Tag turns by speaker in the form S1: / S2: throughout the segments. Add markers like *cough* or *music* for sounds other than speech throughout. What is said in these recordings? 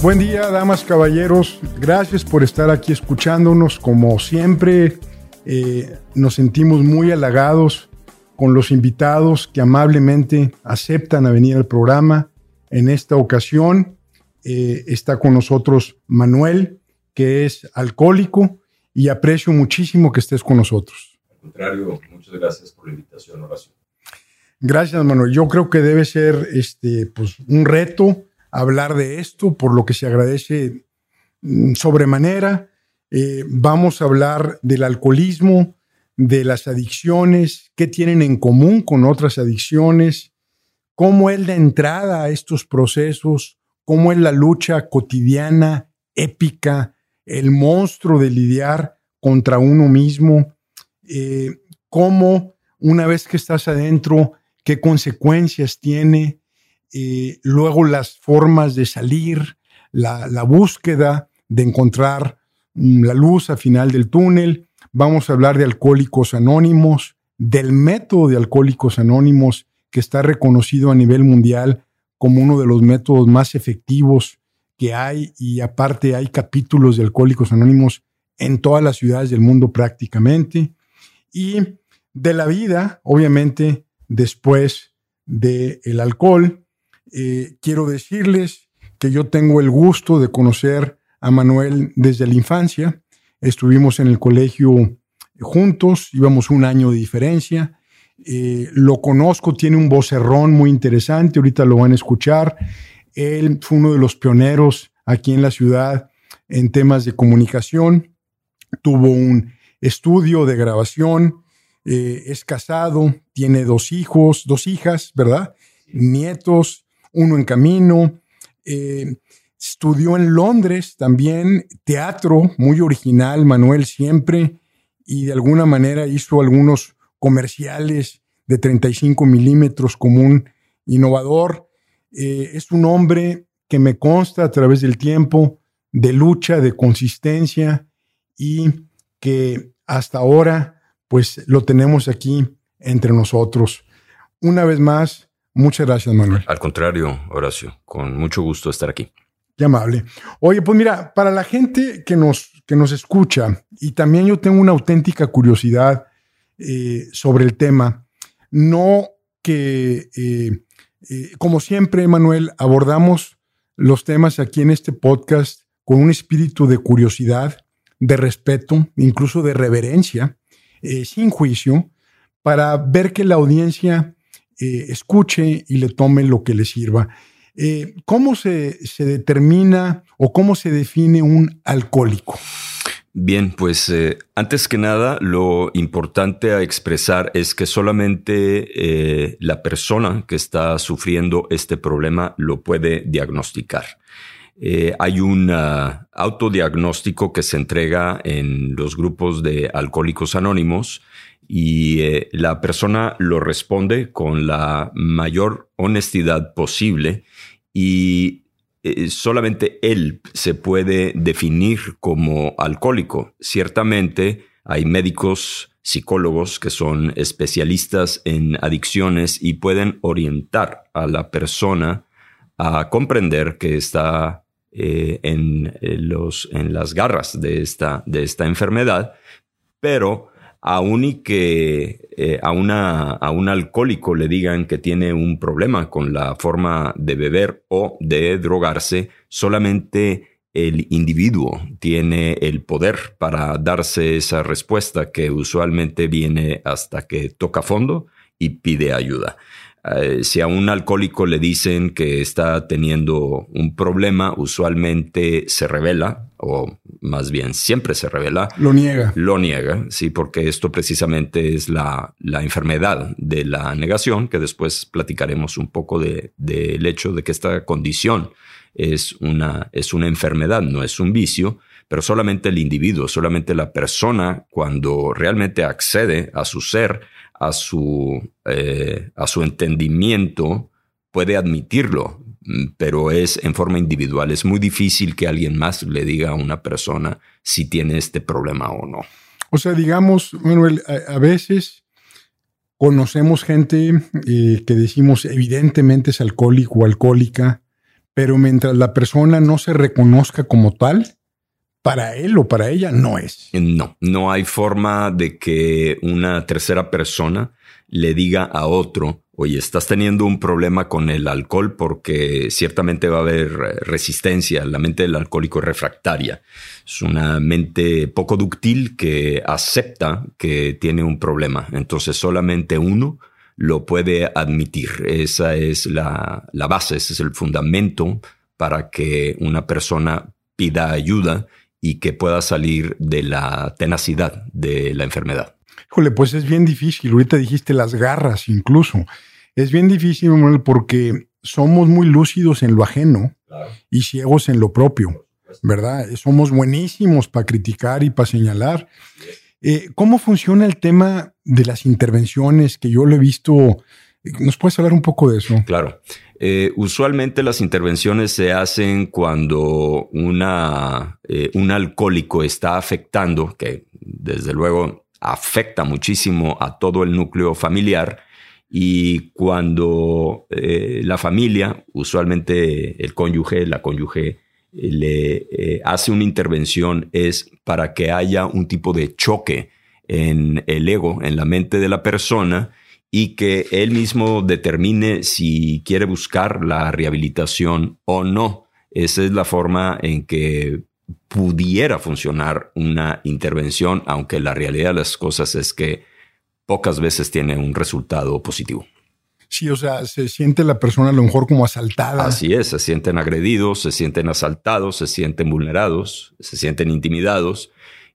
S1: Buen día, damas, caballeros. Gracias por estar aquí escuchándonos. Como siempre, eh, nos sentimos muy halagados con los invitados que amablemente aceptan a venir al programa. En esta ocasión eh, está con nosotros Manuel, que es alcohólico, y aprecio muchísimo que estés con nosotros.
S2: Al contrario, muchas gracias por la invitación, Horacio.
S1: Gracias, Manuel. Yo creo que debe ser este, pues, un reto hablar de esto, por lo que se agradece mm, sobremanera. Eh, vamos a hablar del alcoholismo, de las adicciones, qué tienen en común con otras adicciones, cómo es la entrada a estos procesos, cómo es la lucha cotidiana, épica, el monstruo de lidiar contra uno mismo, eh, cómo una vez que estás adentro, qué consecuencias tiene, eh, luego las formas de salir, la, búsqueda de encontrar mm, la luz al final del túnel. Vamos a hablar de alcohólicos anónimos, del método de alcohólicos anónimos que está reconocido a nivel mundial como uno de los métodos más efectivos que hay y aparte hay capítulos de alcohólicos anónimos en todas las ciudades del mundo prácticamente y de la vida, obviamente, después del el alcohol, eh, quiero decirles que yo tengo el gusto de conocer a Manuel desde la infancia. Estuvimos en el colegio juntos, íbamos un año de diferencia. Eh, lo conozco, tiene un vocerrón muy interesante, ahorita lo van a escuchar. Él fue uno de los pioneros aquí en la ciudad en temas de comunicación. Tuvo un estudio de grabación, eh, es casado, tiene dos hijos, dos hijas, ¿verdad? Nietos, uno en camino. Eh, estudió en Londres también teatro, muy original, Manuel siempre, y de alguna manera hizo algunos comerciales de 35 milímetros como un innovador. Eh, es un hombre que me consta a través del tiempo de lucha, de consistencia y que hasta ahora pues lo tenemos aquí entre nosotros. Una vez más, Muchas gracias, Manuel.
S2: Al contrario, Horacio, con mucho gusto estar aquí.
S1: Qué amable. Oye, pues mira, para la gente que nos, que nos escucha, y también yo tengo una auténtica curiosidad eh, sobre el tema, no que, eh, eh, como siempre, Manuel, abordamos los temas aquí en este podcast con un espíritu de curiosidad, de respeto, incluso de reverencia, sin juicio, para ver que la audiencia eh, escuche y le tome lo que le sirva. Eh, ¿Cómo se, determina o cómo se define un alcohólico?
S2: Bien, pues eh, antes que nada, lo importante a expresar es que solamente la persona que está sufriendo este problema lo puede diagnosticar. hay un ah, autodiagnóstico que se entrega en los grupos de alcohólicos anónimos y eh, la persona lo responde con la mayor honestidad posible y eh, solamente él se puede definir como alcohólico. Ciertamente hay médicos, psicólogos que son especialistas en adicciones y pueden orientar a la persona a comprender que está eh, en, los, en las garras de esta, de esta enfermedad, pero aún y que eh, a, una, a un alcohólico le digan que tiene un problema con la forma de beber o de drogarse, solamente el individuo tiene el poder para darse esa respuesta que usualmente viene hasta que toca fondo y pide ayuda. Eh, si a un alcohólico le dicen que está teniendo un problema, usualmente se revela, o más bien siempre se revela.
S1: Lo niega.
S2: Lo niega, sí, porque esto precisamente es la, la enfermedad de la negación, que después platicaremos un poco del de, hecho de que esta condición es una, es una enfermedad, no es un vicio, pero solamente el individuo, solamente la persona, cuando realmente accede a su ser, a su, eh, a su entendimiento, puede admitirlo, mm, pero es en forma individual. Es muy difícil que alguien más le diga a una persona si tiene este problema o no.
S1: O sea, digamos, Manuel, a, veces conocemos gente eh, que decimos evidentemente es alcohólico o alcohólica, pero mientras la persona no se reconozca como tal, para él o para ella no es.
S2: No, no hay forma de que una tercera persona le diga a otro, oye, estás teniendo un problema con el alcohol porque ciertamente va a haber resistencia. La mente del alcohólico es refractaria. Es una mente poco dúctil que acepta que tiene un problema. Entonces solamente uno lo puede admitir. Esa es la, base, ese es el fundamento para que una persona pida ayuda y que pueda salir de la tenacidad de la enfermedad.
S1: Híjole, pues es bien difícil. Ahorita dijiste las garras incluso. Es bien difícil, Manuel, porque somos muy lúcidos en lo ajeno y ciegos en lo propio, ¿verdad? Somos buenísimos para criticar y para señalar. Eh, ¿Cómo funciona el tema de las intervenciones que yo lo he visto? ¿Nos puedes hablar un poco de eso?
S2: Claro. Eh, usualmente las intervenciones se hacen cuando eh, un alcohólico está afectando, que desde luego afecta muchísimo a todo el núcleo familiar, y cuando la familia, usualmente el cónyuge, la cónyuge, le eh, hace una intervención es para que haya un tipo de choque en el ego, en la mente de la persona y que él mismo determine si quiere buscar la rehabilitación o no. Esa es la forma en que pudiera funcionar una intervención, aunque la realidad de las cosas es que pocas veces tiene un resultado positivo.
S1: Sí, o sea, se siente la persona a lo mejor como asaltada.
S2: Así es, se sienten agredidos, se sienten asaltados, se sienten vulnerados, se sienten intimidados.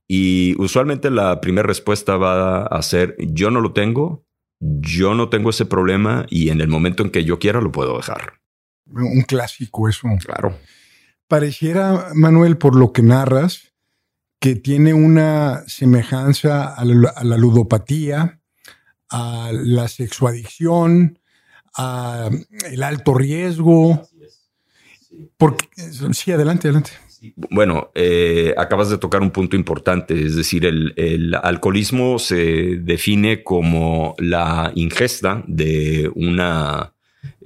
S2: Y usualmente la primera respuesta va a ser, yo no lo tengo, yo no tengo ese problema y en el momento en que yo quiera lo puedo dejar.
S1: Un clásico eso.
S2: Claro.
S1: Pareciera, Manuel, por lo que narras, que tiene una semejanza a la, a la ludopatía, a la sexuadicción, el alto riesgo. Porque, sí, adelante, adelante.
S2: Bueno, eh, acabas de tocar un punto importante, es decir, el, alcoholismo se define como la ingesta de una,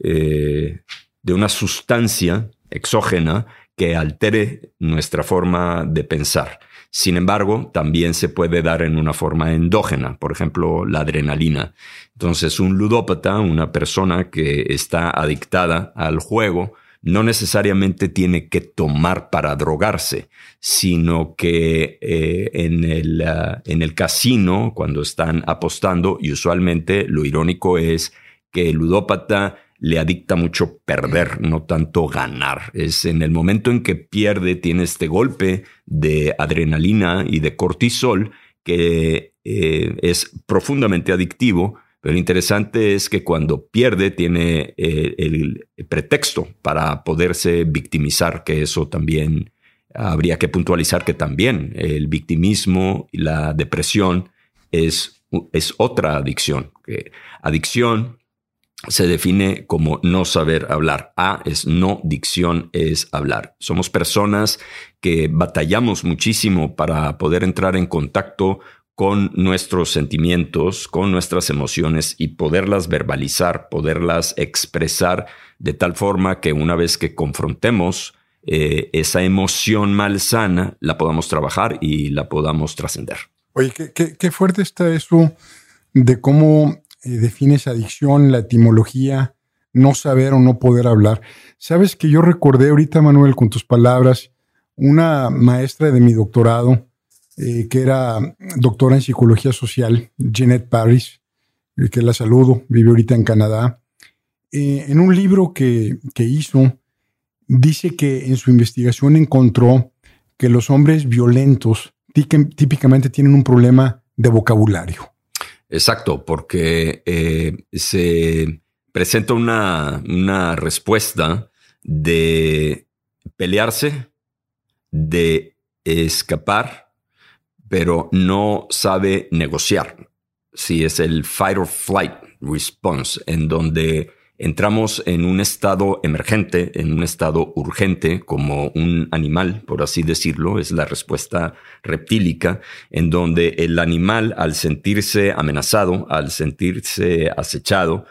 S2: eh, de una sustancia exógena que altere nuestra forma de pensar. Sin embargo, también se puede dar en una forma endógena, por ejemplo, la adrenalina. Entonces, un ludópata, una persona que está adictada al juego, no necesariamente tiene que tomar para drogarse, sino que eh, en, el, ah, en el casino, cuando están apostando, y usualmente lo irónico es que el ludópata le adicta mucho perder, no tanto ganar. Es en el momento en que pierde, tiene este golpe de adrenalina y de cortisol que eh, es profundamente adictivo, pero lo interesante es que cuando pierde tiene eh, el pretexto para poderse victimizar, que eso también habría que puntualizar que también el victimismo y la depresión es, es otra adicción. adicción se define como no saber hablar. A es no, dicción es hablar. Somos personas que batallamos muchísimo para poder entrar en contacto con nuestros sentimientos, con nuestras emociones y poderlas verbalizar, poderlas expresar de tal forma que una vez que confrontemos eh, esa emoción malsana, la podamos trabajar y la podamos trascender.
S1: Oye, qué, qué fuerte está eso de cómo eh, defines adicción, la etimología, no saber o no poder hablar. Sabes que yo recordé ahorita, Manuel, con tus palabras, una maestra de mi doctorado, eh, que era doctora en psicología social, Jeanette Paris, eh, que la saludo, vive ahorita en Canadá. en un libro que, que hizo, dice que en su investigación encontró que los hombres violentos típicamente tienen un problema de vocabulario.
S2: Exacto, porque eh, se presenta una, una respuesta de pelearse, de escapar, pero no sabe negociar. Si es el fight or flight response, en donde entramos en un estado emergente, en un estado urgente, como un animal, por así decirlo, es la respuesta reptílica, en donde el animal, al sentirse amenazado, al sentirse acechado,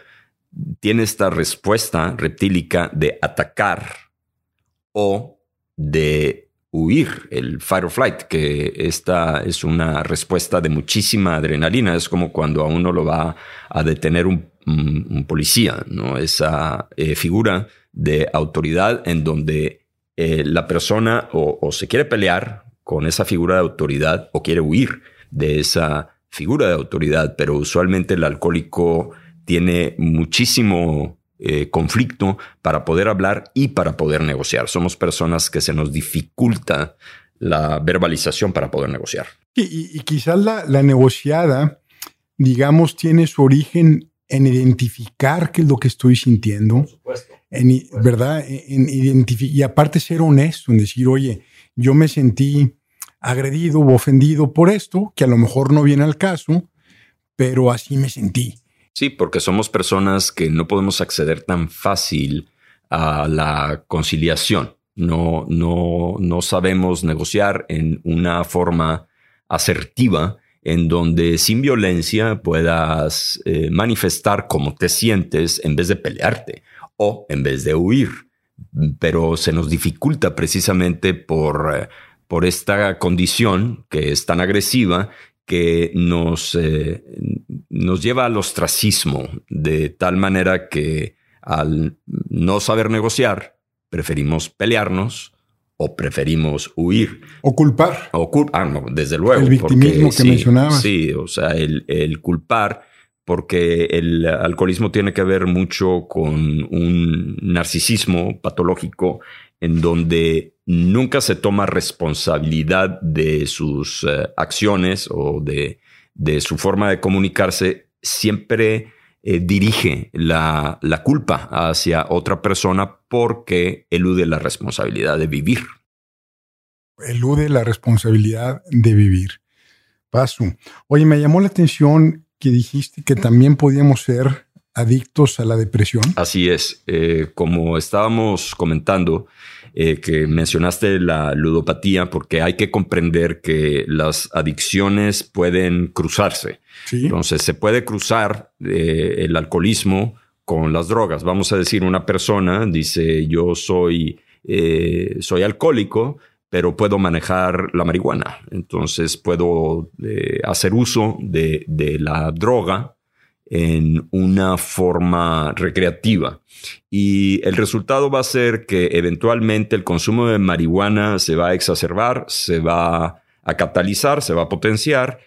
S2: tiene esta respuesta reptílica de atacar o de huir, el fight or flight, que esta es una respuesta de muchísima adrenalina. Es como cuando a uno lo va a detener un, policía, ¿no? Esa eh, figura de autoridad en donde eh, la persona o, se quiere pelear con esa figura de autoridad o quiere huir de esa figura de autoridad, pero usualmente el alcohólico tiene muchísimo eh, conflicto para poder hablar y para poder negociar. Somos personas que se nos dificulta la verbalización para poder negociar.
S1: Y, quizás la, negociada, digamos, tiene su origen en identificar qué es lo que estoy sintiendo. Por supuesto. En, ¿Verdad? En, y aparte ser honesto, en decir, oye, yo me sentí agredido o ofendido por esto, que a lo mejor no viene al caso, pero así me sentí.
S2: Sí, porque somos personas que no podemos acceder tan fácil a la conciliación. No, no, no sabemos negociar en una forma asertiva en donde sin violencia puedas eh, manifestar cómo te sientes en vez de pelearte o en vez de huir. Pero se nos dificulta precisamente por, eh, por esta condición que es tan agresiva que nos, eh, nos lleva al ostracismo, de tal manera que al no saber negociar, preferimos pelearnos o preferimos huir.
S1: O culpar.
S2: O culpar, ah, desde luego.
S1: El victimismo que mencionabas.
S2: Sí, o sea, el, el culpar, porque el alcoholismo tiene que ver mucho con un narcisismo patológico en donde nunca se toma responsabilidad de sus eh, acciones o de, de, su forma de comunicarse, siempre eh, dirige la, la, culpa hacia otra persona porque elude la responsabilidad de vivir.
S1: Elude la responsabilidad de vivir. Paso. Oye, me llamó la atención que dijiste que también podíamos ser adictos a la depresión.
S2: Así es. Eh, como estábamos comentando, eh, que mencionaste la ludopatía, porque hay que comprender que las adicciones pueden cruzarse. Entonces, se puede cruzar eh, el alcoholismo con las drogas. Vamos a decir, una persona dice, yo soy, eh, soy alcohólico, pero puedo manejar la marihuana. Entonces, puedo hacer uso de, de la droga en una forma recreativa. Y el resultado va a ser que eventualmente el consumo de marihuana se va a exacerbar, se va a catalizar, se va a potenciar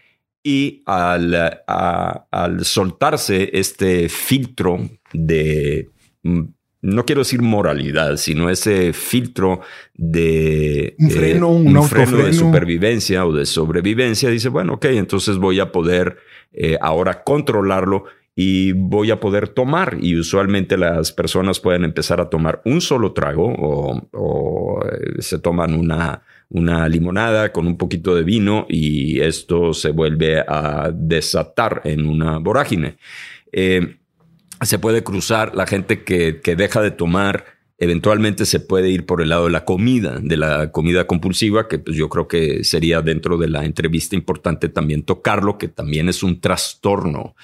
S2: y al, al soltarse este filtro de, mm, no quiero decir moralidad, sino ese filtro de
S1: un freno, un,
S2: freno de supervivencia o de sobrevivencia, dice, bueno, ok, entonces voy a poder eh, ahora controlarlo y voy a poder tomar. Y usualmente las personas pueden empezar a tomar un solo trago o, eh, se toman una, una limonada con un poquito de vino y esto se vuelve a desatar en una vorágine. Eh, se puede cruzar la gente que, que deja de tomar eventualmente se puede ir por el lado de la comida, de la comida compulsiva, que pues yo creo que sería dentro de la entrevista importante también tocarlo, que también es un trastorno.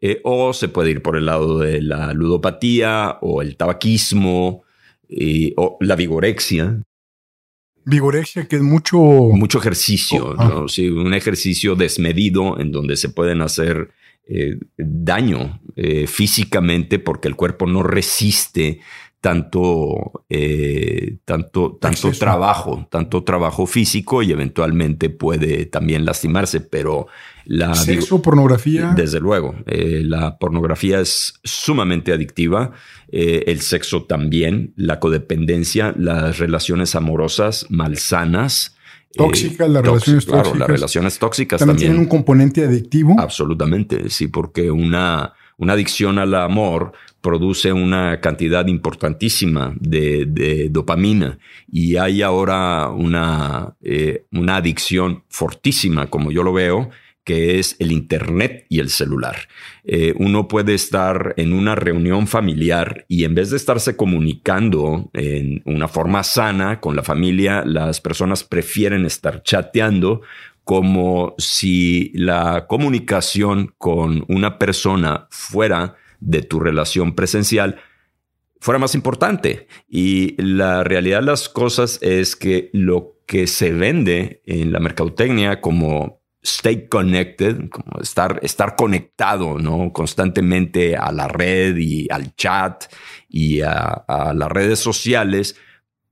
S2: Eh, o se puede ir por el lado de la ludopatía o el tabaquismo o la vigorexia.
S1: Vigorexia, que es mucho...
S2: Mucho ejercicio, oh, sí, un ejercicio desmedido en donde se pueden hacer eh, daño eh, físicamente porque el cuerpo no resiste tanto, eh, tanto, tanto trabajo, tanto trabajo físico y eventualmente puede también lastimarse, pero la...
S1: Sexo, pornografía.
S2: Desde luego, eh, la pornografía es sumamente adictiva, eh, el sexo también, la codependencia, las relaciones amorosas malsanas.
S1: Tóxicas, las relaciones tóxicas. Claro,
S2: las relaciones tóxicas
S1: también. También tienen un componente adictivo.
S2: Absolutamente, sí, porque una, una adicción al amor produce una cantidad importantísima de, dopamina y hay ahora una, eh, una adicción fortísima, como yo lo veo, que es el Internet y el celular. Eh, uno puede estar en una reunión familiar y en vez de estarse comunicando en una forma sana con la familia, las personas prefieren estar chateando como si la comunicación con una persona fuera de tu relación presencial fuera más importante. Y la realidad de las cosas es que lo que se vende en la mercadotecnia como stay connected, como estar, estar conectado ¿no? constantemente a la red y al chat y a, a las redes sociales,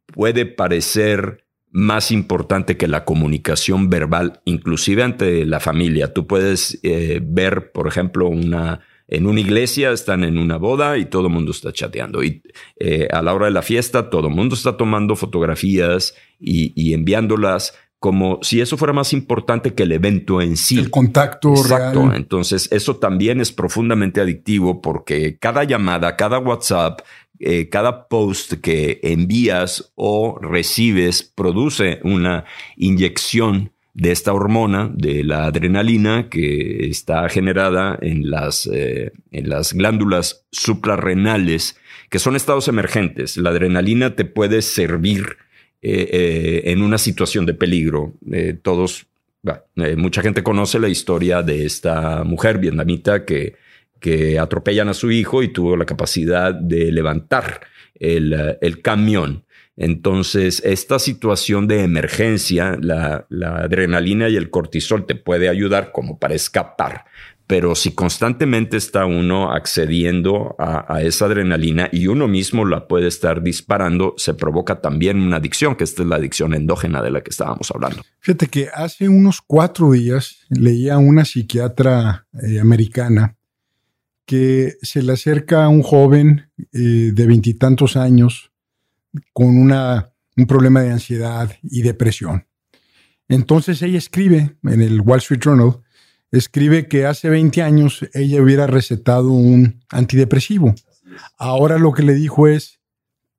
S2: puede parecer más importante que la comunicación verbal, inclusive ante la familia. Tú puedes eh, ver, por ejemplo, una, en una iglesia están en una boda y todo el mundo está chateando. Y eh, a la hora de la fiesta, todo el mundo está tomando fotografías y, y, enviándolas como si eso fuera más importante que el evento en sí.
S1: El contacto
S2: Exacto. Entonces, eso también es profundamente adictivo porque cada llamada, cada WhatsApp, eh, cada post que envías o recibes produce una inyección de esta hormona, de la adrenalina, que está generada en las, eh, en las glándulas suprarrenales, que son estados emergentes. La adrenalina te puede servir eh, en una situación de peligro. todos, mucha gente conoce la historia de esta mujer vietnamita que que atropellan a su hijo y tuvo la capacidad de levantar el, eh, el camión. Entonces, esta situación de emergencia, la, adrenalina y el cortisol te puede ayudar como para escapar. Pero si constantemente está uno accediendo a, a, esa adrenalina y uno mismo la puede estar disparando, se provoca también una adicción, que esta es la adicción endógena de la que estábamos hablando.
S1: Fíjate que hace unos cuatro días leía a una psiquiatra eh, americana que se le acerca a un joven eh, de veintitantos años con una, un problema de ansiedad y depresión. Entonces ella escribe en el Wall Street Journal, escribe que hace 20 años ella hubiera recetado un antidepresivo. Ahora lo que le dijo es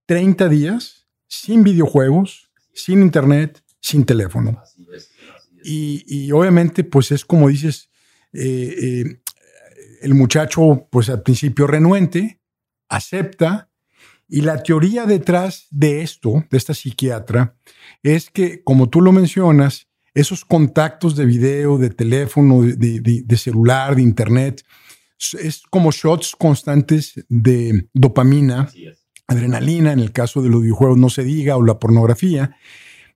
S1: 30 días sin videojuegos, sin internet, sin teléfono. Y, y obviamente, pues es como dices, eh, eh, el muchacho, pues al principio renuente, acepta, y la teoría detrás de esto, de esta psiquiatra, es que, como tú lo mencionas, esos contactos de video, de teléfono, de, celular, de internet, es como shots constantes de dopamina, adrenalina, en el caso de los videojuegos no se diga, o la pornografía,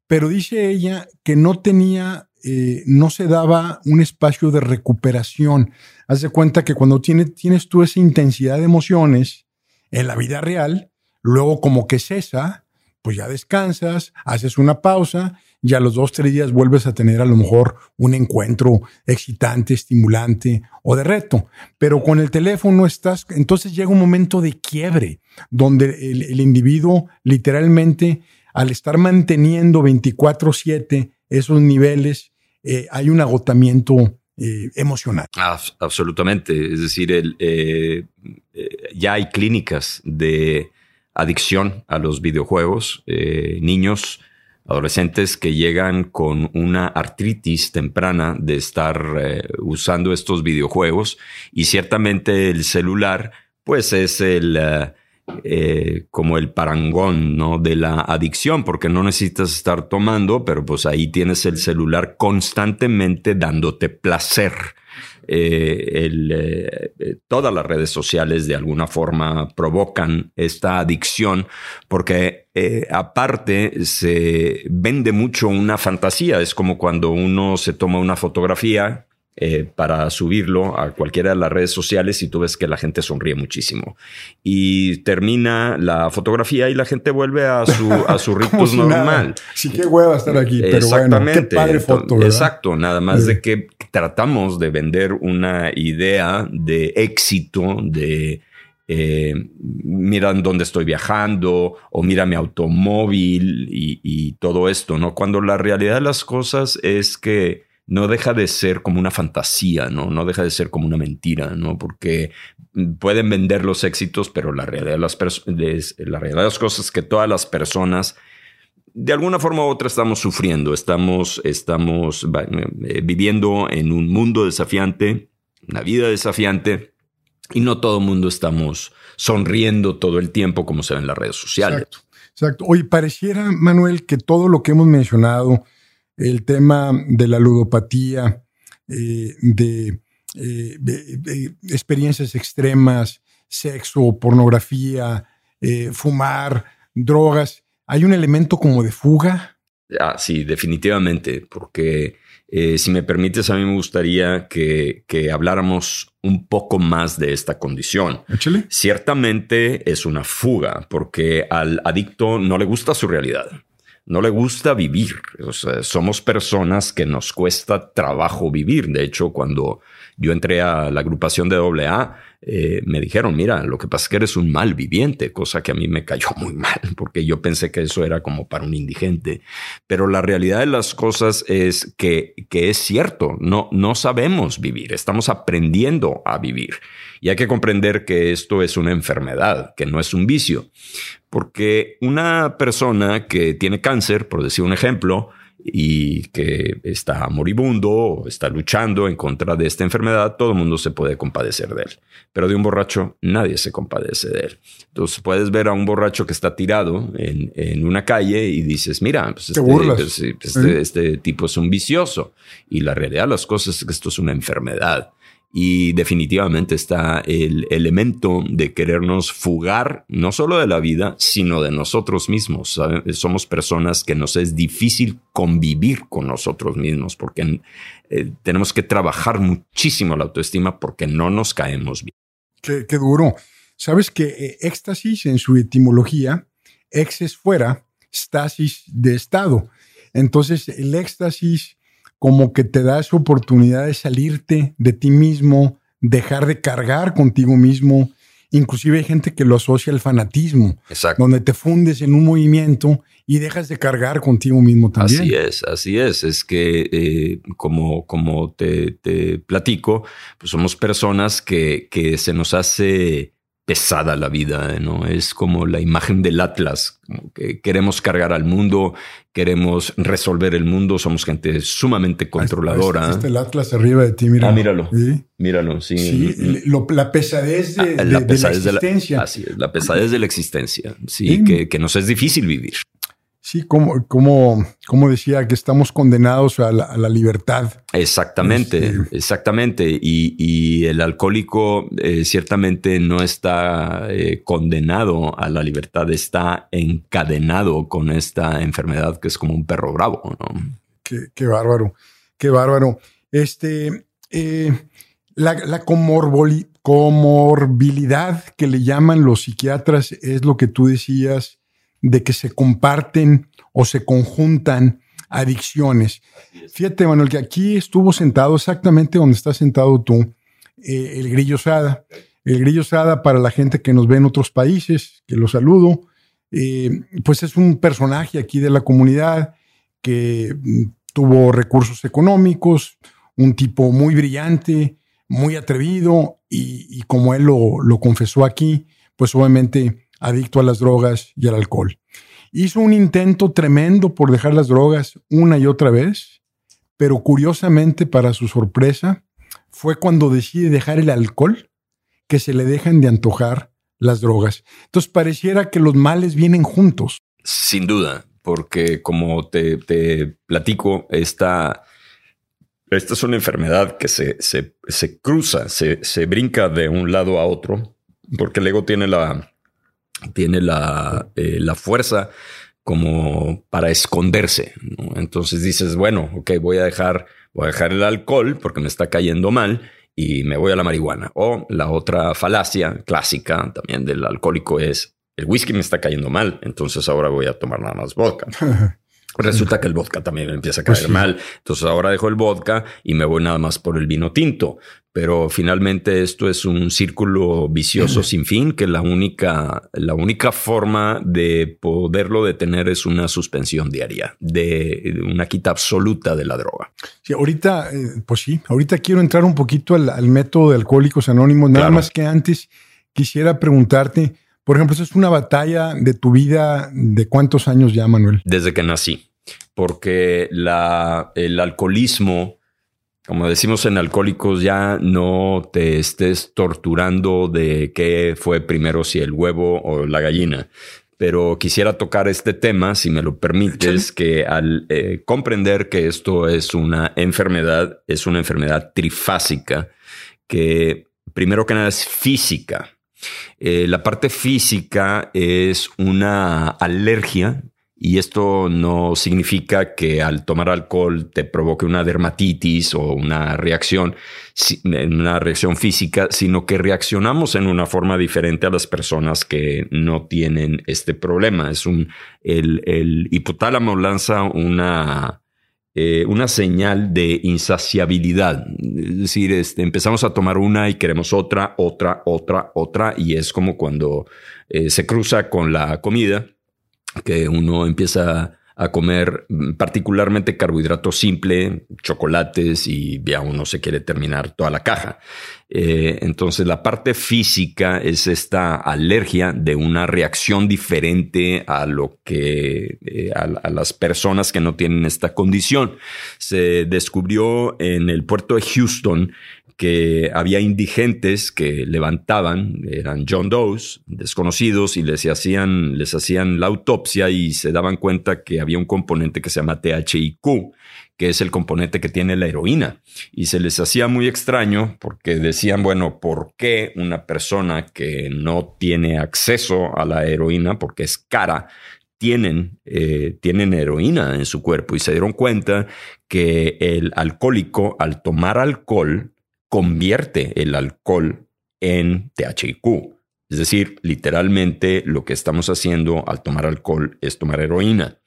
S1: pero dice ella que no tenía eh, no se daba un espacio de recuperación. Haz de cuenta que cuando tienes, tú esa intensidad de emociones en la vida real, luego como que cesa, pues ya descansas, haces una pausa y a los dos, tres días vuelves a tener a lo mejor un encuentro excitante, estimulante o de reto. Pero con el teléfono estás, entonces llega un momento de quiebre, donde el, el individuo literalmente, al estar manteniendo 24/7 esos niveles, eh, hay un agotamiento eh, emocional.
S2: absolutamente. Es decir, el, eh, ya hay clínicas de adicción a los videojuegos, niños, adolescentes que llegan con una artritis temprana de estar usando estos videojuegos y ciertamente el celular pues es el eh, como el parangón ¿no? de la adicción, porque no necesitas estar tomando, pero pues ahí tienes el celular constantemente dándote placer. Eh, eh, todas las redes sociales de alguna forma provocan esta adicción porque aparte se vende mucho una fantasía. Es como cuando uno se toma una fotografía eh, para subirlo a cualquiera de las redes sociales y tú ves que la gente sonríe muchísimo. Y termina la fotografía y la gente vuelve a su, a su *laughs* ritmo normal.
S1: Sí, qué hueva estar aquí, pero Exactamente. qué padre foto,
S2: Exacto, nada más de que tratamos de vender una idea de éxito, de eh, mira dónde estoy viajando o mira mi automóvil y, y, todo esto, ¿no? Cuando la realidad de las cosas es que no deja de ser como una fantasía, ¿no? No deja de ser como una mentira, ¿no? Porque pueden vender los éxitos, pero la realidad de las, la realidad de las cosas es que todas las personas, de alguna forma u otra, estamos sufriendo, estamos, estamos eh, viviendo en un mundo desafiante, una vida desafiante, y no todo el mundo estamos sonriendo todo el tiempo como se ve en las redes sociales.
S1: Exacto. Exacto. Pareciera, Manuel, que todo lo que hemos mencionado, el tema de la ludopatía, eh, de, eh, experiencias extremas, sexo, pornografía, eh, fumar, drogas, ¿hay un elemento como de fuga?
S2: Ah, sí, definitivamente, porque si me permites, a mí me gustaría que, habláramos un poco más de esta condición. Ciertamente es una fuga, porque al adicto no le gusta su realidad no le gusta vivir. somos personas que nos cuesta trabajo vivir. De hecho, cuando yo entré a la agrupación de AA, eh, me dijeron, mira, lo que pasa es que eres un mal viviente, cosa que a mí me cayó muy mal, porque yo pensé que eso era como para un indigente. Pero la realidad de las cosas es que, que es cierto, no, no sabemos vivir, estamos aprendiendo a vivir. Y hay que comprender que esto es una enfermedad, que no es un vicio. Porque una persona que tiene cáncer, por decir un ejemplo, y que está moribundo o está luchando en contra de esta enfermedad, todo el mundo se puede compadecer de él. Pero de un borracho nadie se compadece de él. Entonces puedes ver a un borracho que está tirado en, una calle y dices, mira, pues este, pues, este, este, tipo es un vicioso. Y la realidad de las cosas es que esto es una enfermedad. Y definitivamente está el elemento de querernos fugar no solo de la vida, sino de nosotros mismos. Somos personas que nos es difícil convivir con nosotros mismos porque eh, tenemos que trabajar muchísimo la autoestima porque no nos caemos bien.
S1: Qué, duro. Sabes que eh, éxtasis en su etimología, ex es fuera, stasis de estado. Entonces el éxtasis como que te da esa oportunidad de salirte de ti mismo, dejar de cargar contigo mismo. Inclusive hay gente que lo asocia al fanatismo,
S2: Exacto.
S1: donde te fundes en un movimiento y dejas de cargar contigo mismo también.
S2: Así es, así es. Es que eh, como, como te, te, platico, pues somos personas que, que se nos hace pesada la vida, ¿no? Es como la imagen del Atlas, que queremos cargar al mundo, queremos resolver el mundo, somos gente sumamente controladora.
S1: Está, el Atlas arriba de ti, mira.
S2: Ah, míralo. Míralo, sí.
S1: sí la pesadez de, ah, la, existencia.
S2: así es, la pesadez de la existencia, sí, Que, que nos es difícil vivir.
S1: Sí, como, como, como decía, que estamos condenados a la, libertad.
S2: Exactamente, este, exactamente. Y, el alcohólico eh, ciertamente no está eh, condenado a la libertad, está encadenado con esta enfermedad que es como un perro bravo. ¿no?
S1: Qué, bárbaro, qué bárbaro. Este, eh, la, la comorbilidad que le llaman los psiquiatras es lo que tú decías de que se comparten o se conjuntan adicciones. Fíjate, Manuel, que aquí estuvo sentado exactamente donde estás sentado tú, eh, el Grillo Sada. El Grillo Sada, para la gente que nos ve en otros países, que lo saludo, eh, pues es un personaje aquí de la comunidad que mm, tuvo recursos económicos, un tipo muy brillante, muy atrevido y, como él lo, lo confesó aquí, pues obviamente adicto a las drogas y al alcohol. Hizo un intento tremendo por dejar las drogas una y otra vez, pero curiosamente, para su sorpresa, fue cuando decide dejar el alcohol que se le dejan de antojar las drogas. Entonces pareciera que los males vienen juntos.
S2: Sin duda, porque como te, platico, esta, esta es una enfermedad que se, se, cruza, se, se brinca de un lado a otro, porque el ego tiene la, tiene la, eh, la fuerza como para esconderse. Entonces dices, bueno, ok, voy a dejar, voy a dejar el alcohol porque me está cayendo mal y me voy a la marihuana. O la otra falacia clásica también del alcohólico es el whisky me está cayendo mal, entonces ahora voy a tomar nada más vodka. *laughs* Resulta que el vodka también me empieza a pues caer mal. Entonces ahora dejo el vodka y me voy nada más por el vino tinto pero finalmente esto es un círculo vicioso sin fin que la única, la única forma de poderlo detener es una suspensión diaria, de una quita absoluta de la droga.
S1: Sí, ahorita, eh, pues sí, ahorita quiero entrar un poquito al, método de Alcohólicos Anónimos, nada más que antes quisiera preguntarte, por ejemplo, ¿eso es una batalla de tu vida de cuántos años ya, Manuel?
S2: Desde que nací, porque la, el alcoholismo como decimos en Alcohólicos, ya no te estés torturando de qué fue primero, si el huevo o la gallina. Pero quisiera tocar este tema, si me lo permites, que al eh, comprender que esto es una enfermedad, es una enfermedad trifásica, que primero que nada es física. Eh, la parte física es una alergia y esto no significa que al tomar alcohol te provoque una dermatitis o una reacción, una reacción física, sino que reaccionamos en una forma diferente a las personas que no tienen este problema. Es un, el, el hipotálamo lanza una, eh, una señal de insaciabilidad. Es decir, este, empezamos a tomar una y queremos otra, otra, otra, otra, y es como cuando eh, se cruza con la comida que uno empieza a comer mm, particularmente carbohidrato simple, chocolates y ya uno se quiere terminar toda la caja. Eh, entonces la parte física es esta alergia de una reacción diferente a lo que eh, a, las personas que no tienen esta condición. Se descubrió en el puerto de Houston que había indigentes que levantaban, eran John Doe's, desconocidos, y les hacían, les hacían la autopsia y se daban cuenta que había un componente que se llama THIQ, que es el componente que tiene la heroína. Y se les hacía muy extraño porque decían, bueno, ¿por qué una persona que no tiene acceso a la heroína, porque es cara, tienen, eh, tienen heroína en su cuerpo? Y se dieron cuenta que el alcohólico, al tomar alcohol, convierte el alcohol en THQ. Es decir, literalmente lo que estamos haciendo al tomar alcohol es tomar heroína.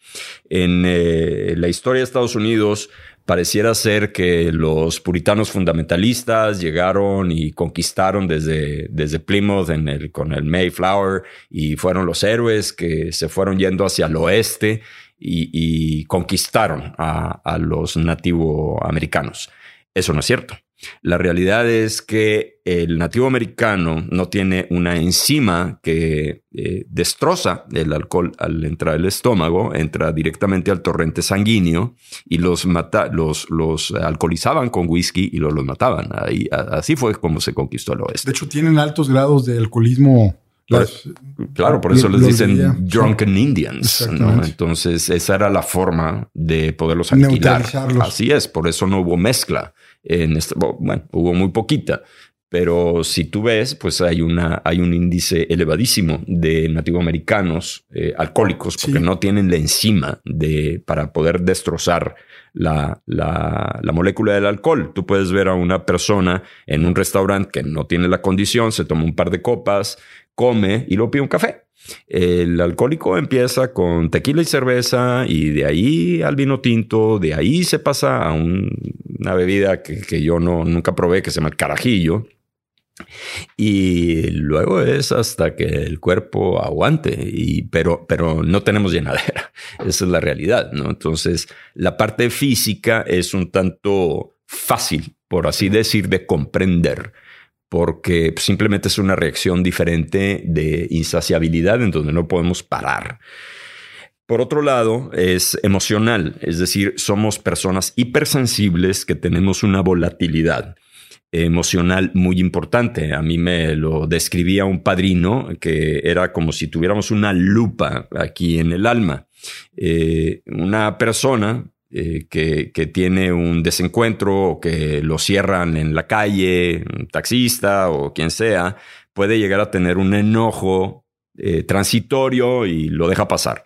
S2: En eh, la historia de Estados Unidos pareciera ser que los puritanos fundamentalistas llegaron y conquistaron desde, desde Plymouth con el Mayflower y fueron los héroes que se fueron yendo hacia el oeste y, conquistaron a, a los nativo americanos. Eso no es cierto. La realidad es que el nativo americano no tiene una enzima que eh, destroza el alcohol al entrar al estómago, entra directamente al torrente sanguíneo y los, mata, los, los alcoholizaban con whisky y los, los mataban. Ahí, así fue como se conquistó el oeste.
S1: De hecho, tienen altos grados de alcoholismo.
S2: claro, por eso les dicen drunken Indians. Entonces, esa era la forma de poderlos alquilar. Así es, por eso no hubo mezcla en bueno, hubo muy poquita, pero si tú ves, pues hay, una, hay un índice elevadísimo de nativoamericanos eh, alcohólicos porque no tienen la enzima de, para poder destrozar la, la, la, molécula del alcohol. Tú puedes ver a una persona en un restaurante que no tiene la condición, se toma un par de copas, come y luego pide un café. El alcohólico empieza con tequila y cerveza y de ahí al vino tinto, de ahí se pasa a una bebida que, yo no, nunca probé que se llama el carajillo. Y luego es hasta que el cuerpo aguante, y, pero, pero no tenemos llenadera. *laughs* Esa es la realidad, ¿no? Entonces, la parte física es un tanto fácil, por así decir, de comprender porque simplemente es una reacción diferente de insaciabilidad en donde no podemos parar. Por otro lado, es emocional, es decir, somos personas hipersensibles que tenemos una volatilidad emocional muy importante. A mí me lo describía un padrino que era como si tuviéramos una lupa aquí en el alma. Eh, una persona eh, que, tiene un desencuentro o que lo cierran en la calle, un taxista o quien sea, puede llegar a tener un enojo eh, transitorio y lo deja pasar.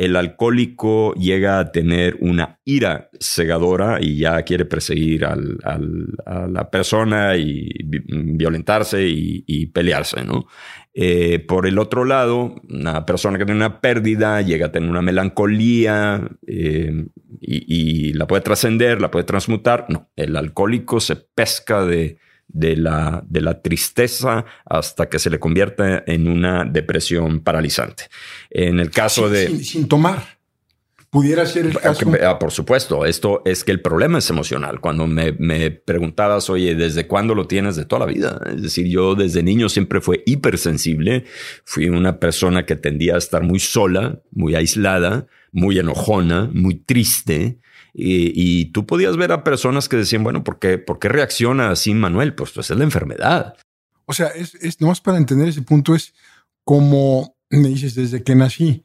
S2: El alcohólico llega a tener una ira cegadora y ya quiere perseguir a la persona y violentarse y, y pelearse, ¿no? Eh, por el otro lado, una persona que tiene una pérdida llega a tener una melancolía eh, y, la puede trascender, la puede transmutar. No, el alcohólico se pesca de, de, la, de la tristeza hasta que se le convierte en una depresión paralizante. En el caso de...
S1: sin tomar. Pudiera ser el caso.
S2: Ah, por supuesto, esto es que el problema es emocional. Cuando me, me, preguntabas, oye, ¿desde cuándo lo tienes de toda la vida? Es decir, yo desde niño siempre fui hipersensible. Fui una persona que tendía a estar muy sola, muy aislada, muy enojona, muy triste. Y, tú podías ver a personas que decían, bueno, ¿por qué, ¿por qué reacciona así Manuel? Pues, pues es la enfermedad.
S1: O sea, es, es más para entender ese punto, es como me dices, desde que nací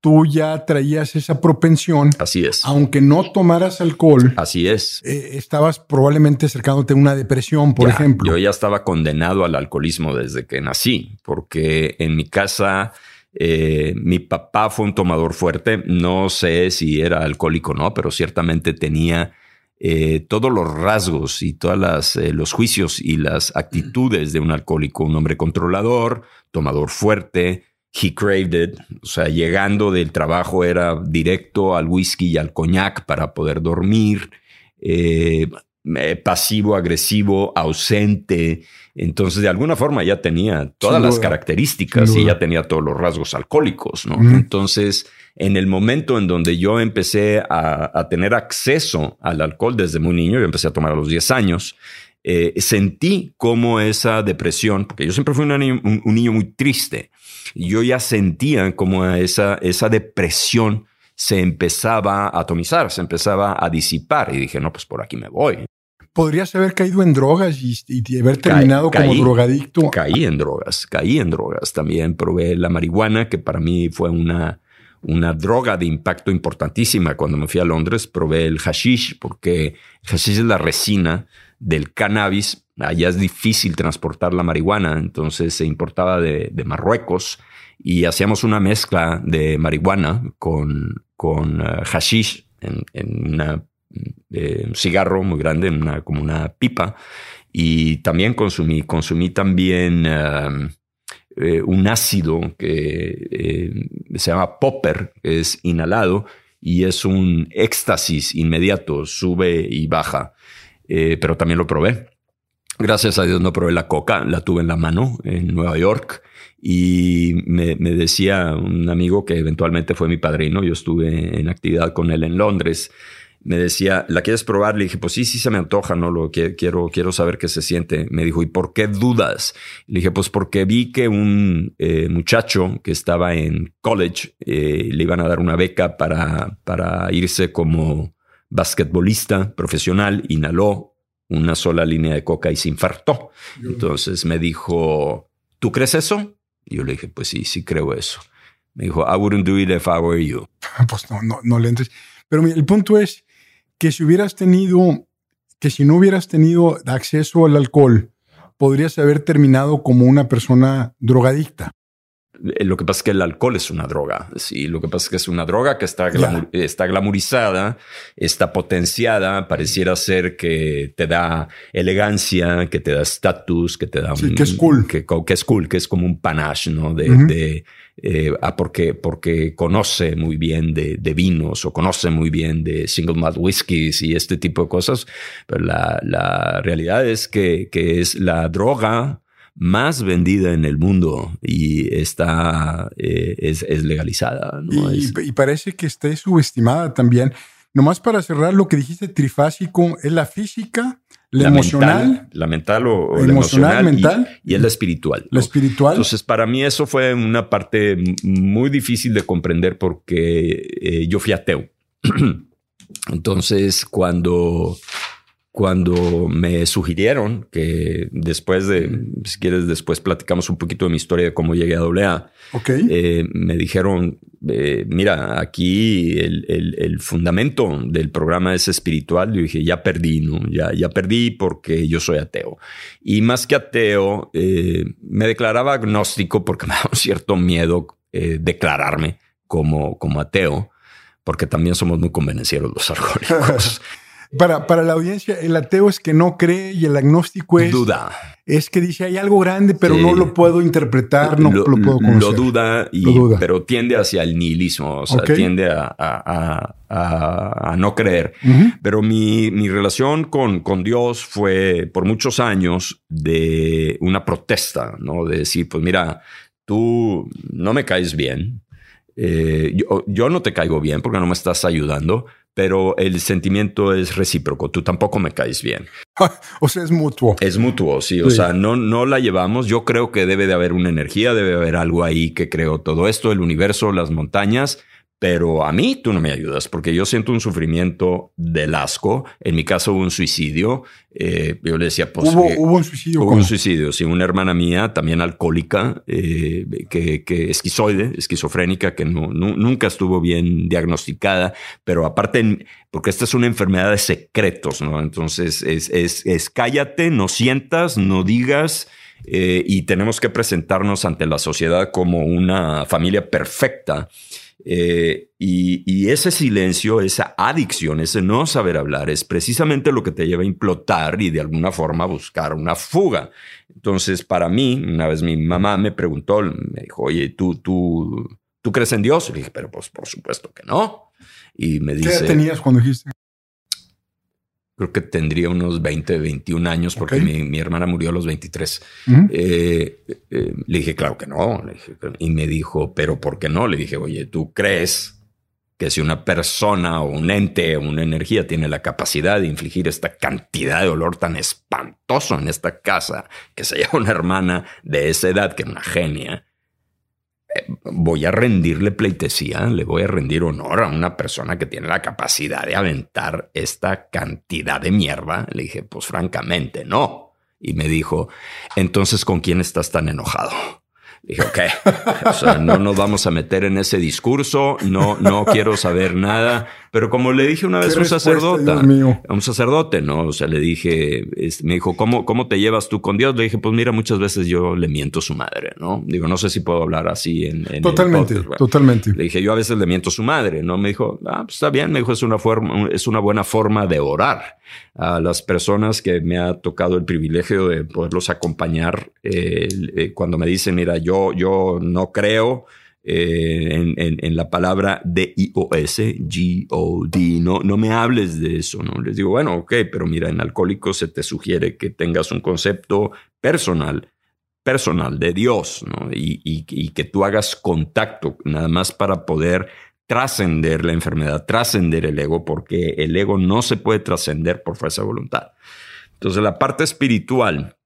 S1: tú ya traías esa propensión.
S2: Así es.
S1: Aunque no tomaras alcohol.
S2: Así es.
S1: Eh, estabas probablemente acercándote a una depresión, por ejemplo.
S2: Yo ya estaba condenado al alcoholismo desde que nací, porque en mi casa eh, mi papá fue un tomador fuerte. No sé si era alcohólico o no, pero ciertamente tenía eh, todos los rasgos y todos los juicios y las actitudes de un alcohólico, un hombre controlador, tomador fuerte, he craved it. O sea, llegando del trabajo era directo al whisky y al coñac para poder dormir. Eh, pasivo, agresivo, ausente. Entonces, de alguna forma ya tenía todas las características y ya tenía todos los rasgos alcohólicos, ¿no? Entonces, en el momento en donde yo empecé a, tener acceso al alcohol desde muy niño, yo empecé a tomar a los 10 años, eh, sentí como esa depresión, porque yo siempre fui un, niño muy triste, yo ya sentía como esa, esa depresión se empezaba a atomizar, se empezaba a disipar y dije, no, pues por aquí me voy.
S1: ¿Podrías haber caído en drogas y, haber terminado como drogadicto?
S2: Caí en drogas, caí en drogas. También probé la marihuana, que para mí fue una, una droga de impacto importantísima. Cuando me fui a Londres, probé el hashish, porque el hashish es la resina del cannabis Allá es difícil transportar la marihuana, entonces se importaba de, Marruecos y hacíamos una mezcla de marihuana con, con uh, hashish en, un eh, cigarro muy grande, en una, como una pipa. Y también consumí, consumí también um, eh, un ácido que eh, se llama popper, es inhalado y es un éxtasis inmediato, sube y baja. pero también lo probé. Gracias a Dios no probé la coca, la tuve en la mano en Nueva York y me, decía un amigo que eventualmente fue mi padrino, yo estuve en actividad con él en Londres, me decía, ¿la quieres probar? Le dije, pues sí, sí se me antoja, no lo quiero, quiero saber qué se siente. Me dijo, ¿y por qué dudas? Le dije, pues porque vi que un eh, muchacho que estaba en college eh, le iban a dar una beca para, para irse como basquetbolista profesional, inhaló una sola línea de coca y se infartó. Entonces me dijo, ¿tú crees eso? Yo le dije, pues sí, sí creo eso. Me dijo, I wouldn't do it if I were you. *laughs*
S1: Pues no, no, no le entres. Pero el punto es que si hubieras tenido, que si no hubieras tenido acceso al alcohol, podrías haber terminado como una persona drogadicta.
S2: Eh, lo que pasa es que el alcohol es una droga. Sí, lo que pasa es que es una droga que está, está glamorizada, está potenciada, pareciera ser que te da elegancia, que te da estatus, que te da
S1: sí, que es cool.
S2: Que, es cool, que es como un panache, ¿no? De, eh, ah, porque, porque conoce muy bien de, vinos o conoce muy bien de single malt whiskies y este tipo de cosas. Pero la, la realidad es que, que es la droga más vendida en el mundo y está, eh, es, legalizada.
S1: Y, parece que está subestimada también. Nomás para cerrar lo que dijiste, trifásico, es la física, la, emocional.
S2: la mental o, la emocional, mental. Y, es la espiritual.
S1: La espiritual.
S2: Entonces, para mí eso fue una parte muy difícil de comprender porque eh, yo fui ateo. *clears throat* Entonces, cuando cuando me sugirieron que después de, si quieres, después platicamos un poquito de mi historia de cómo llegué a AA,
S1: okay.
S2: Eh, me dijeron, eh, mira, aquí el, fundamento del programa es espiritual. Yo dije, ya perdí, ¿no? Ya, ya perdí porque yo soy ateo. Y más que ateo, eh, me declaraba agnóstico porque *laughs* me daba un cierto miedo declararme como, como ateo, porque también somos muy convenencieros los *laughs* alcohólicos.
S1: Para, para la audiencia, el ateo es que no cree y el agnóstico es.
S2: Duda.
S1: Es que dice hay algo grande, pero no lo puedo interpretar, no lo, puedo conocer.
S2: Lo duda, y, pero tiende hacia el nihilismo, o sea, tiende a, a, a, a, no creer. Pero mi, mi relación con, con Dios fue por muchos años de una protesta, ¿no? De decir, pues mira, tú no me caes bien. Eh, yo, yo no te caigo bien porque no me estás ayudando, pero el sentimiento es recíproco. Tú tampoco me caes bien. *laughs*
S1: o sea, es mutuo.
S2: Es mutuo, sí. O sea, no, no la llevamos. Yo creo que debe de haber una energía, debe de haber algo ahí que creó todo esto, el universo, las montañas, pero a mí tú no me ayudas porque yo siento un sufrimiento del asco. En mi caso hubo un suicidio. Eh, yo le decía, pues...
S1: ¿Hubo, ¿hubo un suicidio?
S2: Hubo un suicidio, sí. Una hermana mía, también alcohólica, eh, que, que, esquizoide, esquizofrénica, que no, nunca estuvo bien diagnosticada, pero aparte, porque esta es una enfermedad de secretos, ¿no? Entonces es, es, es cállate, no sientas, no digas. Eh, y tenemos que presentarnos ante la sociedad como una familia perfecta. Eh, y, ese silencio, esa adicción, ese no saber hablar, es precisamente lo que te lleva a implotar y de alguna forma buscar una fuga. Entonces, para mí, una vez mi mamá me preguntó, me dijo, oye, ¿tú, tú, ¿tú crees en Dios? Y le dije, pero pues por supuesto que no. Y me dice...
S1: ¿Qué tenías cuando dijiste?
S2: Creo que tendría unos 20, 21 años porque mi, hermana murió a los 23. Eh, eh, le dije, claro que no. y me dijo, pero ¿por qué no? Le dije, oye, ¿tú crees que si una persona o un ente o una energía tiene la capacidad de infligir esta cantidad de dolor tan espantoso en esta casa, que se *laughs* llama una hermana de esa edad, que es una genia, voy a rendirle pleitesía, le voy a rendir honor a una persona que tiene la capacidad de aventar esta cantidad de mierda. Le dije, pues francamente, no. Y me dijo, entonces, ¿con quién estás tan enojado? Dije, ok, o sea, no nos vamos a meter en ese discurso, no, no quiero saber nada. Pero como le dije una vez a un sacerdote, a un sacerdote, ¿no? O sea, le dije, me dijo, ¿cómo, ¿cómo te llevas tú con Dios? Le dije, pues mira, muchas veces yo le miento a su madre, ¿no? Digo, no sé si puedo hablar así en...
S1: totalmente, totalmente.
S2: Le dije, yo a veces le miento a su madre, ¿no? Me dijo, ah, pues está bien, me dijo, es una forma, es una buena forma de orar a las personas que me ha tocado el privilegio de poderlos acompañar eh, eh, cuando me dicen, mira, yo, yo no creo, eh, en, la palabra D-I-O-S, G-O-D. No, no me hables de eso, ¿no? Les digo, bueno, ok, pero mira, en alcohólico se te sugiere que tengas un concepto personal, personal de Dios, ¿no? Y, y que tú hagas contacto nada más para poder trascender la enfermedad, trascender el ego, porque el ego no se puede trascender por fuerza de voluntad. Entonces, la parte espiritual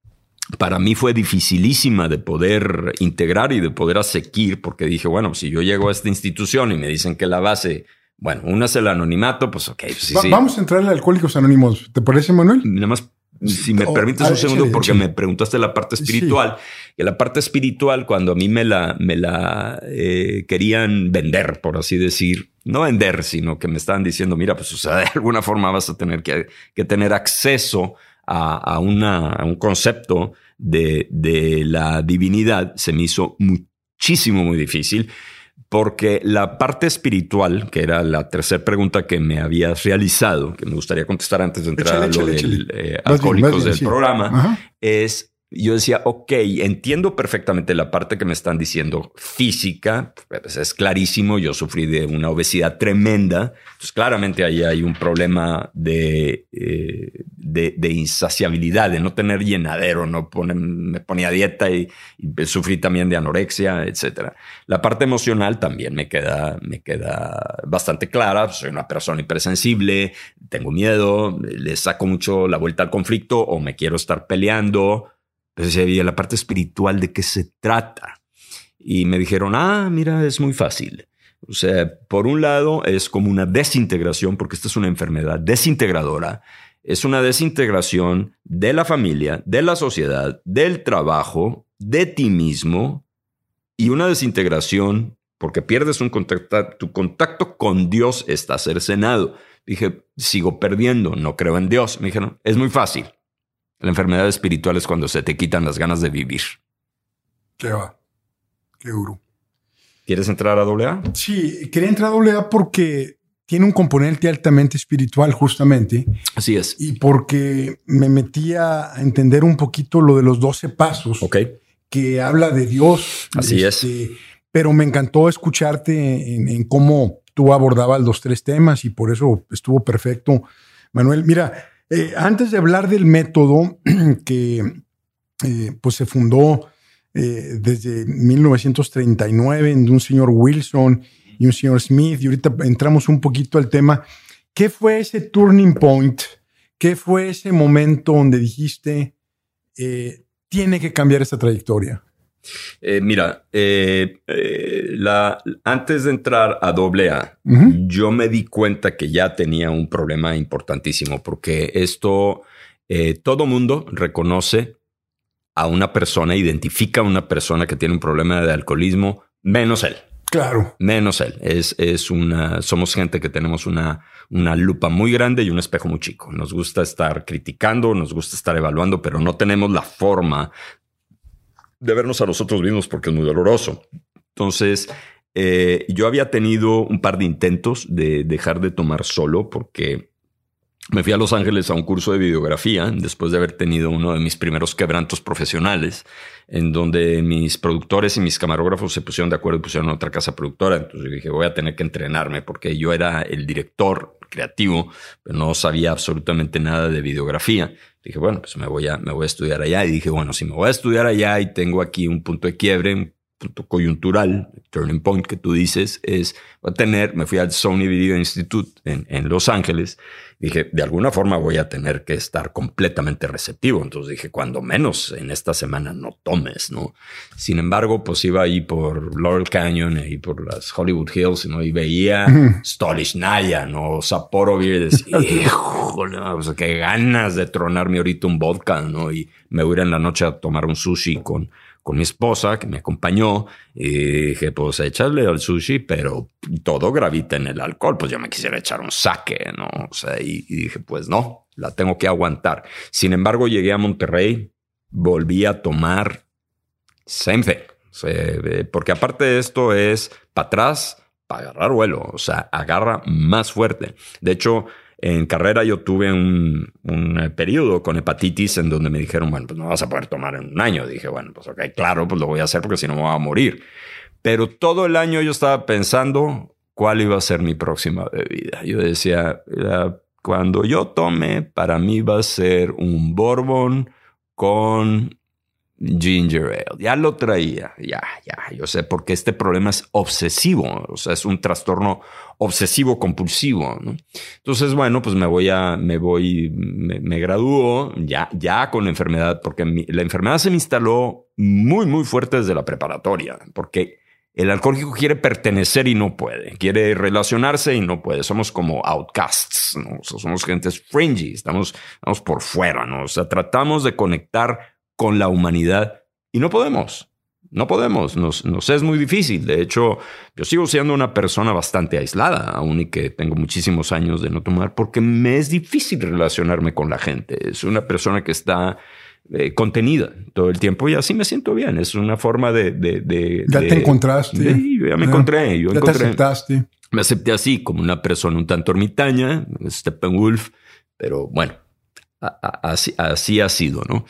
S2: para mí fue dificilísima de poder integrar y de poder asequir, porque dije, bueno, si yo llego a esta institución y me dicen que la base, bueno, una es el anonimato, pues ok. Pues sí,
S1: Vamos a entrar en Alcohólicos Anónimos. ¿Te parece, Manuel?
S2: Nada más si me permites un segundo, porque me preguntaste la parte espiritual. Y la parte espiritual, cuando a mí me la, me la eh, querían vender, por así decir, no vender, sino que me estaban diciendo, mira, pues o sea, de alguna forma vas a tener que, que tener acceso a, una, un concepto de, de la divinidad se me hizo muchísimo, muy difícil porque la parte espiritual, que era la tercera pregunta que me habías realizado, que me gustaría contestar antes de entrar a lo del eh, alcohólicos del programa, es yo decía, ok, entiendo perfectamente la parte que me están diciendo física, pues es clarísimo, yo sufrí de una obesidad tremenda, entonces claramente ahí hay un problema de, eh, de, insaciabilidad, de no tener llenadero, no me ponía dieta y, sufrí también de anorexia, etc. La parte emocional también me queda, me queda bastante clara, soy una persona hipersensible, tengo miedo, le saco mucho la vuelta al conflicto o me quiero estar peleando entonces había la parte espiritual de qué se trata. Y me dijeron, ah, mira, es muy fácil. O sea, por un lado es como una desintegración, porque esta es una enfermedad desintegradora. Es una desintegración de la familia, de la sociedad, del trabajo, de ti mismo y una desintegración porque pierdes un contacto, tu contacto con Dios está cercenado. Dije, sigo perdiendo, no creo en Dios. Me dijeron, es muy fácil. La enfermedad espiritual es cuando se te quitan las ganas de vivir.
S1: ¿Qué va? Qué duro.
S2: ¿Quieres entrar a AA?
S1: Sí, quería entrar a AA porque tiene un componente altamente espiritual, justamente.
S2: Así es.
S1: Y porque me metía a entender un poquito lo de los 12 pasos.
S2: Ok.
S1: Que habla de Dios.
S2: Así es.
S1: Este, pero me encantó escucharte en, en, cómo tú abordabas los tres temas y por eso estuvo perfecto. Manuel, mira, eh, antes de hablar del método *clears throat* que eh, pues se fundó eh, desde 1939 en un señor Wilson y un señor Smith, y ahorita entramos un poquito al tema, ¿qué fue ese turning point? ¿Qué fue ese momento donde dijiste, tiene que cambiar esta trayectoria?
S2: Eh, mira, eh, eh, la, antes de entrar a AA, yo me di cuenta que ya tenía un problema importantísimo porque esto, todo mundo reconoce a una persona, identifica a una persona que tiene un problema de alcoholismo, menos él.
S1: Claro.
S2: Menos él. Es, es una, somos gente que tenemos una, una lupa muy grande y un espejo muy chico. Nos gusta estar criticando, nos gusta estar evaluando, pero no tenemos la forma de vernos a nosotros mismos porque es muy doloroso. Entonces, eh, yo había tenido un par de intentos de dejar de tomar solo porque me fui a Los Ángeles a un curso de videografía después de haber tenido uno de mis primeros quebrantos profesionales, en donde mis productores y mis camarógrafos se pusieron de acuerdo y pusieron otra casa productora. Entonces yo dije, voy a tener que entrenarme porque yo era el director creativo, no sabía absolutamente nada de videografía. Dije, bueno, pues me voy a, me voy a estudiar allá. Y dije, bueno, si me voy a estudiar allá y tengo aquí un punto de quiebre, punto coyuntural, turning point que tú dices, es, a tener, me fui al Sony Video Institute en, en, Los Ángeles, dije, de alguna forma voy a tener que estar completamente receptivo, entonces dije, cuando menos en esta semana no tomes, ¿no? Sin embargo, pues iba ahí por Laurel Canyon y por las Hollywood Hills, ¿no? Y veía Stolichnaya, ¿no? Sapporo y decía, *laughs* híjole, pues qué ganas de tronarme ahorita un vodka, ¿no? Y me voy a ir en la noche a tomar un sushi con con mi esposa que me acompañó y dije, pues échale al sushi, pero todo gravita en el alcohol. Pues yo me quisiera echar un saque, ¿no? O sea, y, dije, pues no, la tengo que aguantar. Sin embargo, llegué a Monterrey, volví a tomar same thing. porque aparte de esto es para atrás, para agarrar vuelo, o sea, agarra más fuerte. De hecho, en carrera yo tuve un, un, periodo con hepatitis en donde me dijeron, bueno, pues no vas a poder tomar en un año. Dije, bueno, pues ok, claro, pues lo voy a hacer porque si no me voy a morir. Pero todo el año yo estaba pensando cuál iba a ser mi próxima bebida. Yo decía, cuando yo tome, para mí va a ser un bourbon con ginger ale. Ya lo traía, ya, ya. Yo sé, porque este problema es obsesivo, o sea, es un trastorno obsesivo compulsivo. ¿no? Entonces, bueno, pues me voy a, me voy, me, gradúo ya, ya con la enfermedad, porque la enfermedad se me instaló muy, muy fuerte desde la preparatoria, porque el alcohólico quiere pertenecer y no puede, quiere relacionarse y no puede. Somos como outcasts, ¿no? somos gentes fringy, estamos, estamos por fuera, ¿no? O sea, tratamos de conectar con la humanidad y no podemos. No podemos, nos, nos, es muy difícil. De hecho, yo sigo siendo una persona bastante aislada, aún y que tengo muchísimos años de no tomar, porque me es difícil relacionarme con la gente. Es una persona que está eh, contenida todo el tiempo y así me siento bien. Es una forma de... de,
S1: ya te encontraste.
S2: ya me encontré. Yo
S1: ya te aceptaste.
S2: Me acepté así, como una persona un tanto ermitaña, Steppenwolf, pero bueno, así, así ha sido, ¿no?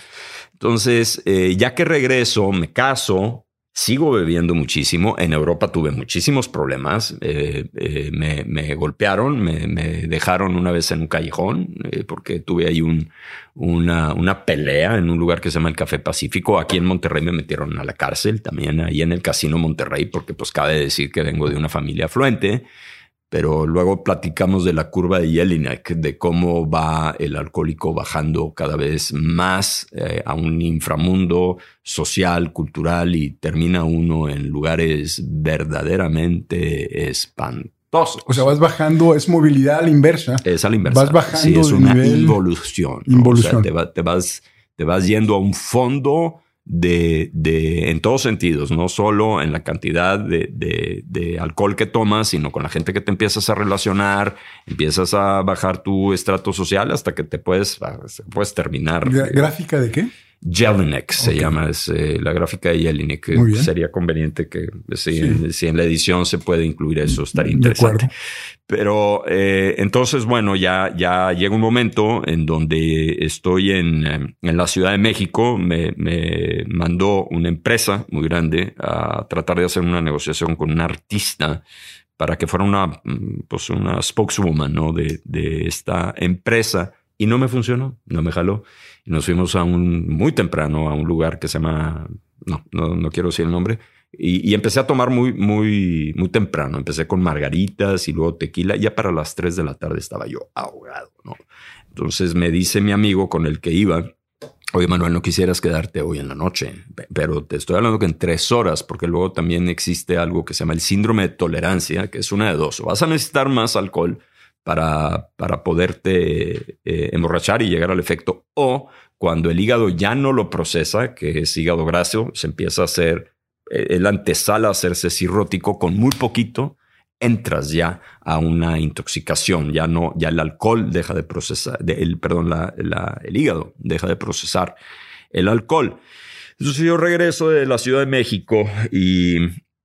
S2: Entonces, eh, ya que regreso, me caso, sigo bebiendo muchísimo. En Europa tuve muchísimos problemas. Eh, eh, me, golpearon, me, dejaron una vez en un callejón porque tuve ahí un, una, una, pelea en un lugar que se llama el Café Pacífico. Aquí en Monterrey me metieron a la cárcel, también ahí en el Casino Monterrey, porque pues cabe decir que vengo de una familia afluente pero luego platicamos de la curva de Jelinek, de cómo va el alcohólico bajando cada vez más eh, a un inframundo social, cultural y termina uno en lugares verdaderamente espantosos.
S1: O sea, vas bajando, es movilidad a la inversa.
S2: Es a la inversa.
S1: Vas bajando.
S2: Sí, es una involución. Involución. te, vas, te vas yendo a un fondo de, de, en todos sentidos, no solo en la cantidad de, de, alcohol que tomas, sino con la gente que te empiezas a relacionar, empiezas a bajar tu estrato social hasta que te puedes, puedes terminar.
S1: ¿Gráfica de qué?
S2: Jelinek se llama, es eh, la gráfica de Jelinek. Sería conveniente que si, En, la edición se puede incluir eso, estaría interesante. Pero eh, entonces, bueno, ya, ya llega un momento en donde estoy en, eh, en la Ciudad de México. Me, me, mandó una empresa muy grande a tratar de hacer una negociación con un artista para que fuera una, mm, pues una spokeswoman ¿no? de, de esta empresa y no me funcionó, no me jaló. Nos fuimos a un muy temprano a un lugar que se llama, no, no, no quiero decir el nombre. Y, y, empecé a tomar muy, muy, muy temprano. Empecé con margaritas y luego tequila. Ya para las 3 de la tarde estaba yo ahogado, ¿no? Entonces me dice mi amigo con el que iba, Oye, Manuel, no quisieras quedarte hoy en la noche, pero te estoy hablando que en tres horas, porque luego también existe algo que se llama el síndrome de tolerancia, que es una de dos. Vas a necesitar más alcohol para, para poderte eh, emborrachar y llegar al efecto, o cuando el hígado ya no lo procesa, que es hígado graso, se empieza a hacer eh, el antesala a hacerse cirrótico con muy poquito, entras ya a una intoxicación, ya no, ya el alcohol deja de procesar, el, perdón, el hígado deja de procesar el alcohol. Entonces yo regreso de la Ciudad de México y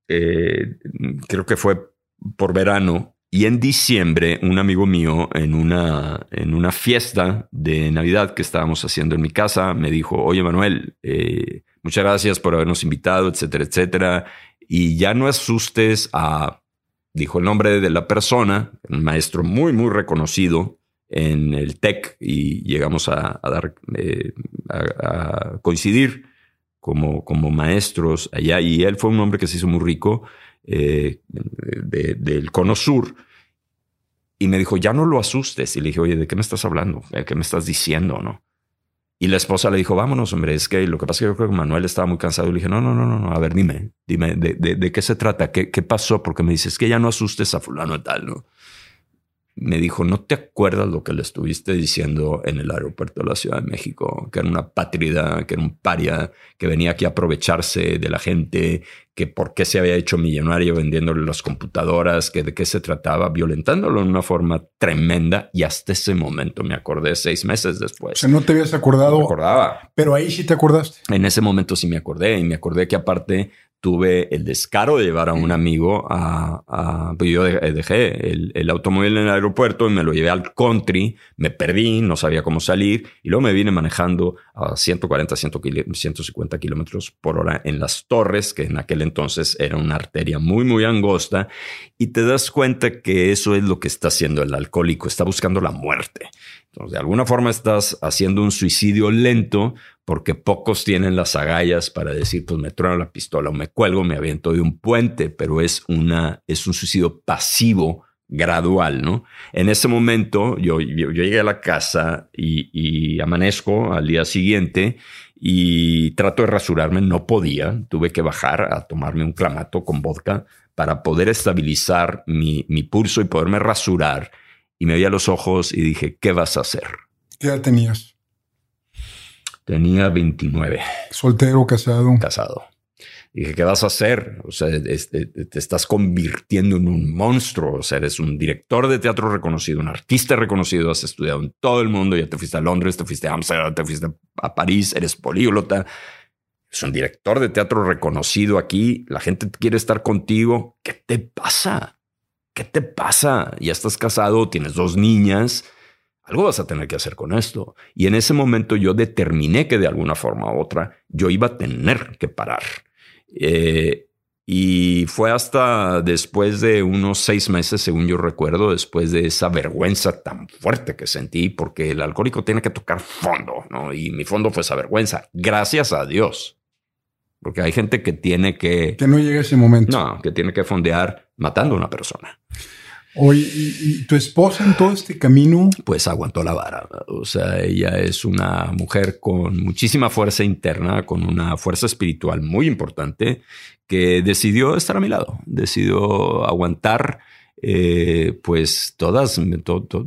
S2: eh, creo que fue por verano y en diciembre un amigo mío en una, en una fiesta de Navidad que estábamos haciendo en mi casa me dijo, oye Manuel, eh, muchas gracias por habernos invitado, etcétera, etcétera. Y ya no asustes a dijo el nombre de la persona, un maestro muy, muy reconocido en el TEC y llegamos a, dar, eh, a, coincidir como, como maestros allá. Y él fue un hombre que se hizo muy rico eh, del Cono Sur. Y me dijo, ya no lo asustes. Y le dije, oye, ¿de qué me estás hablando? ¿De qué me estás diciendo? ¿No? Y la esposa le dijo, vámonos, hombre, es que lo que pasa es que yo creo que Manuel estaba muy cansado. Y le dije, no, no, no, no, no, a ver, dime, dime, ¿de, de, qué se trata? ¿Qué, ¿Qué pasó? Porque me dices que ya no asustes a fulano y tal, ¿no? Me dijo, ¿no te acuerdas lo que le estuviste diciendo en el aeropuerto de la Ciudad de México? Que era una pátrida, que era un paria, que venía aquí a aprovecharse de la gente, que por qué se había hecho millonario vendiéndole las computadoras, que de qué se trataba, violentándolo en una forma tremenda. Y hasta ese momento me acordé seis meses después.
S1: O sea, no te habías acordado.
S2: me acordaba.
S1: Pero ahí sí te acordaste.
S2: En ese momento sí me acordé y me acordé que aparte tuve el descaro de llevar a un amigo a, pues yo dejé el, automóvil en el aeropuerto y me lo llevé al country, me perdí, no sabía cómo salir y luego me vine manejando a 140, 150 kilómetros por hora en las torres, que en aquel entonces era una arteria muy, muy angosta y te das cuenta que eso es lo que está haciendo el alcohólico, está buscando la muerte. Entonces, de alguna forma estás haciendo un suicidio lento porque pocos tienen las agallas para decir, pues me trueno la pistola o me cuelgo, me aviento de un puente, pero es, una, es un suicidio pasivo gradual, ¿no? En ese momento yo, yo, llegué a la casa y, amanezco al día siguiente y trato de rasurarme, no podía, tuve que bajar a tomarme un clamato con vodka para poder estabilizar mi, mi pulso y poderme rasurar y me vi a los ojos y dije, ¿qué vas a hacer?
S1: ¿Qué edad tenías?
S2: Tenía 29.
S1: ¿Soltero, casado?
S2: Casado. Dije, ¿qué vas a hacer? O sea, este, te estás convirtiendo en un monstruo. O sea, eres un director de teatro reconocido, un artista reconocido, has estudiado en todo el mundo, ya te fuiste a Londres, te fuiste a Amsterdam, te fuiste a París, eres políglota. Es un director de teatro reconocido aquí. La gente quiere estar contigo. ¿Qué te pasa? ¿Qué te pasa? Ya estás casado, tienes dos niñas, algo vas a tener que hacer con esto. Y en ese momento yo determiné que de alguna forma u otra yo iba a tener que parar. Eh, y fue hasta después de unos seis meses, según yo recuerdo, después de esa vergüenza tan fuerte que sentí, porque el alcohólico tiene que tocar fondo, ¿no? Y mi fondo fue esa vergüenza. Gracias a Dios. Porque hay gente que tiene que...
S1: Que no llegue ese momento.
S2: No, que tiene que fondear matando a una persona.
S1: Oye, ¿y, tu esposa en todo este camino?
S2: Pues aguantó la vara. O sea, ella es una mujer con muchísima fuerza interna, con una fuerza espiritual muy importante, que decidió estar a mi lado, decidió aguantar eh, pues todas,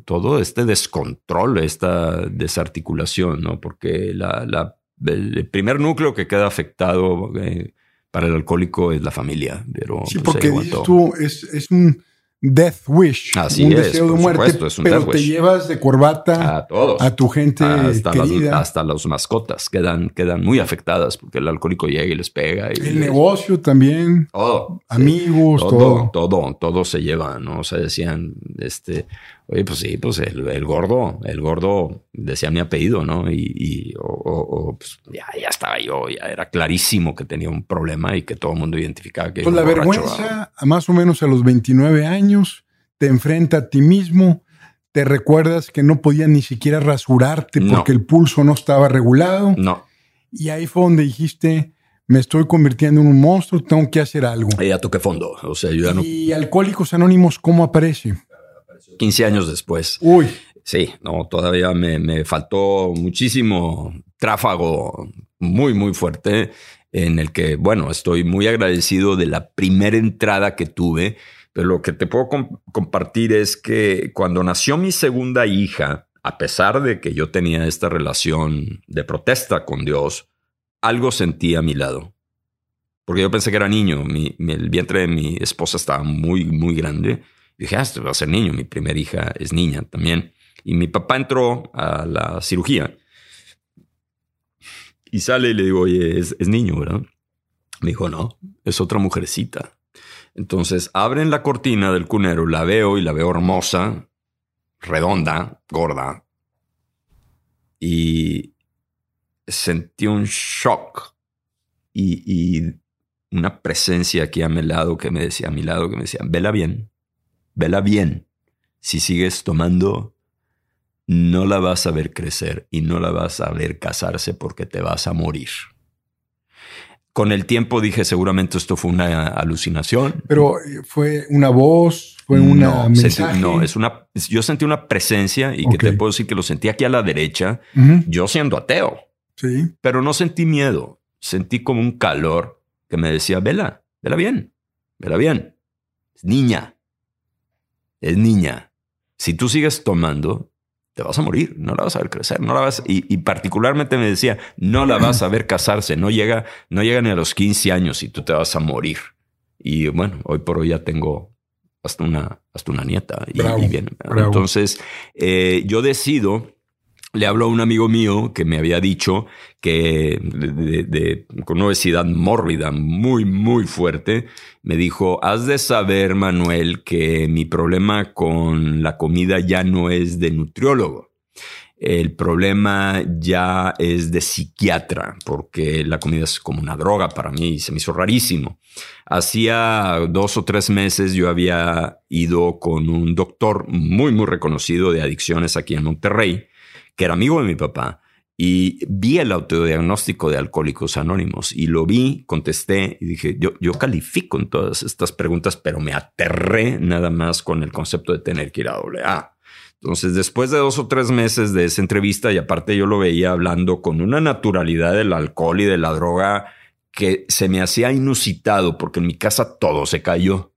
S2: todo este descontrol, esta desarticulación, ¿no? Porque la, la el primer núcleo que queda afectado eh, para el alcohólico es la familia. Pero,
S1: sí, pues, porque tú, es, es un death wish.
S2: Así
S1: un
S2: es,
S1: deseo de muerte, pero te llevas de corbata
S2: a todos,
S1: a tu gente
S2: hasta
S1: querida.
S2: Las, hasta las mascotas quedan, quedan muy afectadas porque el alcohólico llega y les pega. Y
S1: el negocio también.
S2: Todo.
S1: Amigos,
S2: todo,
S1: todo.
S2: Todo, todo se lleva, ¿no? O sea, decían, este, oye, pues sí, pues el, gordo, el gordo decía mi apellido, ¿no? Y, o, pues ya, ya estaba yo, ya era clarísimo que tenía un problema y que todo el mundo identificaba que...
S1: Pues la vergüenza, más o menos a los 29 años, te enfrenta a ti mismo, te recuerdas que no podías ni siquiera rasurarte porque el pulso no estaba regulado.
S2: No.
S1: Y ahí fue donde dijiste, me estoy convirtiendo en un monstruo, tengo que hacer algo.
S2: Y ya toqué fondo, o sea, yo ya no...
S1: ¿Y Alcohólicos Anónimos cómo aparece?
S2: 15 años después.
S1: Uy.
S2: sí, no, todavía me, me faltó muchísimo tráfago muy, muy fuerte en el que, bueno, estoy muy agradecido de la primera entrada que tuve, pero lo que te puedo compartir es que cuando nació mi segunda hija, a pesar de que yo tenía esta relación de protesta con Dios, algo sentí a mi lado. Porque yo pensé que era niño, mi, el vientre de mi esposa estaba muy, muy grande. Dije, ah, va a ser niño, mi primera hija es niña también. Y mi papá entró a la cirugía y sale y le digo, oye, es, niño, ¿verdad? Me dijo, no, es otra mujercita. Entonces abren la cortina del cunero, la veo y la veo hermosa, redonda, gorda. Y sentí un shock y, y, una presencia aquí a mi lado que me decía, a mi lado que me decía, vela bien, vela bien. Si sigues tomando no la vas a ver crecer y no la vas a ver casarse porque te vas a morir. Con el tiempo dije, seguramente esto fue una alucinación.
S1: Pero fue una voz, fue una
S2: no, no, es una. Yo sentí una presencia y que te puedo decir que lo sentí aquí a la derecha, yo siendo ateo.
S1: Sí.
S2: Pero no sentí miedo, sentí como un calor que me decía, vela, vela bien, vela bien. Niña, es niña. Si tú sigues tomando, te vas a morir, no la vas a ver crecer, no la vas y, particularmente me decía, no la vas a ver casarse, no llega, no llega ni a los 15 años y tú te vas a morir. Y bueno, hoy por hoy ya tengo hasta una, hasta una nieta y, bien. Entonces, eh, yo decido le hablo a un amigo mío que me había dicho que de, con una obesidad mórbida muy, muy fuerte, me dijo, has de saber, Manuel, que mi problema con la comida ya no es de nutriólogo. El problema ya es de psiquiatra, porque la comida es como una droga para mí y se me hizo rarísimo. Hacía dos o tres meses yo había ido con un doctor muy, muy reconocido de adicciones aquí en Monterrey que era amigo de mi papá, y vi el autodiagnóstico de Alcohólicos Anónimos y lo vi, contesté y dije, yo, yo califico en todas estas preguntas, pero me aterré nada más con el concepto de tener que ir a doble A. Entonces, después de dos o tres meses de esa entrevista, y aparte yo lo veía hablando con una naturalidad del alcohol y de la droga que se me hacía inusitado, porque en mi casa todo se cayó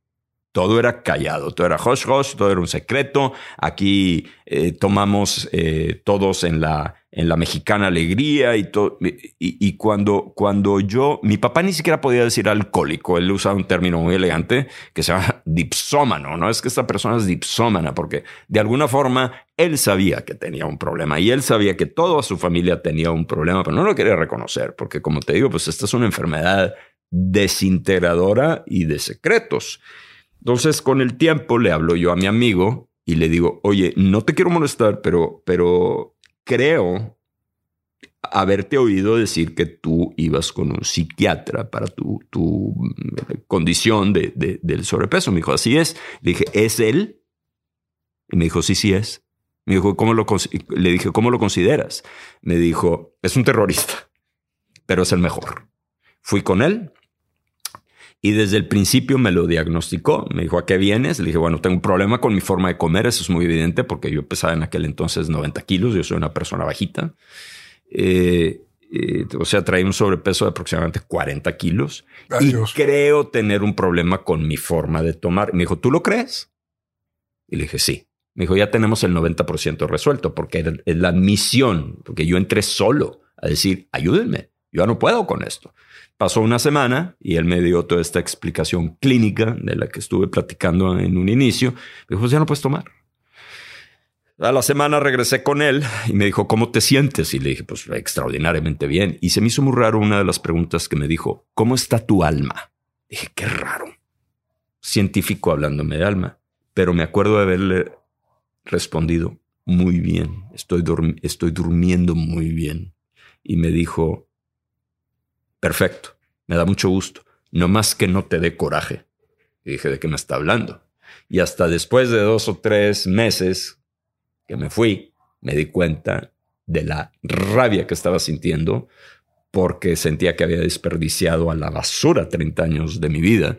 S2: todo era callado, todo era hush hush, todo era un secreto. Aquí eh, tomamos eh, todos en la, en la mexicana alegría y todo. Y, cuando, cuando yo, mi papá ni siquiera podía decir alcohólico, él usaba un término muy elegante que se llama *laughs* dipsómano, no es que esta persona es dipsómana, porque de alguna forma él sabía que tenía un problema y él sabía que toda su familia tenía un problema, pero no lo quería reconocer, porque como te digo, pues esta es una enfermedad desintegradora y de secretos. Entonces, con el tiempo le hablo yo a mi amigo y le digo, oye, no te quiero molestar, pero, pero creo haberte oído decir que tú ibas con un psiquiatra para tu, tu condición de, del sobrepeso. Me dijo, así es. Le dije, ¿es él? Y me dijo, sí, sí es. Me dijo, ¿cómo lo le dije, ¿cómo lo consideras? Me dijo, es un terrorista, pero es el mejor. Fui con él, y desde el principio me lo diagnosticó. Me dijo, ¿a qué vienes? Le dije, bueno, tengo un problema con mi forma de comer. Eso es muy evidente porque yo pesaba en aquel entonces 90 kilos. Yo soy una persona bajita. Eh, eh, o sea, traía un sobrepeso de aproximadamente 40 kilos. Y creo tener un problema con mi forma de tomar. Me dijo, ¿tú lo crees? Y le dije, sí. Me dijo, ya tenemos el 90% resuelto porque es la misión, porque yo entré solo a decir, ayúdenme, yo ya no puedo con esto. Pasó una semana y él me dio toda esta explicación clínica de la que estuve platicando en un inicio. Me dijo, pues ya no puedes tomar. A la semana regresé con él y me dijo, ¿cómo te sientes? Y le dije, pues extraordinariamente bien. Y se me hizo muy raro una de las preguntas que me dijo, ¿cómo está tu alma? Dije, qué raro. Científico hablándome de alma. Pero me acuerdo de haberle respondido, muy bien, estoy, estoy durmiendo muy bien. Y me dijo, Perfecto, me da mucho gusto. No más que no te dé coraje. Y dije, ¿de qué me está hablando? Y hasta después de dos o tres meses que me fui, me di cuenta de la rabia que estaba sintiendo porque sentía que había desperdiciado a la basura 30 años de mi vida,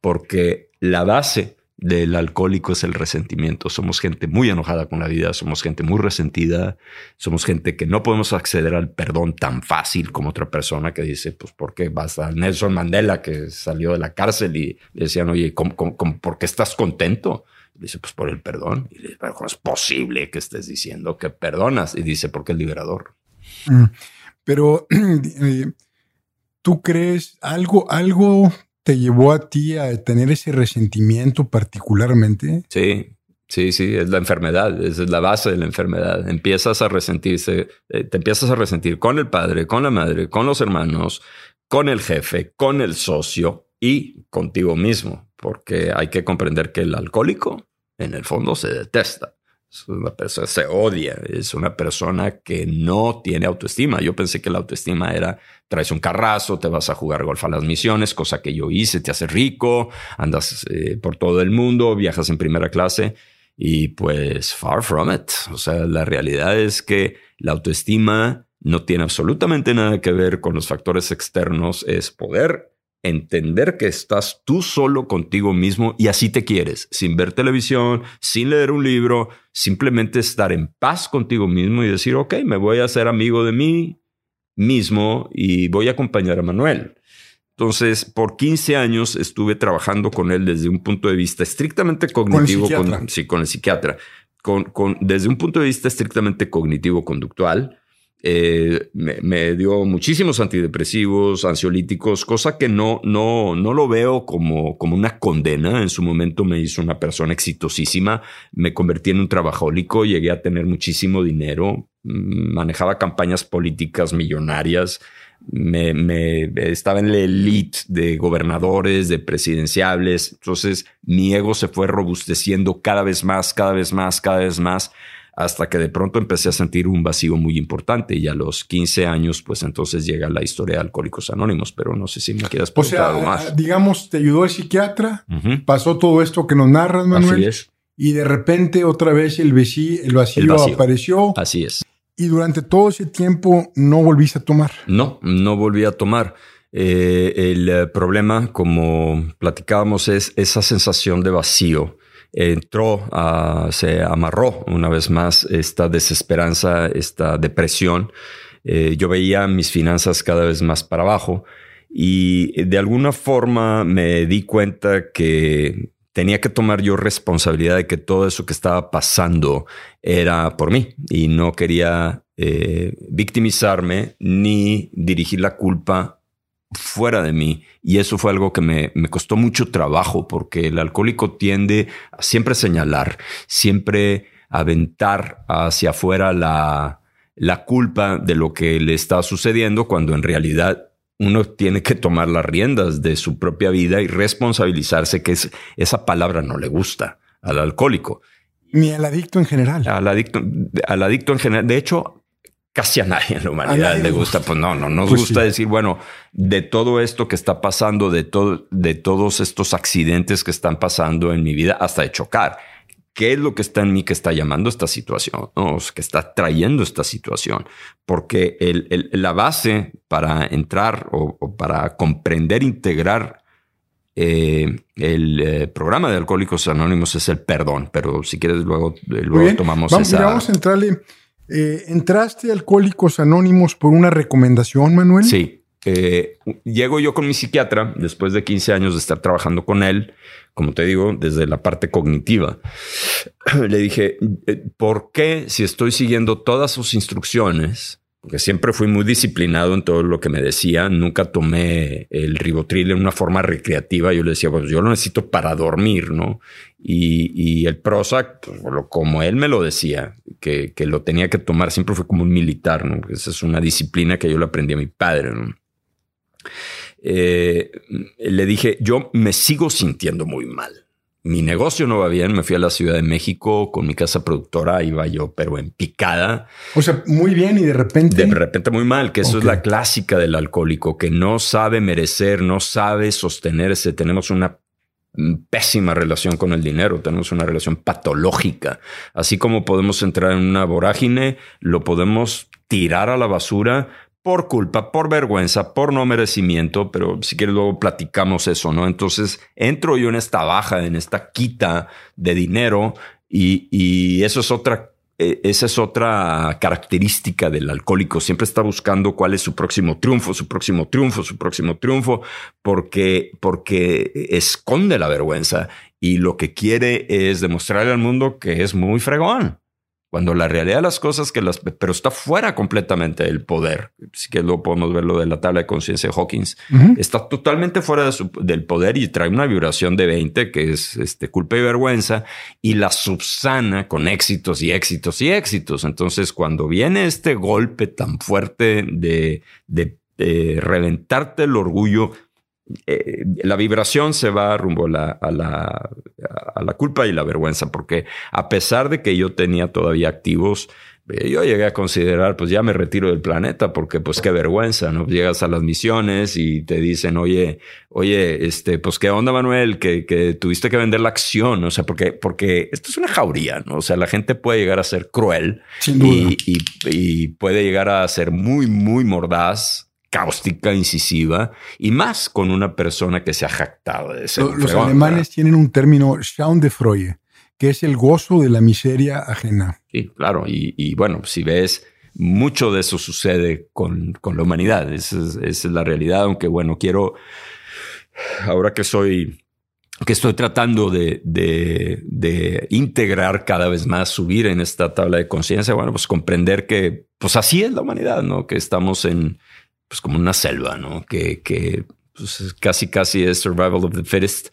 S2: porque la base del alcohólico es el resentimiento. Somos gente muy enojada con la vida, somos gente muy resentida, somos gente que no podemos acceder al perdón tan fácil como otra persona que dice, pues, ¿por qué vas a Nelson Mandela que salió de la cárcel y le decían, oye, ¿cómo, por qué estás contento? dice, pues por el perdón. Y dice, pero ¿cómo es posible que estés diciendo que perdonas? Y dice, porque el liberador.
S1: Mm. Pero, *clears throat* ¿tú crees algo, algo te llevó a ti a tener ese resentimiento particularmente?
S2: Sí, sí, sí, es la enfermedad, es la base de la enfermedad. Empiezas a resentirse, eh, te empiezas a resentir con el padre, con la madre, con los hermanos, con el jefe, con el socio y contigo mismo, porque hay que comprender que el alcohólico en el fondo se detesta. Es una persona se odia, es una persona que no tiene autoestima. Yo pensé que la autoestima era traes un carrazo, te vas a jugar golf a las misiones, cosa que yo hice, te hace rico, andas eh, por todo el mundo, viajas en primera clase y pues far from it. O sea, la realidad es que la autoestima no tiene absolutamente nada que ver con los factores externos, es poder entender que estás tú solo contigo mismo y así te quieres, sin ver televisión, sin leer un libro, simplemente estar en paz contigo mismo y decir, ok, me voy a hacer amigo de mí mismo y voy a acompañar a Manuel. Entonces, por 15 años estuve trabajando con él desde un punto de vista estrictamente cognitivo,
S1: con
S2: sí, con el psiquiatra, con, con, desde un punto de vista estrictamente cognitivo-conductual eh, me, dio muchísimos antidepresivos, ansiolíticos, cosa que no, no, no lo veo como, como una condena. En su momento me hizo una persona exitosísima, me convertí en un trabajólico, llegué a tener muchísimo dinero, mm, manejaba campañas políticas millonarias, me, estaba en la elite de gobernadores, de presidenciables, entonces mi ego se fue robusteciendo cada vez más, cada vez más, cada vez más hasta que de pronto empecé a sentir un vacío muy importante y a los 15 años, pues entonces llega la historia de Alcohólicos Anónimos, pero no sé si me quieras preguntar o más.
S1: Digamos, te ayudó el psiquiatra, pasó todo esto que nos narras, Manuel. Así es. Y de repente otra vez el, vacío, el vacío, apareció.
S2: Así es.
S1: Y durante todo ese tiempo no volviste a tomar.
S2: No, no volví a tomar. Eh, el eh, problema, como platicábamos, es esa sensación de vacío entró, se amarró una vez más esta desesperanza, esta depresión. Eh, yo veía mis finanzas cada vez más para abajo y de alguna forma me di cuenta que tenía que tomar yo responsabilidad de que todo eso que estaba pasando era por mí y no quería eh, victimizarme ni dirigir la culpa fuera de mí. Y eso fue algo que me, costó mucho trabajo porque el alcohólico tiende a siempre señalar, siempre aventar hacia afuera la, la culpa de lo que le está sucediendo cuando en realidad uno tiene que tomar las riendas de su propia vida y responsabilizarse que es, esa palabra no le gusta al alcohólico.
S1: Ni al adicto en general.
S2: Al adicto, al adicto en general. De hecho, casi a nadie en la humanidad le gusta. Pues no, no nos pues gusta decir, bueno, de todo esto que está pasando, de todo, de todos estos accidentes que están pasando en mi vida, hasta de chocar. ¿Qué es lo que está en mí que está llamando esta situación? que está trayendo esta situación. Porque el, la base para entrar o, para comprender, integrar eh, el eh, programa de Alcohólicos Anónimos es el perdón. Pero si quieres, luego, luego tomamos
S1: vamos,
S2: esa.
S1: Vamos a entrarle eh, ¿Entraste a Alcohólicos Anónimos por una recomendación, Manuel?
S2: Sí. Eh, llego yo con mi psiquiatra después de 15 años de estar trabajando con él, como te digo, desde la parte cognitiva. *clears throat* Le dije, eh, ¿por qué si estoy siguiendo todas sus instrucciones? Porque siempre fui muy disciplinado en todo lo que me decía. Nunca tomé el ribotril en una forma recreativa. Yo le decía, pues yo lo necesito para dormir, ¿no? Y, el Prozac, pues, como él me lo decía, que, lo tenía que tomar, siempre fue como un militar, ¿no? Esa es una disciplina que yo le aprendí a mi padre, ¿no? Eh, le dije, yo me sigo sintiendo muy mal. Mi negocio no va bien, me fui a la Ciudad de México con mi casa productora, iba yo, pero en picada.
S1: O sea, muy bien y de repente.
S2: De repente muy mal, que eso es la clásica del alcohólico, que no sabe merecer, no sabe sostenerse. Tenemos una pésima relación con el dinero, tenemos una relación patológica. Así como podemos entrar en una vorágine, lo podemos tirar a la basura por culpa, por vergüenza, por no merecimiento, pero si quieres luego platicamos eso, ¿no? Entonces entro yo en esta baja, en esta quita de dinero y, eso es otra e, esa es otra característica del alcohólico. Siempre está buscando cuál es su próximo triunfo, su próximo triunfo, su próximo triunfo, porque, porque esconde la vergüenza y lo que quiere es demostrarle al mundo que es muy fregón. Cuando la realidad de las cosas que las, pero está fuera completamente del poder. Así que luego podemos ver lo de la tabla de conciencia de Hawkins. Está totalmente fuera del poder y trae una vibración de 20 que es este, culpa y vergüenza y la subsana con éxitos y éxitos y éxitos. Entonces, cuando viene este golpe tan fuerte de, de, de reventarte el orgullo, eh, la vibración se va rumbo a la, a, la, a la, culpa y la vergüenza, porque a pesar de que yo tenía todavía activos, eh, yo llegué a considerar, pues ya me retiro del planeta, porque pues qué vergüenza, ¿no? Llegas a las misiones y te dicen, oye, oye, este, pues qué onda, Manuel, que, que tuviste que vender la acción, o sea, porque, porque esto es una jauría, ¿no? O sea, la gente puede llegar a ser cruel Y, y, y puede llegar a ser muy, muy mordaz cáustica, incisiva y más con una persona que se ha jactado de ser.
S1: Los, alemanes tienen un término Schadenfreude, que es el gozo de la miseria ajena.
S2: Sí, claro. Y, bueno, si ves, mucho de eso sucede con, con la humanidad. Esa es, la realidad. Aunque bueno, quiero, ahora que soy que estoy tratando de, de, de, integrar cada vez más, subir en esta tabla de conciencia, bueno, pues comprender que pues así es la humanidad, ¿no? Que estamos en, pues como una selva, ¿no? Que, que pues, casi, casi es survival of the fittest.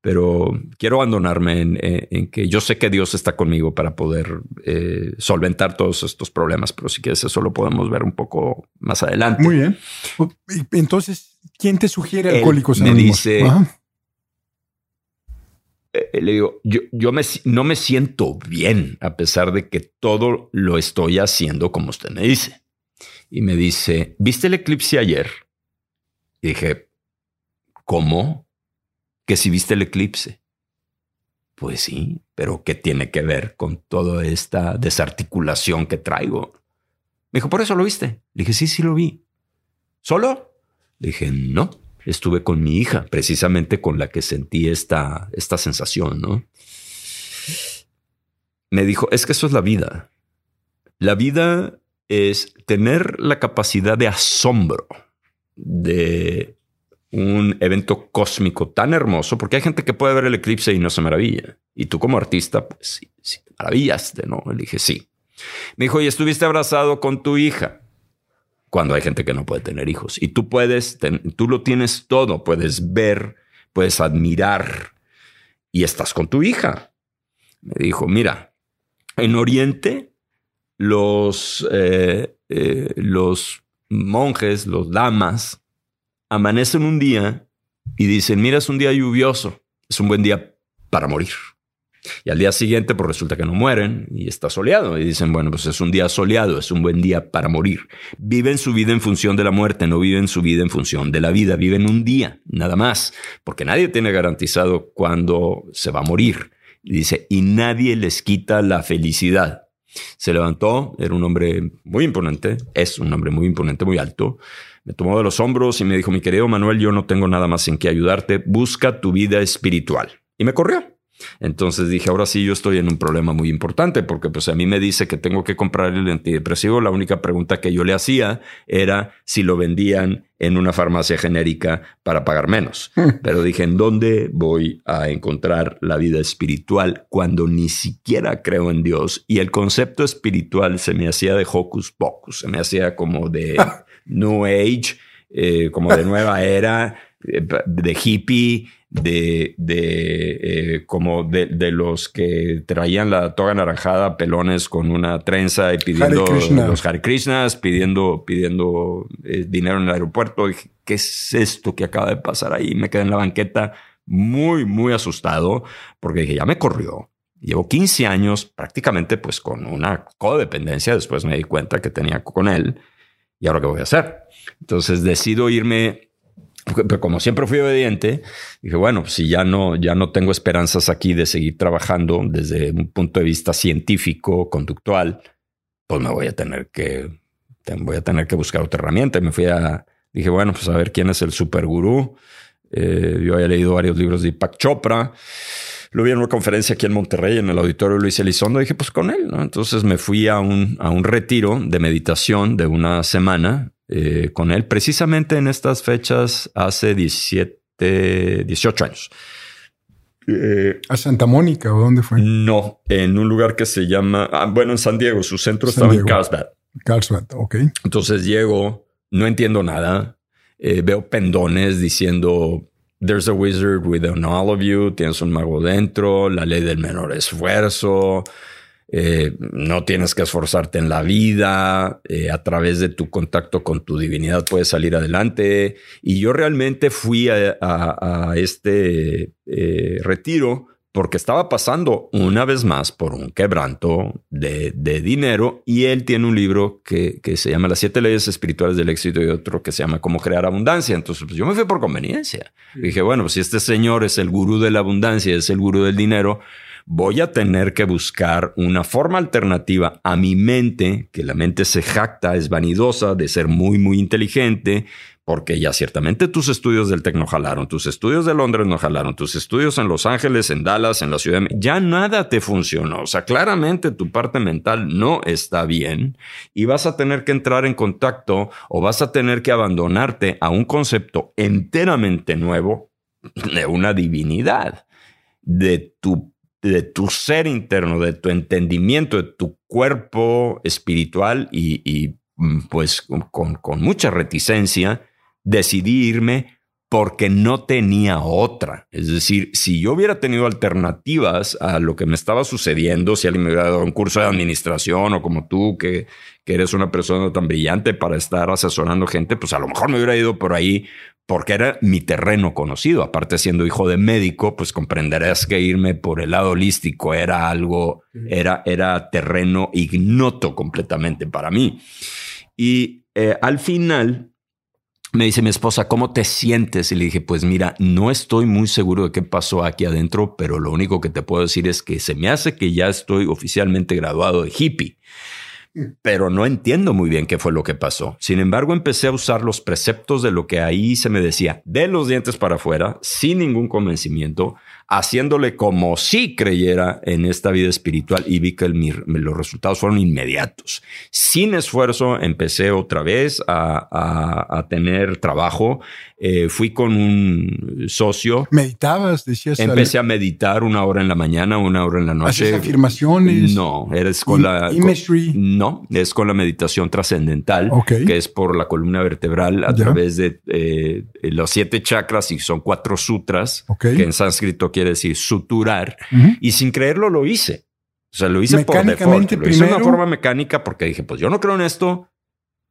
S2: Pero quiero abandonarme en, que yo sé que Dios está conmigo para poder eh, solventar todos estos problemas, pero si quieres eso lo podemos ver un poco más adelante.
S1: Muy bien. Entonces, ¿quién te sugiere Alcohólicos
S2: Me dice, eh, le digo, yo, yo me, no me siento bien a pesar de que todo lo estoy haciendo como usted me dice y me dice, ¿viste el eclipse ayer? Dije, ¿cómo? Que si viste el eclipse. Pues sí, pero ¿qué tiene que ver con toda esta desarticulación que traigo? Me dijo, ¿por eso lo viste? Le dije, sí, sí lo vi. ¿Solo? Le dije, no, estuve con mi hija, precisamente con la que sentí esta, esta sensación, ¿no? Me dijo, es que eso es la vida. La vida es tener la capacidad de asombro de un evento cósmico tan hermoso, porque hay gente que puede ver el eclipse y no se maravilla. Y tú como artista, pues sí, sí te maravillaste, ¿no? Le dije, sí. Me dijo, y estuviste abrazado con tu hija. Cuando hay gente que no puede tener hijos. Y tú puedes, tú lo tienes todo, puedes ver, puedes admirar y estás con tu hija. Me dijo, mira, en Oriente los, eh, eh, los monjes, los damas, amanecen un día y dicen, mira, es un día lluvioso, es un buen día para morir. Y al día siguiente, pues resulta que no mueren y está soleado. Y dicen, bueno, pues es un día soleado, es un buen día para morir. Viven su vida en función de la muerte, no viven su vida en función de la vida. Viven un día, nada más, porque nadie tiene garantizado cuándo se va a morir. Y dice, y nadie les quita la felicidad. Se levantó, era un hombre muy imponente, es un hombre muy imponente, muy alto. Me tomó de los hombros y me dijo, mi querido Manuel, yo no tengo nada más en qué ayudarte, busca tu vida espiritual. Y me corrió. Entonces dije, ahora sí yo estoy en un problema muy importante porque pues a mí me dice que tengo que comprar el antidepresivo. La única pregunta que yo le hacía era si lo vendían en una farmacia genérica para pagar menos. *laughs* Pero dije, ¿en dónde voy a encontrar la vida espiritual cuando ni siquiera creo en Dios? Y el concepto espiritual se me hacía de hocus pocus, se me hacía como de *laughs* New Age, eh, como de nueva era, eh, de hippie de, de eh, como de, de, los que traían la toga naranjada, pelones con una trenza y pidiendo los Hare Krishnas, pidiendo, pidiendo eh, dinero en el aeropuerto. Dije, ¿qué es esto que acaba de pasar ahí? Me quedé en la banqueta muy, muy asustado porque dije, ya me corrió. Llevo 15 años prácticamente pues con una codependencia. Después me di cuenta que tenía con él. ¿Y ahora qué voy a hacer? Entonces decido irme pero como siempre fui obediente, dije, bueno, si ya no, ya no tengo esperanzas aquí de seguir trabajando desde un punto de vista científico, conductual, pues me voy a tener que voy a tener que buscar otra herramienta. Y me fui a, dije, bueno, pues a ver quién es el super gurú. Eh, yo había leído varios libros de Deepak Chopra. Lo vi en una conferencia aquí en Monterrey, en el auditorio Luis Elizondo. Dije, pues con él. Entonces me fui a un, a un retiro de meditación de una semana eh, con él, precisamente en estas fechas hace 17, 18 años.
S1: Eh, ¿A Santa Mónica o dónde fue?
S2: No, en un lugar que se llama, ah, bueno, en San Diego, su centro estaba en Carlsbad.
S1: Carlsbad, ok.
S2: Entonces llego, no entiendo nada, eh, veo pendones diciendo, there's a wizard within all of you, tienes un mago dentro, la ley del menor esfuerzo, eh, no tienes que esforzarte en la vida, eh, a través de tu contacto con tu divinidad puedes salir adelante. Y yo realmente fui a, este eh, retiro porque estaba pasando una vez más por un quebranto de, dinero y él tiene un libro que, se llama Las siete leyes espirituales del éxito y otro que se llama Cómo crear abundancia. Entonces pues, yo me fui por conveniencia. dije, bueno, pues si este señor es el gurú de la abundancia, es el gurú del dinero, voy a tener que buscar una forma alternativa a mi mente, que la mente se jacta, es vanidosa de ser muy, muy inteligente, porque ya ciertamente tus estudios del TEC no jalaron, tus estudios de Londres no jalaron, tus estudios en Los Ángeles, en Dallas, en la ciudad, de... ya nada te funcionó. O sea, claramente tu parte mental no está bien y vas a tener que entrar en contacto o vas a tener que abandonarte a un concepto enteramente nuevo de una divinidad, de tu de tu ser interno, de tu entendimiento, de tu cuerpo espiritual y, mm, pues con, con, mucha reticencia decidí irme porque no tenía otra. Es decir, si yo hubiera tenido alternativas a lo que me estaba sucediendo, si alguien me hubiera dado un curso de administración o como tú, que, que eres una persona tan brillante para estar asesorando gente, pues a lo mejor me hubiera ido por ahí porque era mi terreno conocido. Aparte, siendo hijo de médico, pues comprenderás que irme por el lado holístico era algo, era, era terreno ignoto completamente para mí. Y eh, al final me dice mi esposa, ¿cómo te sientes? Y le dije, pues mira, no estoy muy seguro de qué pasó aquí adentro, pero lo único que te puedo decir es que se me hace que ya estoy oficialmente graduado de hippie pero no entiendo muy bien qué fue lo que pasó. Sin embargo, empecé a usar los preceptos de lo que ahí se me decía, de los dientes para afuera, sin ningún convencimiento, haciéndole como si creyera en esta vida espiritual y vi que los resultados fueron inmediatos. Sin esfuerzo empecé otra vez a, tener trabajo. Eh, fui con un socio.
S1: ¿Meditabas? Decías.
S2: Empecé a meditar una hora en la mañana, una hora en la noche.
S1: afirmaciones?
S2: No, eres con la... no, es con la meditación trascendental, que es por la columna vertebral a través de eh, los siete chakras y son cuatro sutras, que en sánscrito quiere decir suturar, y sin creerlo lo hice. O sea, lo hice por default. Lo hice de una forma mecánica porque dije, pues yo no creo en esto,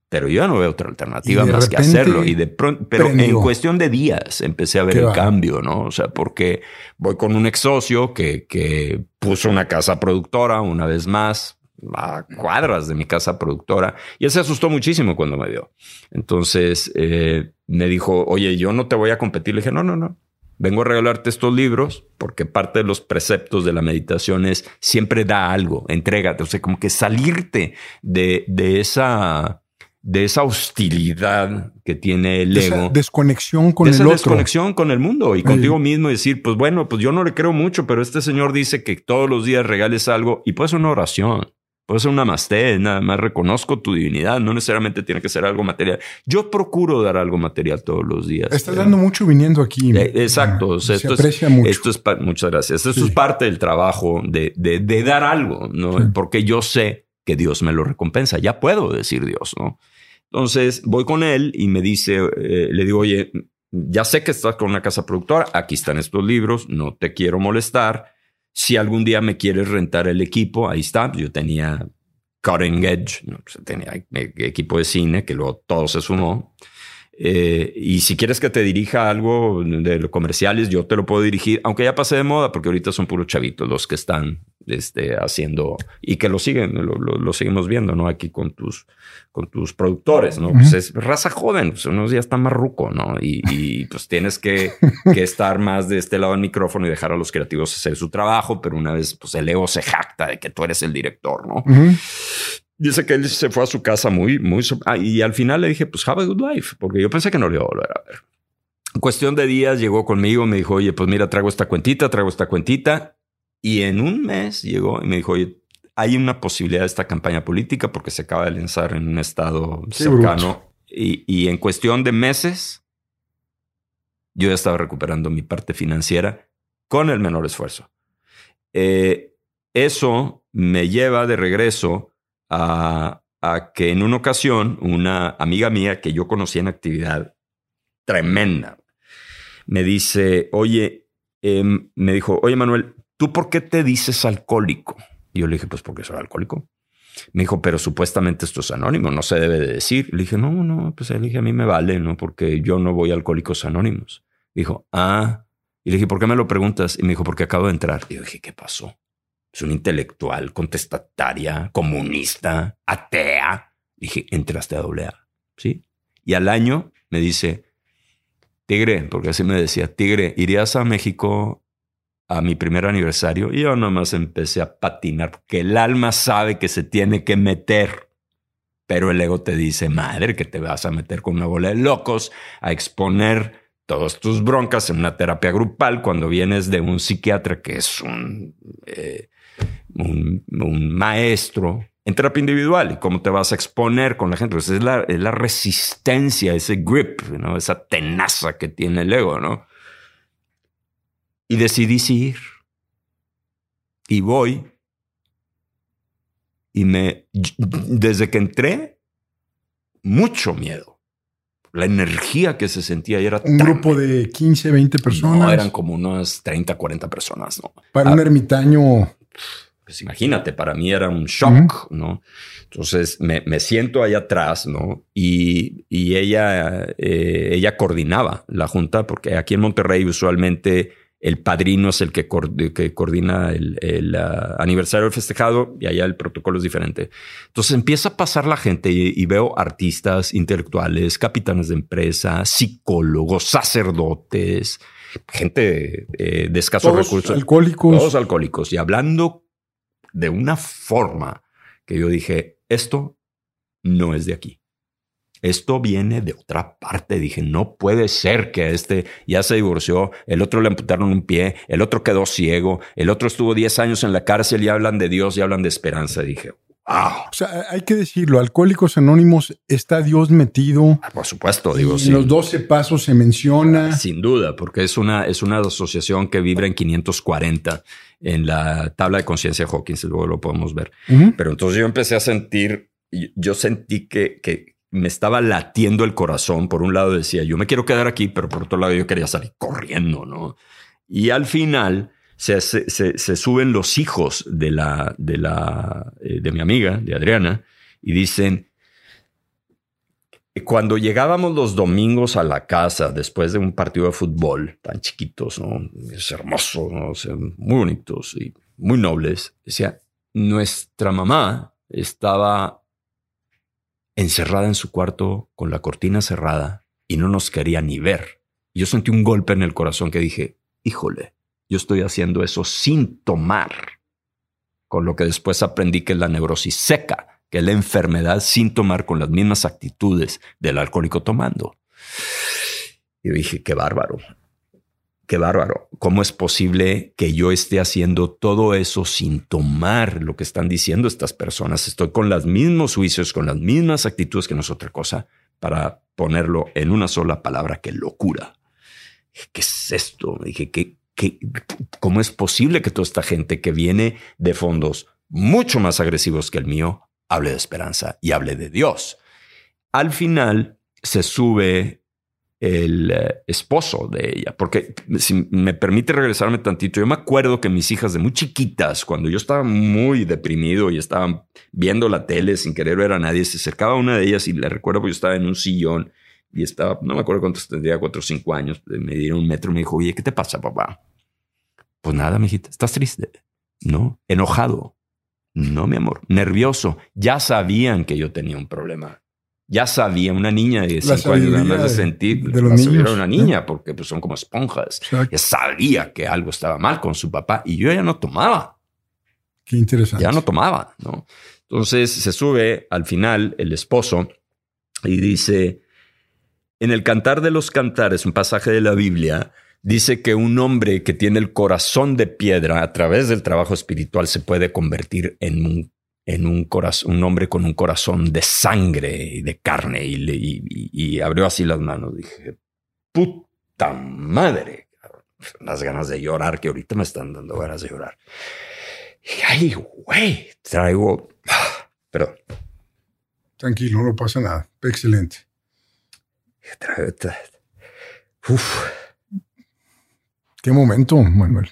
S2: pero yo ya no veo otra alternativa más que hacerlo. Y de pronto, pero en cuestión de días empecé a ver el cambio, ¿no? O sea, porque voy con un ex socio que, que puso una casa productora una vez más a cuadras de mi casa productora y él se asustó muchísimo cuando me vio. Entonces eh, me dijo, oye, yo no te voy a competir. Le dije, no, no, no vengo a regalarte estos libros porque parte de los preceptos de la meditación es siempre da algo, entrégate, o sea, como que salirte de, de esa de esa hostilidad que tiene el ego. Esa
S1: desconexión con
S2: esa
S1: el
S2: otro. desconexión con el mundo y contigo mismo y decir, pues bueno, pues yo no le creo mucho, pero este señor dice que todos los días regales algo y puede ser una oración. Puede ser un namaste, nada más reconozco tu divinidad, no necesariamente tiene que ser algo material. Yo procuro dar algo material todos los días.
S1: Estás dando mucho viniendo aquí.
S2: Eh, exacto. se aprecia mucho. Esto es muchas gracias. Esto es parte del trabajo de, de, dar algo, ¿no? Porque yo sé que Dios me lo recompensa. Ya puedo decir Dios, ¿no? Entonces voy con él y me dice, eh, le digo, oye, ya sé que estás con una casa productora, aquí están estos libros, no te quiero molestar si algún día me quieres rentar el equipo, ahí está. Yo tenía Cutting Edge, pues, tenía equipo de cine que luego todo se sumó. Eh, y si quieres que te dirija algo de los comerciales, yo te lo puedo dirigir, aunque ya pasé de moda, porque ahorita son puros chavitos los que están este, haciendo y que lo siguen, lo, seguimos viendo, ¿no? Aquí con tus, con tus productores, ¿no? Pues es raza joven, pues unos días está más ruco, ¿no? Y, pues tienes que, *laughs* que, estar más de este lado del micrófono y dejar a los creativos hacer su trabajo, pero una vez, pues el ego se jacta de que tú eres el director, ¿no? Dice que él se fue a su casa muy, muy... Ah, y al final le dije, pues have a good life, porque yo pensé que no le iba a volver a ver. En cuestión de días llegó conmigo, me dijo, oye, pues mira, traigo esta cuentita, traigo esta cuentita. Y en un mes llegó y me dijo, oye, hay una posibilidad de esta campaña política porque se acaba de lanzar en un estado cercano. Y, y en cuestión de meses, yo ya estaba recuperando mi parte financiera con el menor esfuerzo. Eh, eso me lleva de regreso a, que en una ocasión una amiga mía que yo conocía en actividad tremenda me dice, oye, em, me dijo, oye Manuel, ¿tú por qué te dices alcohólico? Y yo le dije, pues porque soy alcohólico. Me dijo, pero supuestamente esto es anónimo, no se debe de decir. Le dije, no, no, pues le dije, a mí me vale, ¿no? Porque yo no voy a Alcohólicos Anónimos. Dijo, ah. Y le dije, ¿por qué me lo preguntas? Y me dijo, porque acabo de entrar. Y yo dije, ¿qué pasó? Es un intelectual, contestataria, comunista, atea. Dije, entraste a doble A. ¿Sí? Y al año me dice, Tigre, porque así me decía, Tigre, ¿irías a México a mi primer aniversario? Y yo nomás empecé a patinar, porque el alma sabe que se tiene que meter. Pero el ego te dice, madre, que te vas a meter con una bola de locos a exponer todas tus broncas en una terapia grupal cuando vienes de un psiquiatra que es un eh, un, maestro en terapia individual y cómo te vas a exponer con la gente. Pues es, la, resistencia, ese grip, ¿no? esa tenaza que tiene el ego, ¿no? Y decidí ir. Y voy. Y me, desde que entré, mucho miedo. La energía que se sentía y era
S1: un grupo de 15, 20 personas. No,
S2: eran como unas 30, 40 personas, ¿no?
S1: Para un ah, ermitaño
S2: pues imagínate, para mí era un shock, ¿no? Entonces me, siento allá atrás, ¿no? Y, ella, eh, ella coordinaba la junta, porque aquí en Monterrey usualmente el padrino es el que, que coordina el, ah, aniversario del festejado y allá el protocolo es diferente. Entonces empieza a pasar la gente y, veo artistas, intelectuales, capitanes de empresa, psicólogos, sacerdotes, gente eh, de escasos recursos.
S1: Alcohólicos.
S2: Todos alcohólicos y hablando de una forma que yo dije, esto no es de aquí. Esto viene de otra parte. Dije, no puede ser que este ya se divorció, el otro le amputaron un pie, el otro quedó ciego, el otro estuvo 10 años en la cárcel y hablan de Dios y hablan de esperanza. dije,
S1: wow. O sea, hay que decirlo, Alcohólicos Anónimos está Dios metido.
S2: Ah, por supuesto, digo,
S1: En los 12 pasos se menciona.
S2: Sin duda, porque es una, es una asociación que vibra en 540 en la tabla de conciencia de Hawkins, luego lo podemos ver. Pero entonces yo empecé a sentir, yo sentí que, que me estaba latiendo el corazón. Por un lado decía, yo me quiero quedar aquí, pero por otro lado yo quería salir corriendo, ¿no? Y al final se, se, suben los hijos de la, de la, eh, de mi amiga, de Adriana, y dicen, cuando llegábamos los domingos a la casa después de un partido de fútbol, tan chiquitos, ¿no? Es hermoso, muy bonitos y muy nobles, decía, nuestra mamá estaba encerrada en su cuarto con la cortina cerrada y no nos quería ni ver. Yo sentí un golpe en el corazón que dije, híjole, yo estoy haciendo eso sin tomar, con lo que después aprendí que es la neurosis seca que la enfermedad sin tomar con las mismas actitudes del alcohólico tomando. Y dije, qué bárbaro, qué bárbaro. ¿Cómo es posible que yo esté haciendo todo eso sin tomar lo que están diciendo estas personas? Estoy con los mismos juicios, con las mismas actitudes que no es otra cosa, para ponerlo en una sola palabra, que locura. ¿Qué es esto? Dije, ¿qué, qué, ¿cómo es posible que toda esta gente que viene de fondos mucho más agresivos que el mío hable de esperanza y hable de Dios. Al final se sube el eh, esposo de ella, porque si me permite regresarme tantito, yo me acuerdo que mis hijas de muy chiquitas, cuando yo estaba muy deprimido y estaban viendo la tele sin querer ver a nadie, se acercaba una de ellas y le recuerdo que yo estaba en un sillón y estaba, no me acuerdo cuántos tendría, cuatro o cinco años, me dieron un metro y me dijo, oye, ¿qué te pasa, papá? Pues nada, mijita, estás triste, ¿no? Enojado. No, mi amor, nervioso. Ya sabían que yo tenía un problema. Ya sabía una niña de cinco años, además de sentir, de los niños, una niña, porque pues, son como esponjas. Ya sabía que algo estaba mal con su papá y yo ya no tomaba.
S1: Qué interesante.
S2: Ya no tomaba, ¿no? Entonces se sube al final el esposo y dice, en el Cantar de los Cantares, un pasaje de la Biblia, dice que un hombre que tiene el corazón de piedra a través del trabajo espiritual se puede convertir en un, en un, corazón, un hombre con un corazón de sangre y de carne. Y, y abrió así las manos. Dije, puta madre. Las ganas de llorar que ahorita me están dando ganas de llorar. Ay, güey, traigo. *sighs* Perdón.
S1: Tranquilo, no pasa nada. Excelente. Uf. Qué momento, Manuel.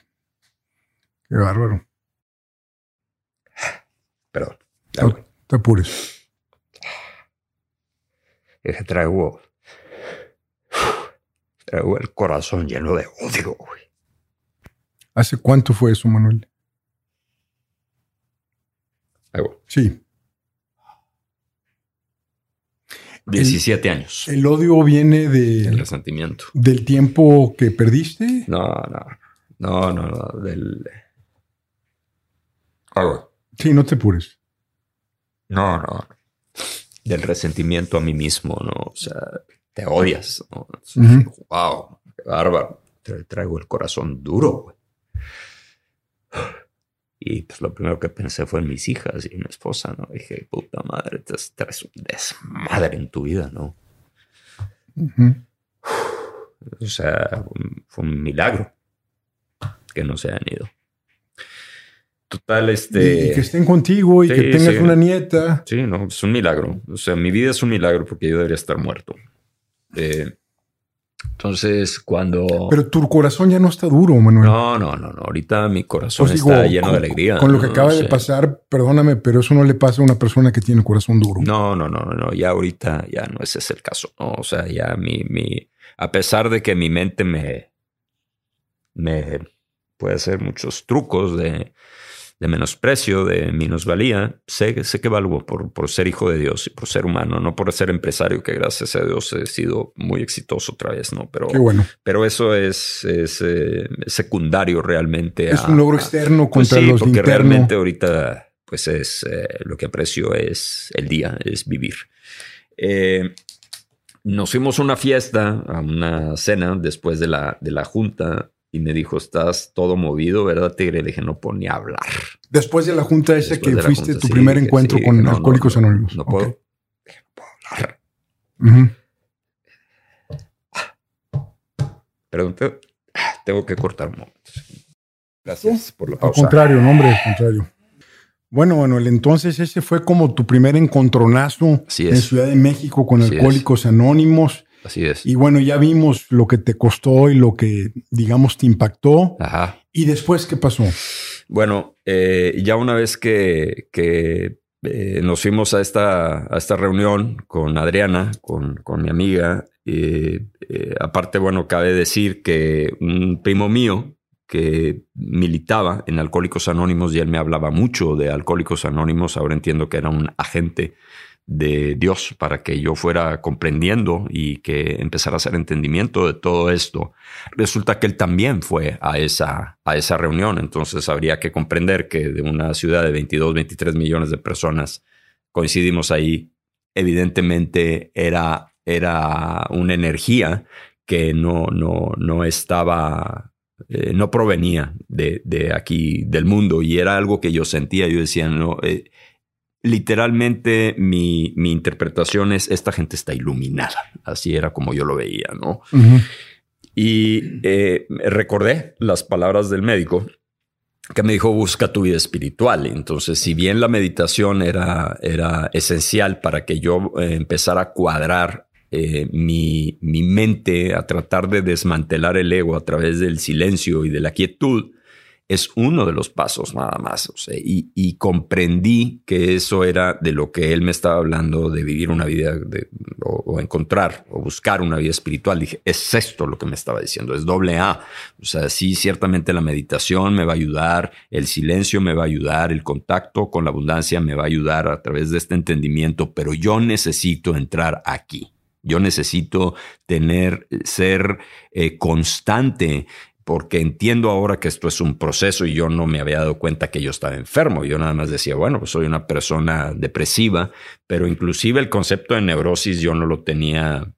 S1: Qué bárbaro.
S2: Perdón.
S1: No te apures.
S2: Es que traigo. Traigo el corazón lleno de odio, güey.
S1: ¿Hace cuánto fue eso, Manuel? Sí.
S2: 17 años.
S1: ¿El odio viene de...
S2: El resentimiento.
S1: ¿Del tiempo que perdiste?
S2: No, no. No, no, no. Del...
S1: Sí, no te apures.
S2: No, no. Del resentimiento a mí mismo, ¿no? O sea, te odias, ¿no? Wow, qué bárbaro. Te traigo el corazón duro, güey. Y pues lo primero que pensé fue en mis hijas y en mi esposa, ¿no? Dije, puta madre, te traes un desmadre en tu vida, ¿no? O sea, fue un milagro que no se han ido. Total, este.
S1: Y, que estén contigo y que tengas una nieta.
S2: Sí, no, es un milagro. O sea, mi vida es un milagro porque yo debería estar muerto. Eh, entonces, cuando.
S1: Pero tu corazón ya no está duro, Manuel.
S2: No, no, no, no. Ahorita mi corazón pues está lleno de alegría.
S1: Con lo que acaba de pasar, perdóname, pero eso no le pasa a una persona que tiene corazón duro.
S2: No, no, no, no. Ya ahorita ya no ese es el caso. No, o sea, ya mi, mi. A pesar de que mi mente me. me puede hacer muchos trucos de de menosprecio, de minusvalía, sé, sé que valgo por, por ser hijo de Dios y por ser humano, no por ser empresario, que gracias a Dios he sido muy exitoso otra vez, ¿no? Pero,
S1: bueno.
S2: pero eso es, es eh, secundario realmente.
S1: Es un logro externo pues contra los
S2: porque realmente ahorita, pues es eh, lo que aprecio es el día, es vivir. Eh, nos fuimos a una fiesta, a una cena después de la, de la junta y me dijo, estás todo movido, ¿verdad, Tigre? Le dije, no puedo ni hablar.
S1: Después de la junta esa que fuiste tu primer encuentro con Alcohólicos Anónimos.
S2: No, puedo, no puedo hablar. Pero tengo que cortar un momento. Gracias por la pausa.
S1: Al contrario, no, hombre, al contrario. Bueno, Manuel, entonces ese fue como tu primer encontronazo en Ciudad de México con Alcohólicos Anónimos.
S2: Así es.
S1: Y bueno, ya vimos lo que te costó y lo que, digamos, te impactó.
S2: Ajá.
S1: ¿Y después qué pasó?
S2: Bueno, eh, ya una vez que, que eh, nos fuimos a esta, a esta reunión con Adriana, con, con mi amiga, eh, aparte, bueno, cabe decir que un primo mío que militaba en Alcohólicos Anónimos y él me hablaba mucho de Alcohólicos Anónimos, ahora entiendo que era un agente de Dios para que yo fuera comprendiendo y que empezara a hacer entendimiento de todo esto. Resulta que él también fue a esa, a esa reunión, entonces habría que comprender que de una ciudad de 22, 23 millones de personas coincidimos ahí, evidentemente era, era una energía que no, no, no estaba eh, no provenía de, de, aquí, del mundo, y era algo que yo sentía. Yo decía, no, eh, literalmente mi, mi, interpretación es, esta gente está iluminada. Así era como yo lo veía, ¿no? Y eh, recordé las palabras del médico que me dijo, busca tu vida espiritual. Entonces, si bien la meditación era, era esencial para que yo eh, empezara a cuadrar eh, mi, mi mente, a tratar de desmantelar el ego a través del silencio y de la quietud, es uno de los pasos nada más. y, comprendí que eso era de lo que él me estaba hablando, de vivir una vida o, encontrar o buscar una vida espiritual. Dije, es esto lo que me estaba diciendo, es doble A. O sea, sí, ciertamente la meditación me va a ayudar, el silencio me va a ayudar, el contacto con la abundancia me va a ayudar a través de este entendimiento, pero yo necesito entrar aquí. Yo necesito tener, ser eh, constante porque entiendo ahora que esto es un proceso y yo no me había dado cuenta que yo estaba enfermo. Yo nada más decía, bueno, pues soy una persona depresiva, pero inclusive el concepto de neurosis yo no lo tenía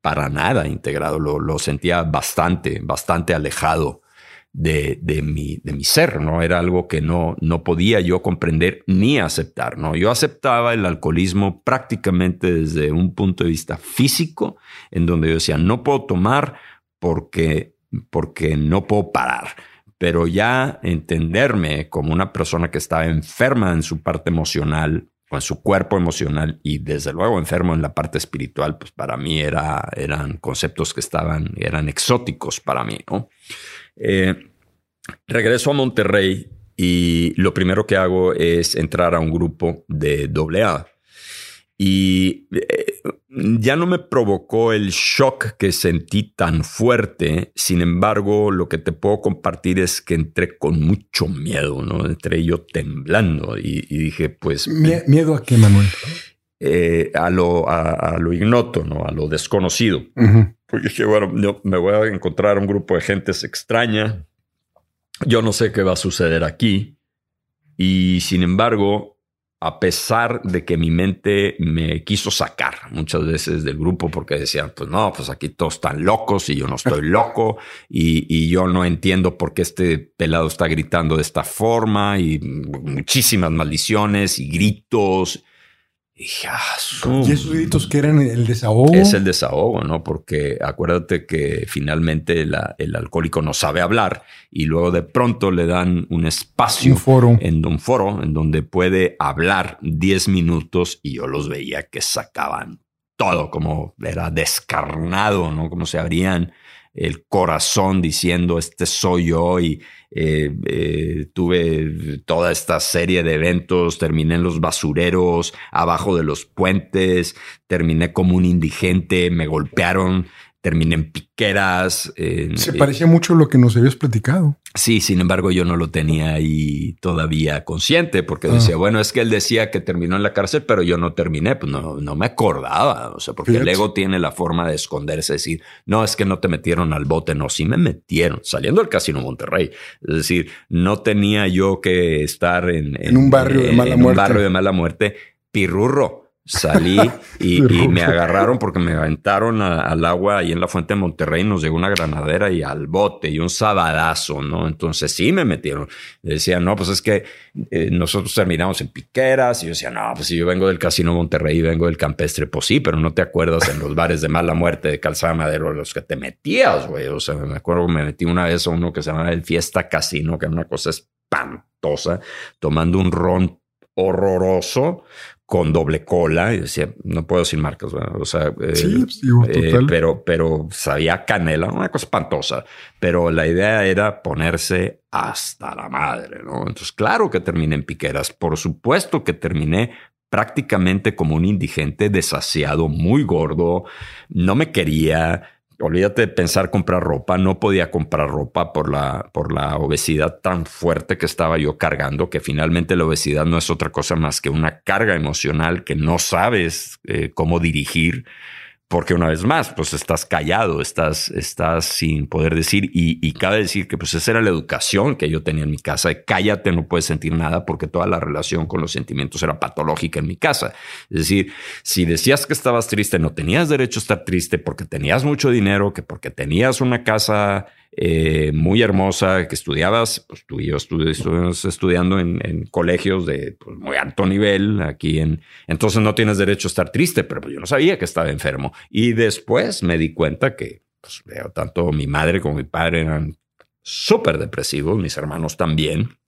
S2: para nada integrado, lo, lo sentía bastante, bastante alejado de, de, mi, de mi ser, ¿no? Era algo que no, no podía yo comprender ni aceptar, ¿no? Yo aceptaba el alcoholismo prácticamente desde un punto de vista físico, en donde yo decía, no puedo tomar porque, porque no puedo parar. Pero ya entenderme como una persona que estaba enferma en su parte emocional, o en su cuerpo emocional y desde luego enfermo en la parte espiritual, pues para mí era, eran conceptos que estaban, eran exóticos para mí. Eh, regreso a Monterrey y lo primero que hago es entrar a un grupo de AA. Y eh, ya no me provocó el shock que sentí tan fuerte. Sin embargo, lo que te puedo compartir es que entré con mucho miedo, ¿no? Entré yo temblando y, dije, pues...
S1: ¿Miedo a qué, Manuel?
S2: Eh, a, lo, a, lo ignoto, ¿no? A lo desconocido. Porque dije, bueno, yo me voy a encontrar un grupo de gente extraña. Yo no sé qué va a suceder aquí. Y sin embargo, a pesar de que mi mente me quiso sacar muchas veces del grupo porque decían, pues no, pues aquí todos están locos y yo no estoy *laughs* loco y, y, yo no entiendo por qué este pelado está gritando de esta forma y muchísimas maldiciones y gritos
S1: y esos gritos que eran el desahogo.
S2: Es el desahogo, ¿no? Porque acuérdate que finalmente el alcohólico no sabe hablar y luego de pronto le dan un espacio.
S1: Un foro.
S2: En un foro en donde puede hablar 10 minutos y yo los veía que sacaban todo, como era descarnado, ¿no? Como se abrían el corazón diciendo este soy yo y eh, eh, tuve toda esta serie de eventos, terminé en los basureros, abajo de los puentes, terminé como un indigente, me golpearon, terminé en piqueras.
S1: Se parecía mucho a lo que nos habías platicado.
S2: Sí, sin embargo, yo no lo tenía ahí todavía consciente porque ah. decía, bueno, es que él decía que terminó en la cárcel, pero yo no terminé, pues no, no me acordaba, o sea, porque el ego tiene la forma de esconderse, decir, no, es que no te metieron al bote, no, sí me metieron, saliendo del Casino Monterrey. Es decir, no tenía yo que estar en,
S1: en, un barrio de mala
S2: en
S1: muerte.
S2: Un barrio de mala muerte, pirurro salí *laughs* y, me agarraron porque me aventaron al agua ahí en la fuente de Monterrey, nos llegó una granadera y al bote y un sabadazo, ¿no? Entonces sí me metieron. Decían, no, pues es que eh, nosotros terminamos en piqueras y yo decía, no, pues si yo vengo del Casino Monterrey y vengo del campestre, pues sí, pero no te acuerdas en los bares de mala muerte de Calzada Madero los que te metías, güey. O sea, me acuerdo que me metí una vez a uno que se llama el Fiesta Casino, que era una cosa espantosa, tomando un ron horroroso con doble cola y decía, no puedo sin marcas, o sea, eh,
S1: pues,
S2: eh, pero, pero sabía canela, una cosa espantosa, pero la idea era ponerse hasta la madre, ¿no? Entonces, claro que terminé en piqueras, por supuesto que terminé prácticamente como un indigente desasiado, muy gordo, no me quería, olvídate de pensar comprar ropa, no podía comprar ropa por la, por la obesidad tan fuerte que estaba yo cargando, que finalmente la obesidad no es otra cosa más que una carga emocional que no sabes eh, cómo dirigir porque una vez más, pues estás callado, estás, estás sin poder decir y, y, cabe decir que pues esa era la educación que yo tenía en mi casa, cállate, no puedes sentir nada porque toda la relación con los sentimientos era patológica en mi casa. Es decir, si decías que estabas triste, no tenías derecho a estar triste porque tenías mucho dinero, que porque tenías una casa eh, muy hermosa, que estudiabas, pues tú y yo estuvimos estudiando en, colegios de pues, muy alto nivel aquí en, entonces no tienes derecho a estar triste, pero pues, yo no sabía que estaba enfermo. Y después me di cuenta que pues, tanto mi madre como mi padre eran súper depresivos, mis hermanos también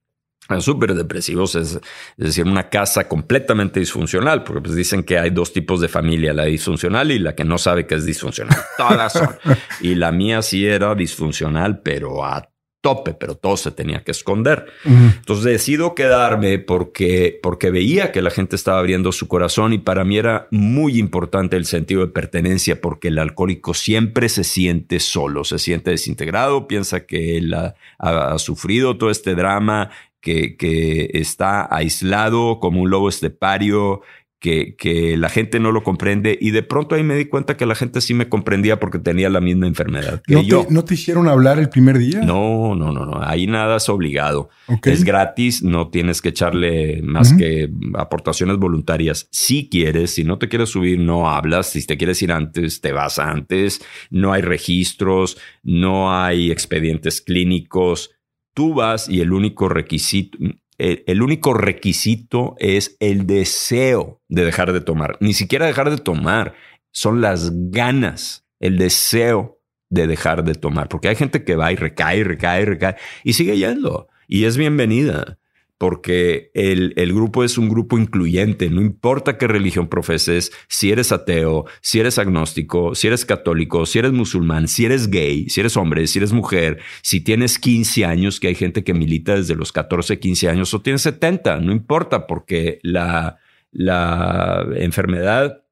S2: súper depresivos, es, decir, una casa completamente disfuncional, porque pues dicen que hay dos tipos de familia, la disfuncional y la que no sabe que es disfuncional. Todas son. *laughs* y la mía sí era disfuncional, pero a tope, pero todo se tenía que esconder. Entonces decido quedarme porque, porque veía que la gente estaba abriendo su corazón y para mí era muy importante el sentido de pertenencia porque el alcohólico siempre se siente solo, se siente desintegrado, piensa que él ha sufrido todo este drama que, está aislado como un lobo estepario, que, que, la gente no lo comprende y de pronto ahí me di cuenta que la gente sí me comprendía porque tenía la misma enfermedad que
S1: ¿No
S2: yo.
S1: Te, ¿No te hicieron hablar el primer día?
S2: No, no, no, no. Ahí nada es obligado. Okay. Es gratis, no tienes que echarle más uh -huh. que aportaciones voluntarias. Si quieres, si no te quieres subir, no hablas. Si te quieres ir antes, te vas antes. No hay registros, no hay expedientes clínicos. Tú vas y el único requisito, el único requisito es el deseo de dejar de tomar. Ni siquiera dejar de tomar, son las ganas, el deseo de dejar de tomar. Porque hay gente que va y recae, recae, recae y sigue yendo. Y es bienvenida porque el, el, grupo es un grupo incluyente, no importa qué religión profeses, si eres ateo, si eres agnóstico, si eres católico, si eres musulmán, si eres gay, si eres hombre, si eres mujer, si tienes 15 años, que hay gente que milita desde los 14, 15 años, o tienes 70, no importa, porque la, la enfermedad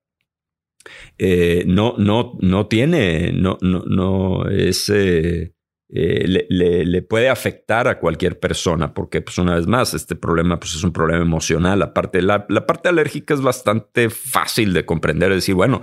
S2: eh, no, no, no tiene, no, no, no. Eh, eh, le, le, puede afectar a cualquier persona, porque pues una vez más, este problema pues, es un problema emocional. Aparte, la, la parte alérgica es bastante fácil de comprender, es decir, bueno,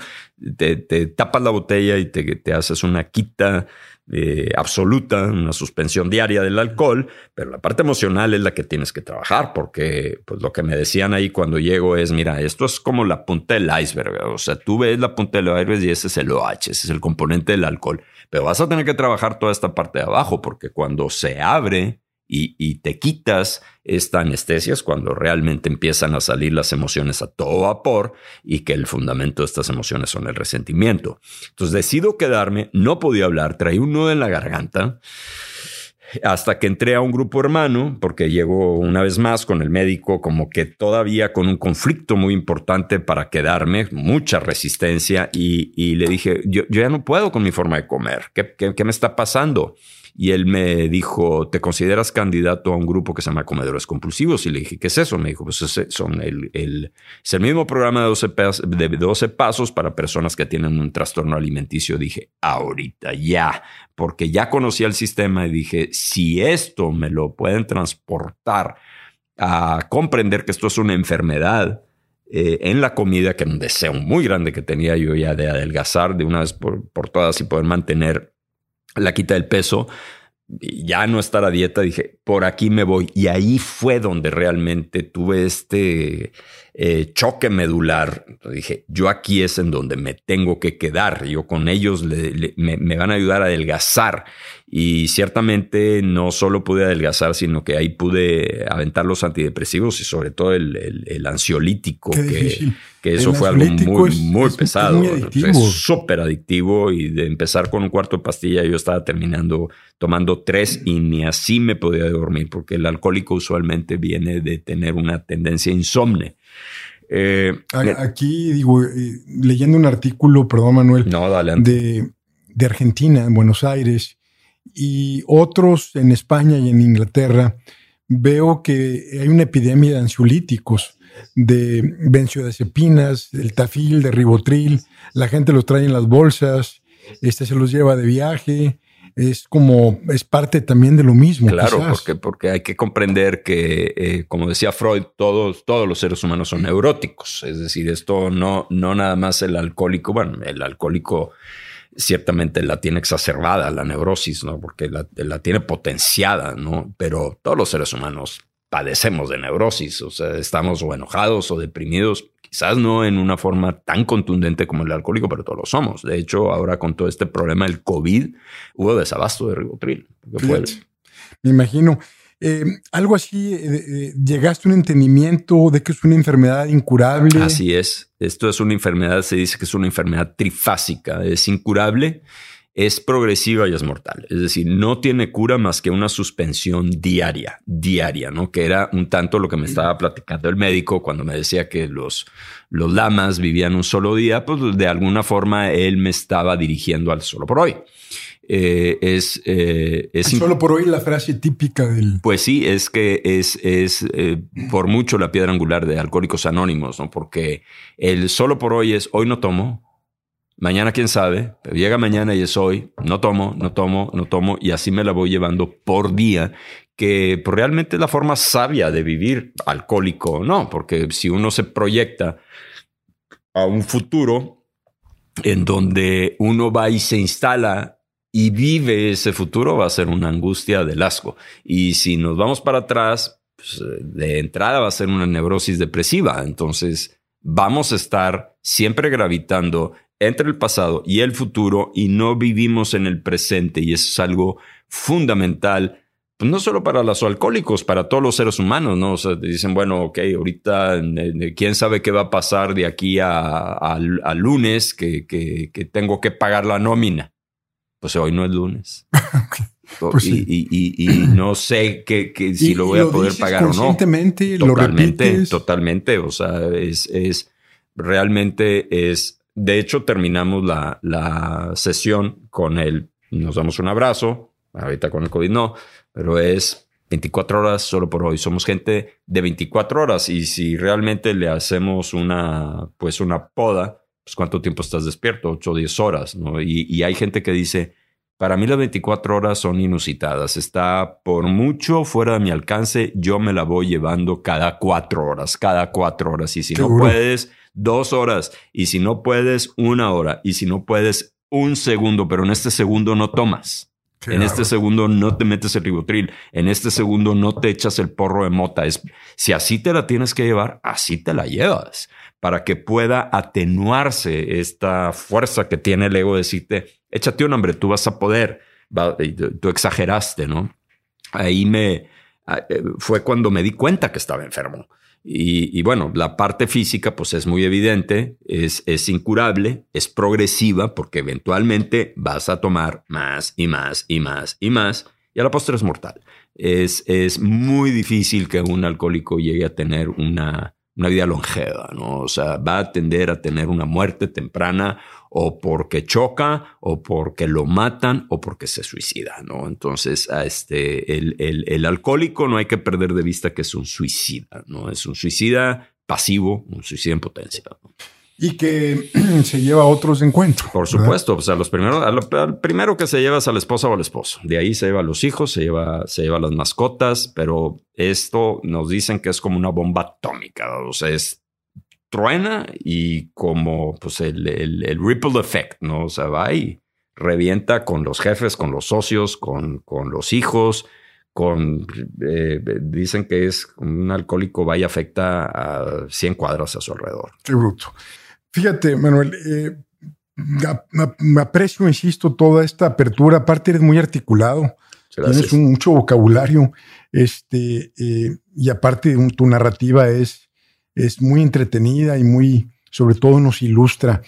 S2: te, te tapas la botella y te, te haces una quita eh, absoluta, una suspensión diaria del alcohol, pero la parte emocional es la que tienes que trabajar, porque pues lo que me decían ahí cuando llego es, mira, esto es como la punta del iceberg, o sea, tú ves la punta del iceberg y ese es el OH, ese es el componente del alcohol, pero vas a tener que trabajar toda esta parte de abajo, porque cuando se abre y, te quitas esta anestesia es cuando realmente empiezan a salir las emociones a todo vapor y que el fundamento de estas emociones son el resentimiento. Entonces decido quedarme, no podía hablar, traí un nudo en la garganta hasta que entré a un grupo hermano, porque llego una vez más con el médico como que todavía con un conflicto muy importante para quedarme, mucha resistencia, y, le dije, yo, ya no puedo con mi forma de comer, ¿qué, qué, qué me está pasando? Y él me dijo, ¿te consideras candidato a un grupo que se llama Comedores Compulsivos? Y le dije, ¿qué es eso? Me dijo, pues es, son el, el, es el mismo programa de 12, de 12 pasos para personas que tienen un trastorno alimenticio. Dije, ahorita ya, porque ya conocía el sistema y dije, si esto me lo pueden transportar a comprender que esto es una enfermedad, eh, en la comida, que era un deseo muy grande que tenía yo ya de adelgazar de una vez por, por todas y poder mantener la quita del peso, ya no estar a dieta, dije, por aquí me voy. Y ahí fue donde realmente tuve este eh, choque medular. Dije, yo aquí es en donde me tengo que quedar. Yo con ellos le, le, me, me, van a ayudar a adelgazar. Y ciertamente no solo pude adelgazar, sino que ahí pude aventar los antidepresivos y sobre todo el, el, el ansiolítico, que, que, eso fue algo muy, es, muy es, pesado. Es súper adictivo y de empezar con un cuarto de pastilla, yo estaba terminando tomando tres y ni así me podía dormir, porque el alcohólico usualmente viene de tener una tendencia insomne.
S1: Eh, Aquí, digo, eh, leyendo un artículo, perdón Manuel,
S2: no,
S1: de, de Argentina, en Buenos Aires, y otros en España y en Inglaterra, veo que hay una epidemia de ansiolíticos, de benzodiazepinas, el tafil, de ribotril, la gente los trae en las bolsas, este se los lleva de viaje, es como, es parte también de lo mismo.
S2: Claro, porque, porque hay que comprender que, eh, como decía Freud, todos, todos los seres humanos son neuróticos. Es decir, esto no, no nada más el alcohólico, bueno, el alcohólico ciertamente la tiene exacerbada, la neurosis, ¿no? Porque la, la tiene potenciada, ¿no? Pero todos los seres humanos padecemos de neurosis, o sea, estamos o enojados o deprimidos, quizás no en una forma tan contundente como el alcohólico, pero todos lo somos. De hecho, ahora con todo este problema del COVID, hubo desabasto de ribotril.
S1: Fue el... Me imagino. Eh, algo así, eh, eh, llegaste a un entendimiento de que es una enfermedad incurable.
S2: Así es. Esto es una enfermedad, se dice que es una enfermedad trifásica, es incurable, es progresiva y es mortal. Es decir, no tiene cura más que una suspensión diaria, diaria, ¿no? Que era un tanto lo que me estaba platicando el médico cuando me decía que los, los lamas vivían un solo día, pues de alguna forma él me estaba dirigiendo al solo por hoy. Eh, es, eh, es
S1: solo por hoy la frase típica del.
S2: Pues sí, es que es, es eh, por mucho la piedra angular de Alcohólicos Anónimos, ¿no? Porque el solo por hoy es hoy no tomo, mañana quién sabe, pero llega mañana y es hoy, no tomo, no tomo, no tomo, y así me la voy llevando por día, que pues, realmente es la forma sabia de vivir alcohólico, no, porque si uno se proyecta a un futuro en donde uno va y se instala y vive ese futuro, va a ser una angustia del asco. Y si nos vamos para atrás, pues, de entrada va a ser una neurosis depresiva. Entonces vamos a estar siempre gravitando entre el pasado y el futuro y no vivimos en el presente. Y eso es algo fundamental pues no solo para los alcohólicos, para todos los seres humanos, ¿no? O sea, dicen, bueno, ok, ahorita quién sabe qué va a pasar de aquí a, lunes que, que, tengo que pagar la nómina. Pues hoy no es lunes. *laughs* Pues y, no sé que, si lo voy a poder pagar o no.
S1: Totalmente, lo repites.
S2: Totalmente. O sea, es, es realmente es. De hecho, terminamos la, la sesión con el. Nos damos un abrazo. Ahorita con el COVID no pero es 24 horas solo por hoy. Somos gente de 24 horas y si realmente le hacemos una, pues una poda, pues cuánto tiempo estás despierto, 8 o 10 horas, ¿no? Y, y hay gente que dice, para mí las 24 horas son inusitadas, está por mucho fuera de mi alcance, yo me la voy llevando cada cuatro horas, cada cuatro horas. Y si no puedes, dos horas. Y si no puedes, una hora. Y si no puedes, un segundo, pero en este segundo no tomas en este segundo no te metes el ribotril. En este segundo no te echas el porro de mota. Es, si así te la tienes que llevar, así te la llevas para que pueda atenuarse esta fuerza que tiene el ego de decirte, échate un hambre, tú vas a poder. tú exageraste, ¿no? Ahí me eh, fue cuando me di cuenta que estaba enfermo. Y, bueno, la parte física pues es muy evidente, es, es incurable, es progresiva porque eventualmente vas a tomar más y más y más y más y a la postre es mortal. Es, es muy difícil que un alcohólico llegue a tener una, una vida longeva, ¿no? O sea, va a tender a tener una muerte temprana o porque choca o porque lo matan o porque se suicida, ¿no? Entonces, a este, el, el, el alcohólico no hay que perder de vista que es un suicida, ¿no? Es un suicida pasivo, un suicida en potencia.
S1: Y que *clears throat* se lleva a otros encuentros.
S2: Por supuesto, o sea, los primeros, al primero que se lleva es a la esposa o al esposo. De ahí se lleva a los hijos, se lleva, se lleva a las mascotas, pero esto nos dicen que es como una bomba atómica. O sea, es truena y como pues el, el, ripple effect, ¿no? O sea, va y revienta con los jefes, con los socios, con, con los hijos, con, eh, dicen que es un alcohólico va y afecta a 100 cuadras a su alrededor.
S1: Qué bruto. Fíjate, Manuel, eh, me aprecio, insisto, toda esta apertura. Aparte, eres muy articulado. Tienes mucho vocabulario. Este, eh, y aparte, tu narrativa es, es muy entretenida y muy, sobre todo, nos ilustra.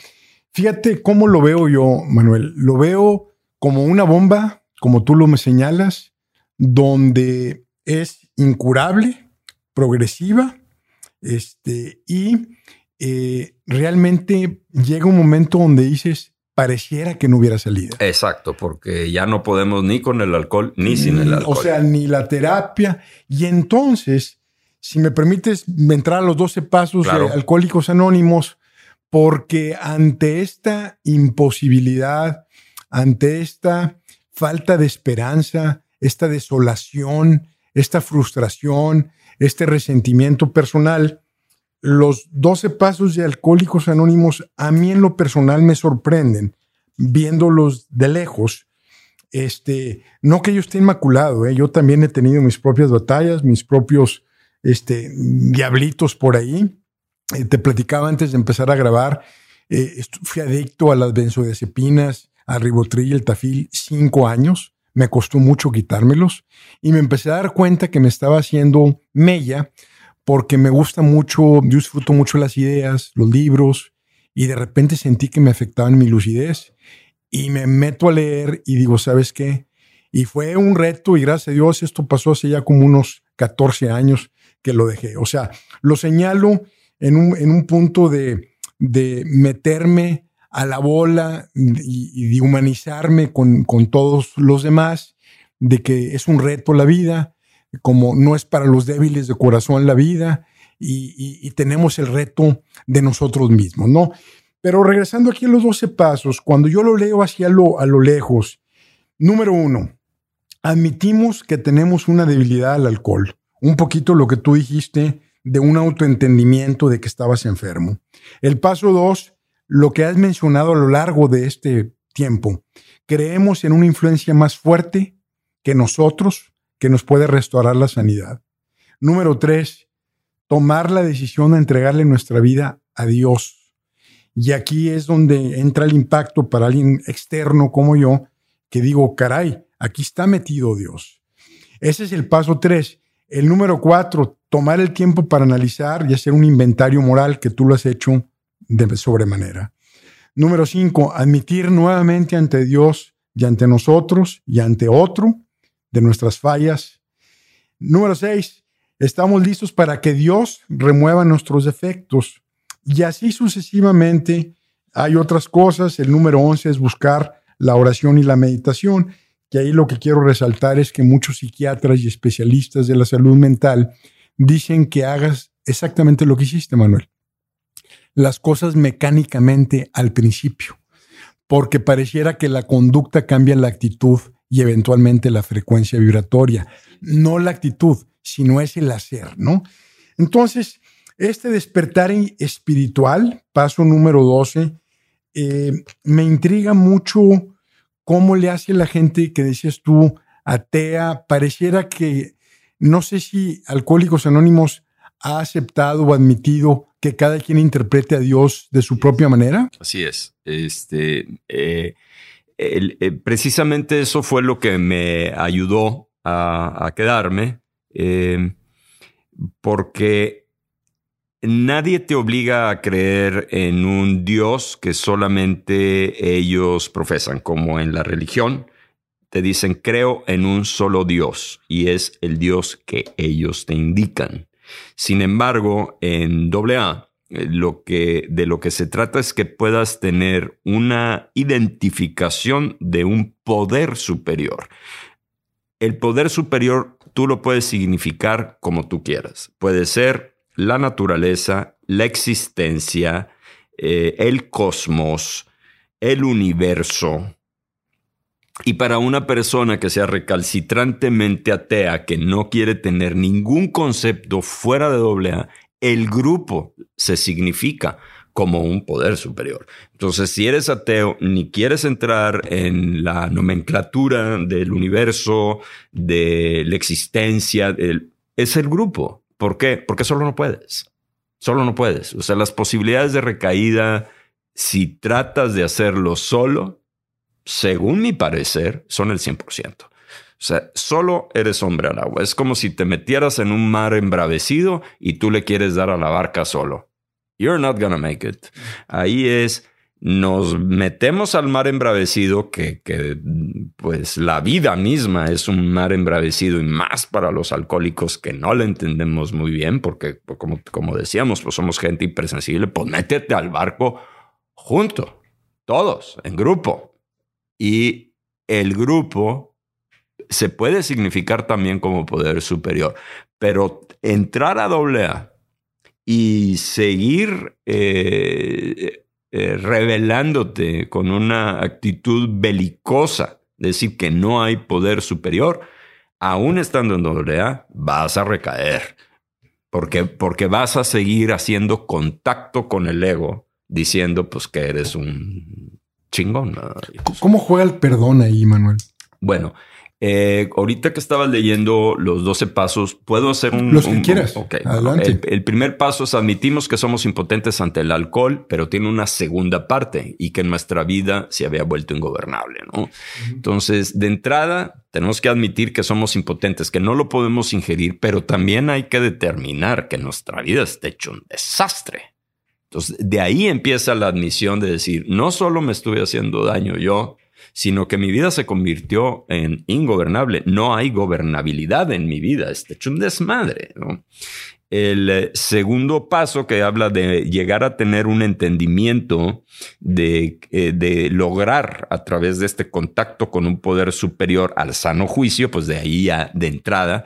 S1: Fíjate cómo lo veo yo, Manuel. Lo veo como una bomba, como tú lo me señalas, donde es incurable, progresiva, este, y eh, realmente llega un momento donde dices, pareciera que no hubiera salido.
S2: Exacto, porque ya no podemos ni con el alcohol ni sin el alcohol.
S1: O sea, ni la terapia. Y entonces, si me permites entrar a los 12 pasos de Alcohólicos Anónimos, porque ante esta imposibilidad, ante esta falta de esperanza, esta desolación, esta frustración, este resentimiento personal, los 12 pasos de Alcohólicos Anónimos a mí en lo personal me sorprenden, viéndolos de lejos. Este, no que yo esté inmaculado, ¿eh? yo también he tenido mis propias batallas, mis propios este, diablitos por ahí. Eh, te platicaba antes de empezar a grabar, eh, fui adicto a las benzodiazepinas, al ribotril y el tafil cinco años. Me costó mucho quitármelos y me empecé a dar cuenta que me estaba haciendo mella porque me gusta mucho, yo disfruto mucho las ideas, los libros, y de repente sentí que me afectaban mi lucidez. Y me meto a leer y digo, ¿sabes qué? Y fue un reto y gracias a Dios esto pasó hace ya como unos 14 años que lo dejé. O sea, lo señalo en un, en un punto de, de meterme a la bola y, y de humanizarme con, con todos los demás, de que es un reto la vida, como no es para los débiles de corazón la vida y, tenemos el reto de nosotros mismos, ¿no? Pero regresando aquí a los 12 pasos, cuando yo lo leo hacia lo, a lo lejos, número uno, admitimos que tenemos una debilidad al alcohol. Un poquito lo que tú dijiste de un autoentendimiento de que estabas enfermo. El paso dos, lo que has mencionado a lo largo de este tiempo. Creemos en una influencia más fuerte que nosotros que nos puede restaurar la sanidad. Número tres, tomar la decisión de entregarle nuestra vida a Dios. Y aquí es donde entra el impacto para alguien externo como yo, que digo, caray, aquí está metido Dios. Ese es el paso tres. El número cuatro, tomar el tiempo para analizar y hacer un inventario moral que tú lo has hecho de sobremanera. Número cinco, admitir nuevamente ante Dios y ante nosotros y ante otro de nuestras fallas. Número seis, estamos listos para que Dios remueva nuestros defectos. Y así sucesivamente hay otras cosas. El número once es buscar la oración y la meditación que ahí lo que quiero resaltar es que muchos psiquiatras y especialistas de la salud mental dicen que hagas exactamente lo que hiciste, Manuel. Las cosas mecánicamente al principio, porque pareciera que la conducta cambia la actitud y eventualmente la frecuencia vibratoria. No la actitud, sino es el hacer, ¿no? Entonces, este despertar espiritual, paso número 12, eh, me intriga mucho cómo le hace la gente que decías tú, atea, pareciera que no sé si Alcohólicos Anónimos ha aceptado o admitido que cada quien interprete a Dios de su propia manera.
S2: Así es. Este, eh, eh, precisamente eso fue lo que me ayudó a, quedarme, eh, porque Nadie te obliga a creer en un Dios que solamente ellos profesan, como en la religión. Te dicen, creo en un solo Dios, y es el Dios que ellos te indican. Sin embargo, en AA, eh, lo que, de lo que se trata es que puedas tener una identificación de un poder superior. El poder superior tú lo puedes significar como tú quieras. Puede ser la naturaleza, la existencia, eh, el cosmos, el universo. Y para una persona que sea recalcitrantemente atea, que no quiere tener ningún concepto fuera de doble A, el grupo se significa como un poder superior. Entonces, si eres ateo, ni quieres entrar en la nomenclatura del universo, de la existencia, es el grupo. ¿Por qué? Porque solo no puedes. Solo no puedes. O sea, las posibilidades de recaída, si tratas de hacerlo solo, según mi parecer, son el 100%. O sea, solo eres hombre al agua. Es como si te metieras en un mar embravecido y tú le quieres dar a la barca solo. You're not gonna make it. Ahí es nos metemos al mar embravecido, que, pues la vida misma es un mar embravecido y más para los alcohólicos que no le entendemos muy bien, porque pues, como, como decíamos, pues somos gente hipersensible, pues métete al barco junto, todos, en grupo. Y el grupo se puede significar también como poder superior, pero entrar a doble A y seguir... Eh, eh, revelándote con una actitud belicosa, decir que no hay poder superior, aún estando en AA, vas a recaer. Porque, porque vas a seguir haciendo contacto con el ego, diciendo pues que eres un chingón.
S1: ¿Cómo juega el perdón ahí, Manuel?
S2: Bueno, eh, ahorita que estabas leyendo los 12 pasos, puedo hacer un...
S1: Los que quieras.
S2: Adelante. El, primer paso es admitimos que somos impotentes ante el alcohol, pero tiene una segunda parte y que nuestra vida se había vuelto ingobernable, ¿no? Entonces, de entrada, tenemos que admitir que somos impotentes, que no lo podemos ingerir, pero también hay que determinar que nuestra vida está hecho un desastre. Entonces, de ahí empieza la admisión de decir, no solo me estuve haciendo daño yo, sino que mi vida se convirtió en ingobernable. No hay gobernabilidad en mi vida. Está hecho un desmadre. El eh, segundo paso que habla de llegar a tener un entendimiento de, eh, de, lograr a través de este contacto con un poder superior al sano juicio, pues de ahí ya de entrada,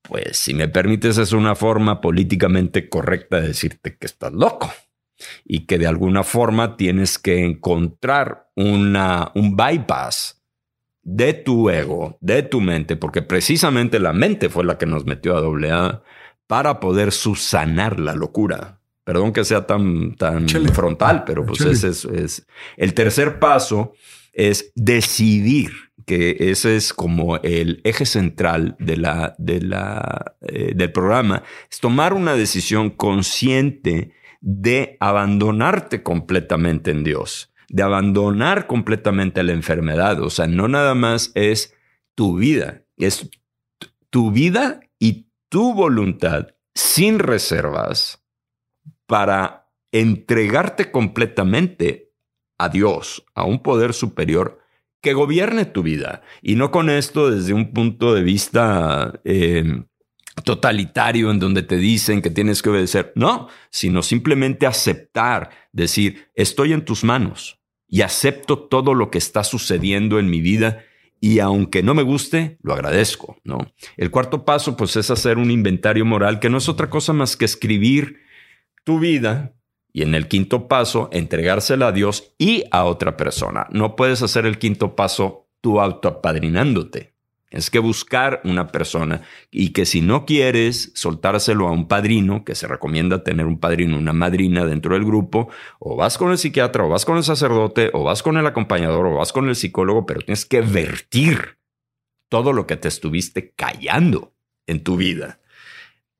S2: pues si me permites es una forma políticamente correcta de decirte que estás loco y que de alguna forma tienes que encontrar una, un bypass de tu ego, de tu mente, porque precisamente la mente fue la que nos metió a doble A para poder subsanar la locura. Perdón que sea tan, tan frontal, pero pues ese es, es, El tercer paso es decidir, que ese es como el eje central de la, de la, eh, del programa, es tomar una decisión consciente de abandonarte completamente en Dios, de abandonar completamente la enfermedad. O sea, no nada más es tu vida, es tu vida y tu voluntad sin reservas para entregarte completamente a Dios, a un poder superior que gobierne tu vida. Y no con esto desde un punto de vista eh, totalitario en donde te dicen que tienes que obedecer. No, sino simplemente aceptar, decir, estoy en tus manos y acepto todo lo que está sucediendo en mi vida y aunque no me guste, lo agradezco, ¿no? El cuarto paso pues es hacer un inventario moral que no es otra cosa más que escribir tu vida y en el quinto paso entregársela a Dios y a otra persona. No puedes hacer el quinto paso tú autoapadrinándote. Es que buscar una persona y que si no quieres soltárselo a un padrino, que se recomienda tener un padrino, una madrina dentro del grupo, o vas con el psiquiatra, o vas con el sacerdote, o vas con el acompañador, o vas con el psicólogo, pero tienes que vertir todo lo que te estuviste callando en tu vida.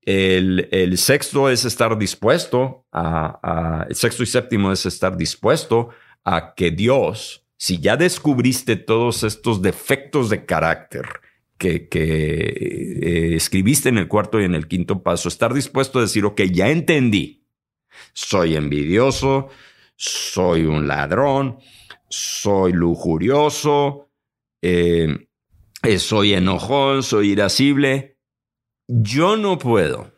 S2: El, sexto es estar dispuesto a, el sexto y séptimo es estar dispuesto a que Dios si ya descubriste todos estos defectos de carácter que, eh, escribiste en el cuarto y en el quinto paso, estar dispuesto a decir, ok, ya entendí, soy envidioso, soy un ladrón, soy lujurioso, eh, eh, soy enojón, soy irascible. Yo no puedo,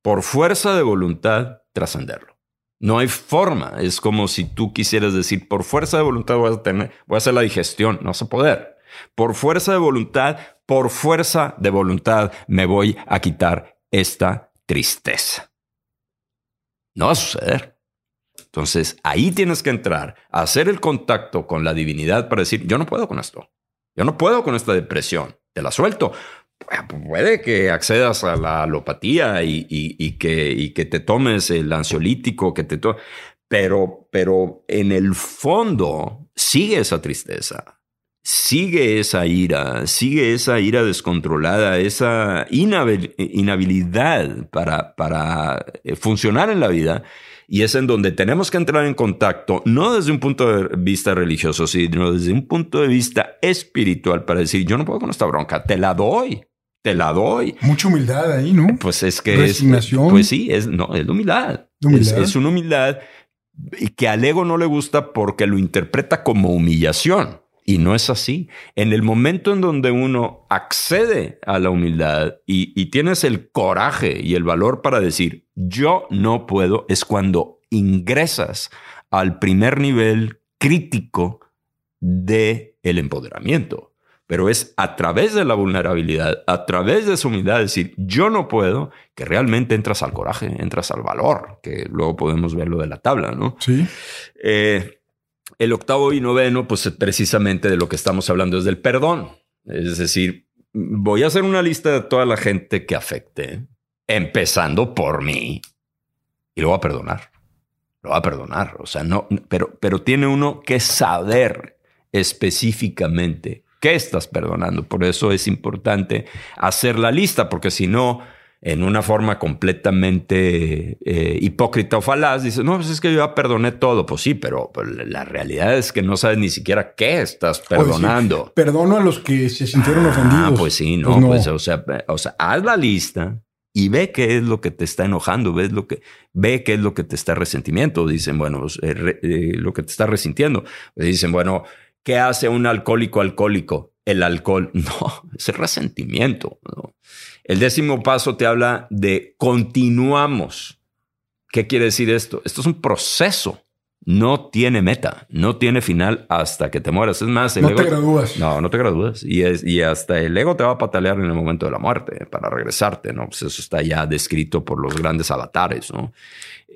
S2: por fuerza de voluntad, trascenderlo. No hay forma. Es como si tú quisieras decir, por fuerza de voluntad voy a, tener, voy a hacer la digestión. No vas a poder. Por fuerza de voluntad, por fuerza de voluntad me voy a quitar esta tristeza. No va a suceder. Entonces ahí tienes que entrar, hacer el contacto con la divinidad para decir, yo no puedo con esto. Yo no puedo con esta depresión. Te la suelto puede que accedas a la alopatía y, que, te tomes el ansiolítico, que te pero, pero en el fondo sigue esa tristeza, sigue esa ira, sigue esa ira descontrolada, esa inhabilidad para, para eh, funcionar en la vida. Y es en donde tenemos que entrar en contacto, no desde un punto de vista religioso, sino desde un punto de vista espiritual para decir, yo no puedo con esta bronca, te la doy te la doy.
S1: Mucha humildad ahí, ¿no?
S2: Pues es que Resignación. pues sí, es, no, es humildad. humildad. Es, una humildad que al ego no le gusta porque lo interpreta como humillación. Y no es así. En el momento en donde uno accede a la humildad y, y tienes el coraje y el valor para decir, yo no puedo, es cuando ingresas al primer nivel crítico de el empoderamiento pero es a través de la vulnerabilidad, a través de su humildad, decir, yo no puedo, que realmente entras al coraje, entras al valor, que luego podemos ver lo de la tabla, ¿no?
S1: Sí.
S2: Eh, el octavo y noveno, pues precisamente de lo que estamos hablando es del perdón. Es decir, voy a hacer una lista de toda la gente que afecte, empezando por mí, y lo voy a perdonar. Lo voy a perdonar. O sea, no, pero, pero tiene uno que saber específicamente qué estás perdonando. Por eso es importante hacer la lista, porque si no, en una forma completamente eh, hipócrita o falaz, dices, no, pues es que yo ya perdoné todo. Pues sí, pero pues, la realidad es que no sabes ni siquiera qué estás perdonando.
S1: perdono a los que se sintieron ah, ofendidos.
S2: Ah, pues sí, no, pues, o, sea, o sea, haz la lista y ve qué es lo que te está enojando, ves lo que, ve qué es lo que te está resentimiento. Dicen, bueno, pues, eh, eh, lo que te está resintiendo. Dicen, bueno, ¿Qué hace un alcohólico alcohólico? El alcohol. *laughs* No, es el resentimiento. El décimo paso te habla de continuamos. ¿Qué quiere decir esto? Esto es un proceso. No tiene meta, no tiene final hasta que te mueras. Es más,
S1: no te gradúas.
S2: No, no te gradúas. Y, es, y hasta el ego te va a patalear en el momento de la muerte para regresarte. No, pues eso está ya descrito por los grandes avatares. No,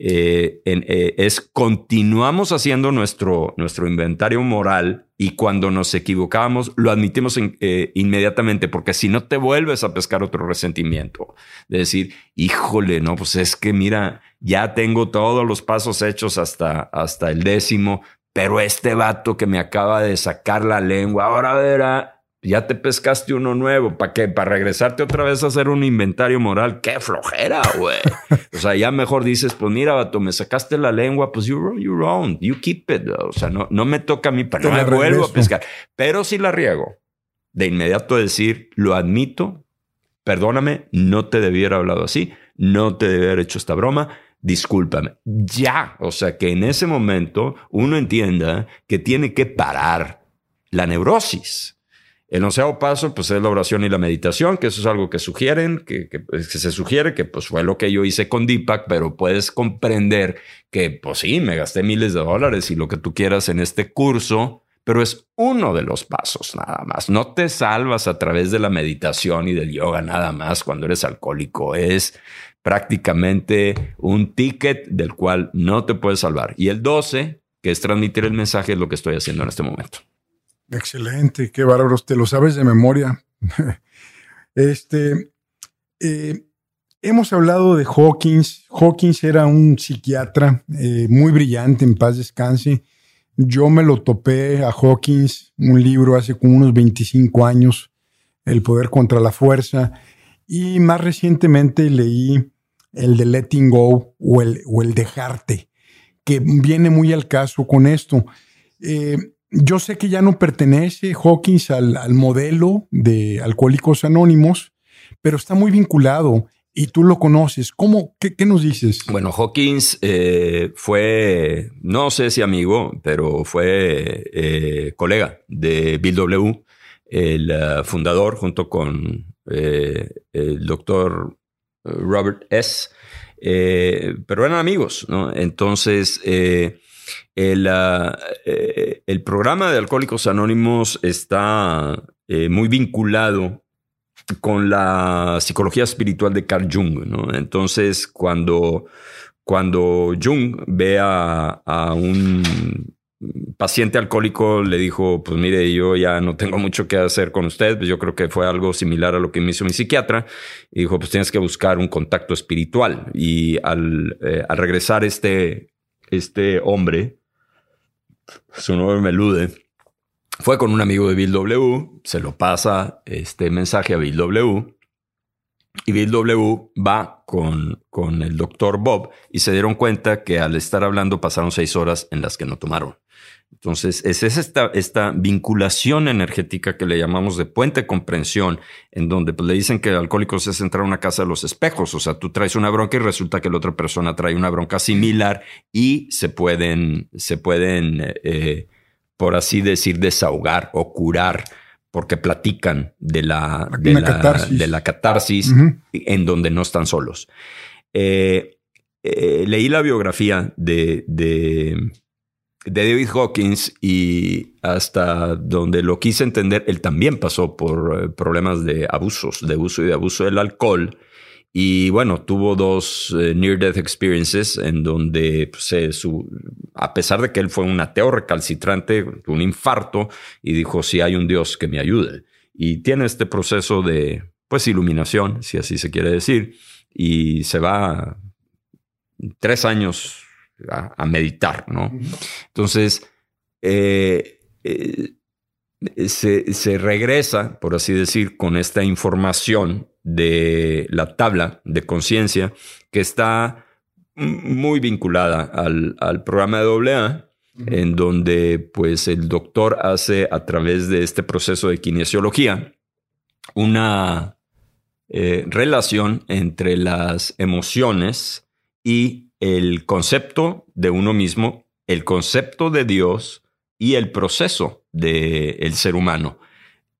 S2: eh, eh, es continuamos haciendo nuestro, nuestro inventario moral y cuando nos equivocamos lo admitimos eh, inmediatamente porque si no te vuelves a pescar otro resentimiento de decir, híjole, no, pues es que mira, ya tengo todos los pasos hechos hasta, hasta el décimo, pero este vato que me acaba de sacar la lengua, ahora verá ya te pescaste uno nuevo. ¿Para qué? ¿Para regresarte otra vez a hacer un inventario moral? ¡Qué flojera, güey! *laughs* o sea, ya mejor dices, pues mira, vato, me sacaste la lengua, pues you, you're wrong, you keep it. O sea, no, no me toca a mí, para no me vuelvo a pescar. Pero si la riego, de inmediato decir, lo admito, perdóname, no te debiera haber hablado así, no te debiera haber hecho esta broma, discúlpame. Ya, o sea, que en ese momento uno entienda que tiene que parar la neurosis el onceavo paso, pues es la oración y la meditación, que eso es algo que sugieren, que, se sugiere, que pues fue lo que yo hice con Deepak, pero puedes comprender que pues sí, me gasté miles de dólares y lo que tú quieras en este curso, pero es uno de los pasos nada más. No te salvas a través de la meditación y del yoga nada más cuando eres alcohólico. Es prácticamente un ticket del cual no te puedes salvar. Y el 12, que es transmitir el mensaje, es lo que estoy haciendo en este momento.
S1: Excelente, qué bárbaros, te lo sabes de memoria. *laughs* este, eh, hemos hablado de Hawkins. Hawkins era un psiquiatra eh, muy brillante, en paz descanse. Yo me lo topé a Hawkins, un libro hace como unos 25 años, El poder contra la fuerza. Y más recientemente leí el de Letting Go o el, o el Dejarte, que viene muy al caso con esto. Eh, yo sé que ya no pertenece Hawkins al, modelo de Alcohólicos Anónimos, pero está muy vinculado y tú lo conoces. ¿Cómo? ¿Qué, nos dices?
S2: Bueno, Hawkins eh, fue, no sé si amigo, pero fue eh, colega de Bill W., el uh, fundador, junto con eh, el doctor Robert S., pero eran amigos, ¿no? Entonces, el, ah, eh, el programa de Alcohólicos Anónimos está eh, muy vinculado con la psicología espiritual de Carl Jung. Entonces, cuando, cuando Jung ve a, un paciente alcohólico, le dijo, pues mire, yo ya no tengo mucho que hacer con usted, pues yo creo que fue algo similar a lo que me hizo mi psiquiatra, y dijo, pues tienes que buscar un contacto espiritual. Y al, eh, al regresar este, este hombre, su nombre me elude, fue con un amigo de Bill W, se lo pasa este mensaje a Bill W. Y Bill W va con, con el doctor Bob y se dieron cuenta que al estar hablando pasaron seis horas en las que no tomaron. Entonces, es esta, esta vinculación energética que le llamamos de puente comprensión, en donde pues, le dicen que el alcohólico es entrar a una casa de los espejos. O sea, tú traes una bronca y resulta que la otra persona trae una bronca similar y se pueden, se pueden eh, por así decir, desahogar o curar porque platican de la, de la, catarsis, en donde no están solos. Eh, eh, leí la biografía de, de de David Hawkins y hasta donde lo quise entender, él también pasó por eh, problemas de abusos, de uso y de abuso del alcohol. Y bueno, tuvo dos eh, near-death experiences en donde pues, a pesar de que él fue un ateo recalcitrante, un infarto, y dijo, si hay un Dios que me ayude. Y tiene este proceso de, pues, iluminación, si así se quiere decir, y se va tres años a, meditar, ¿no? Entonces, eh, eh, se, regresa, por así decir, con esta información de la tabla de conciencia que está muy vinculada al, programa de AA, en donde pues el doctor hace a través de este proceso de kinesiología una eh, relación entre las emociones y el concepto de uno mismo, el concepto de Dios y el proceso del ser humano.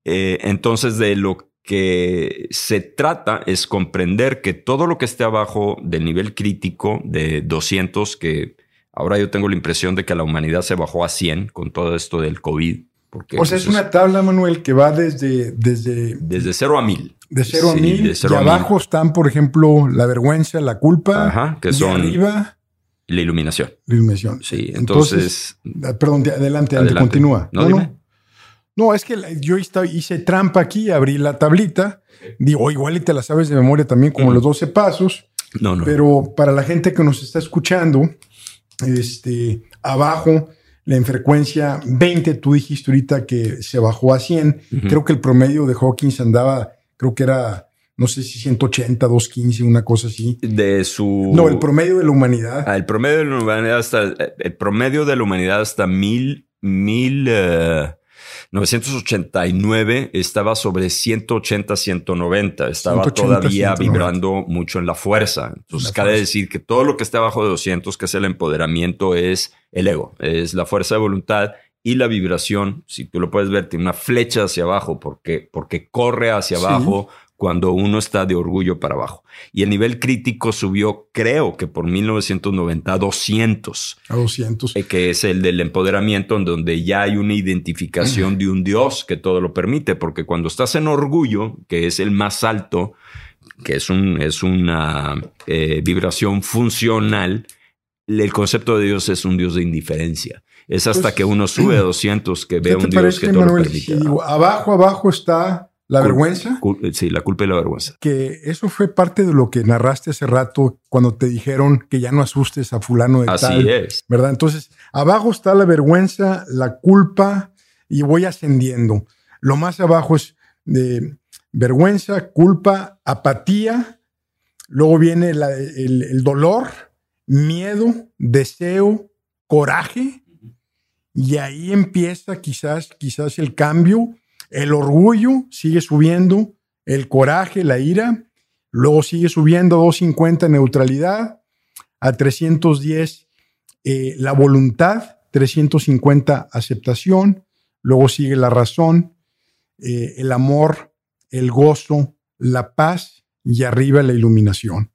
S2: Eh, entonces, de lo que se trata es comprender que todo lo que esté abajo del nivel crítico de 200, que ahora yo tengo la impresión de que la humanidad se bajó a 100 con todo esto del COVID.
S1: Porque, o sea, es una tabla, Manuel, que va desde... Desde,
S2: desde 0 a 1000.
S1: De 0 a 1000. Y abajo están, por ejemplo, la vergüenza, la culpa.
S2: Ajá, que son... arriba... La iluminación.
S1: La iluminación.
S2: Sí, entonces...
S1: Ah, perdón, adelante, adelante, continúa.
S2: No,
S1: No, es que yo hice trampa aquí, abrí la tablita. Digo, igual y te la sabes de memoria también, como los 12 pasos.
S2: No, no.
S1: Pero para la gente que nos está escuchando, este, abajo, la en frecuencia 20, tú dijiste ahorita que se bajó a 100. Creo que el promedio de Hawkins andaba, creo que era, no sé si 180, 215, una cosa así.
S2: De su.
S1: No, el promedio de la humanidad.
S2: Ah, el promedio de la humanidad hasta. El promedio de la humanidad hasta mil. mil eh, 989 estaba sobre 180, 190. Estaba todavía vibrando mucho en la fuerza. Entonces, cabe decir que todo lo que está abajo de 200, que es el empoderamiento, es el ego, es la fuerza de voluntad y la vibración. Si tú lo puedes ver, tiene una flecha hacia abajo porque, porque corre hacia abajo cuando uno está de orgullo para abajo. Y el nivel crítico subió, creo que por 1990 a 200.
S1: A 200.
S2: Eh, que es el del empoderamiento, en donde ya hay una identificación de un Dios que todo lo permite, porque cuando estás en orgullo, que es el más alto, que es, un, es una eh, vibración funcional, el concepto de Dios es un Dios de indiferencia. Es hasta pues, que uno sube a 200 que ve un Dios que todo lo permite.
S1: abajo, abajo está la vergüenza.
S2: sí, la culpa y la vergüenza.
S1: Que eso fue parte de lo que narraste hace rato cuando te dijeron que ya no asustes a fulano de
S2: Así
S1: tal.
S2: es.
S1: ¿Verdad? Entonces, abajo está la vergüenza, la culpa y voy ascendiendo. Lo más abajo es de vergüenza, culpa, apatía. Luego viene el, el dolor, miedo, deseo, coraje. Y ahí empieza quizás, quizás el cambio el orgullo sigue subiendo, el coraje, la ira, luego sigue subiendo a 250 neutralidad, a 310 eh, la voluntad, 350 aceptación, luego sigue la razón, eh, el amor, el gozo, la paz y arriba la iluminación.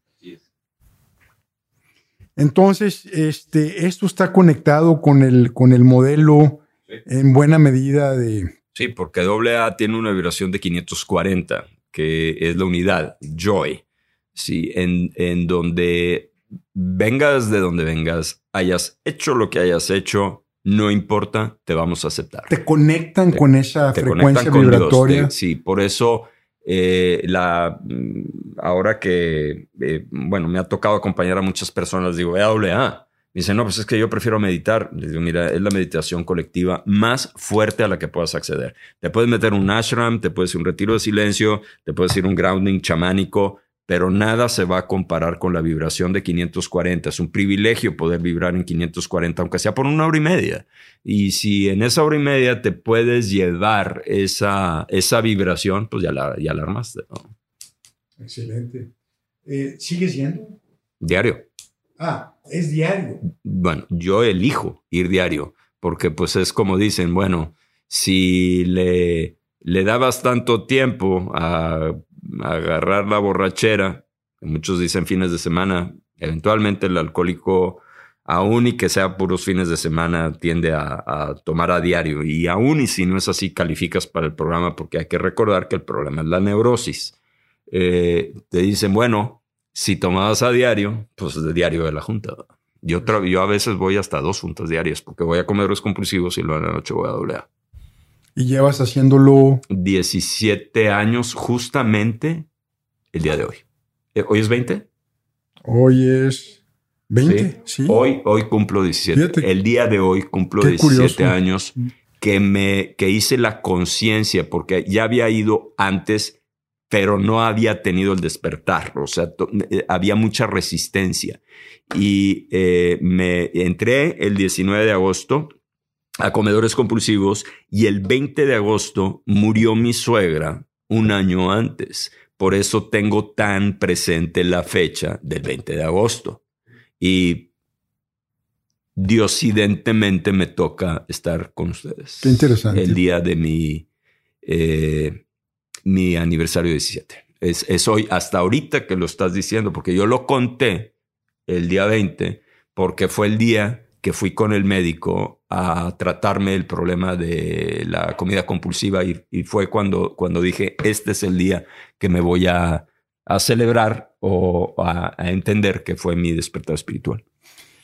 S1: Entonces, este, esto está conectado con el, con el modelo en buena medida de,
S2: Sí, porque AA tiene una vibración de 540, que es la unidad, joy. Sí, en, en donde vengas de donde vengas, hayas hecho lo que hayas hecho, no importa, te vamos a aceptar.
S1: Te conectan con esa frecuencia vibratoria.
S2: sí, por eso eh, la, mm, ahora que, eh, bueno, me ha tocado acompañar a muchas personas, digo, AA, dice, no, pues es que yo prefiero meditar. Le digo, mira, es la meditación colectiva más fuerte a la que puedas acceder. Te puedes meter un ashram, te puedes ir un retiro de silencio, te puedes ir un grounding chamánico, pero nada se va a comparar con la vibración de 540. Es un privilegio poder vibrar en 540, aunque sea por una hora y media. Y si en esa hora y media te puedes llevar esa, esa vibración, pues ya la, ya la armaste.
S1: Excelente. Eh, ¿Sigues yendo?
S2: Diario.
S1: Ah, es diario.
S2: Bueno, yo elijo ir diario, porque pues es como dicen, bueno, si le, le dabas tanto tiempo a, agarrar la borrachera, muchos dicen fines de semana, eventualmente el alcohólico, aún y que sea puros fines de semana, tiende a, tomar a diario. Y aún y si no es así, calificas para el programa, porque hay que recordar que el problema es la neurosis. Eh, te dicen, bueno, si tomabas a diario, pues de diario de la junta. Yo, yo a veces voy hasta dos juntas diarias porque voy a comer compulsivos y luego en la noche voy a doblear.
S1: ¿Y llevas haciéndolo?
S2: 17 años justamente el día de hoy. Eh, ¿Hoy es 20?
S1: Hoy es 20, sí.
S2: Hoy, hoy cumplo 17. El día de hoy cumplo 17 años que, me, que hice la conciencia porque ya había ido antes pero no había tenido el despertar, o sea, eh, había mucha resistencia. Y eh, me entré el 19 de agosto a comedores compulsivos y el 20 de agosto murió mi suegra un año antes. Por eso tengo tan presente la fecha del 20 de agosto. Y diosidentemente me toca estar con ustedes.
S1: Qué interesante.
S2: El día de mi eh, mi aniversario 17. Es, es hoy, hasta ahorita que lo estás diciendo, porque yo lo conté el día 20, porque fue el día que fui con el médico a tratarme el problema de la comida compulsiva y, fue cuando, cuando dije, este es el día que me voy a, a celebrar o a, a, entender que fue mi despertar espiritual.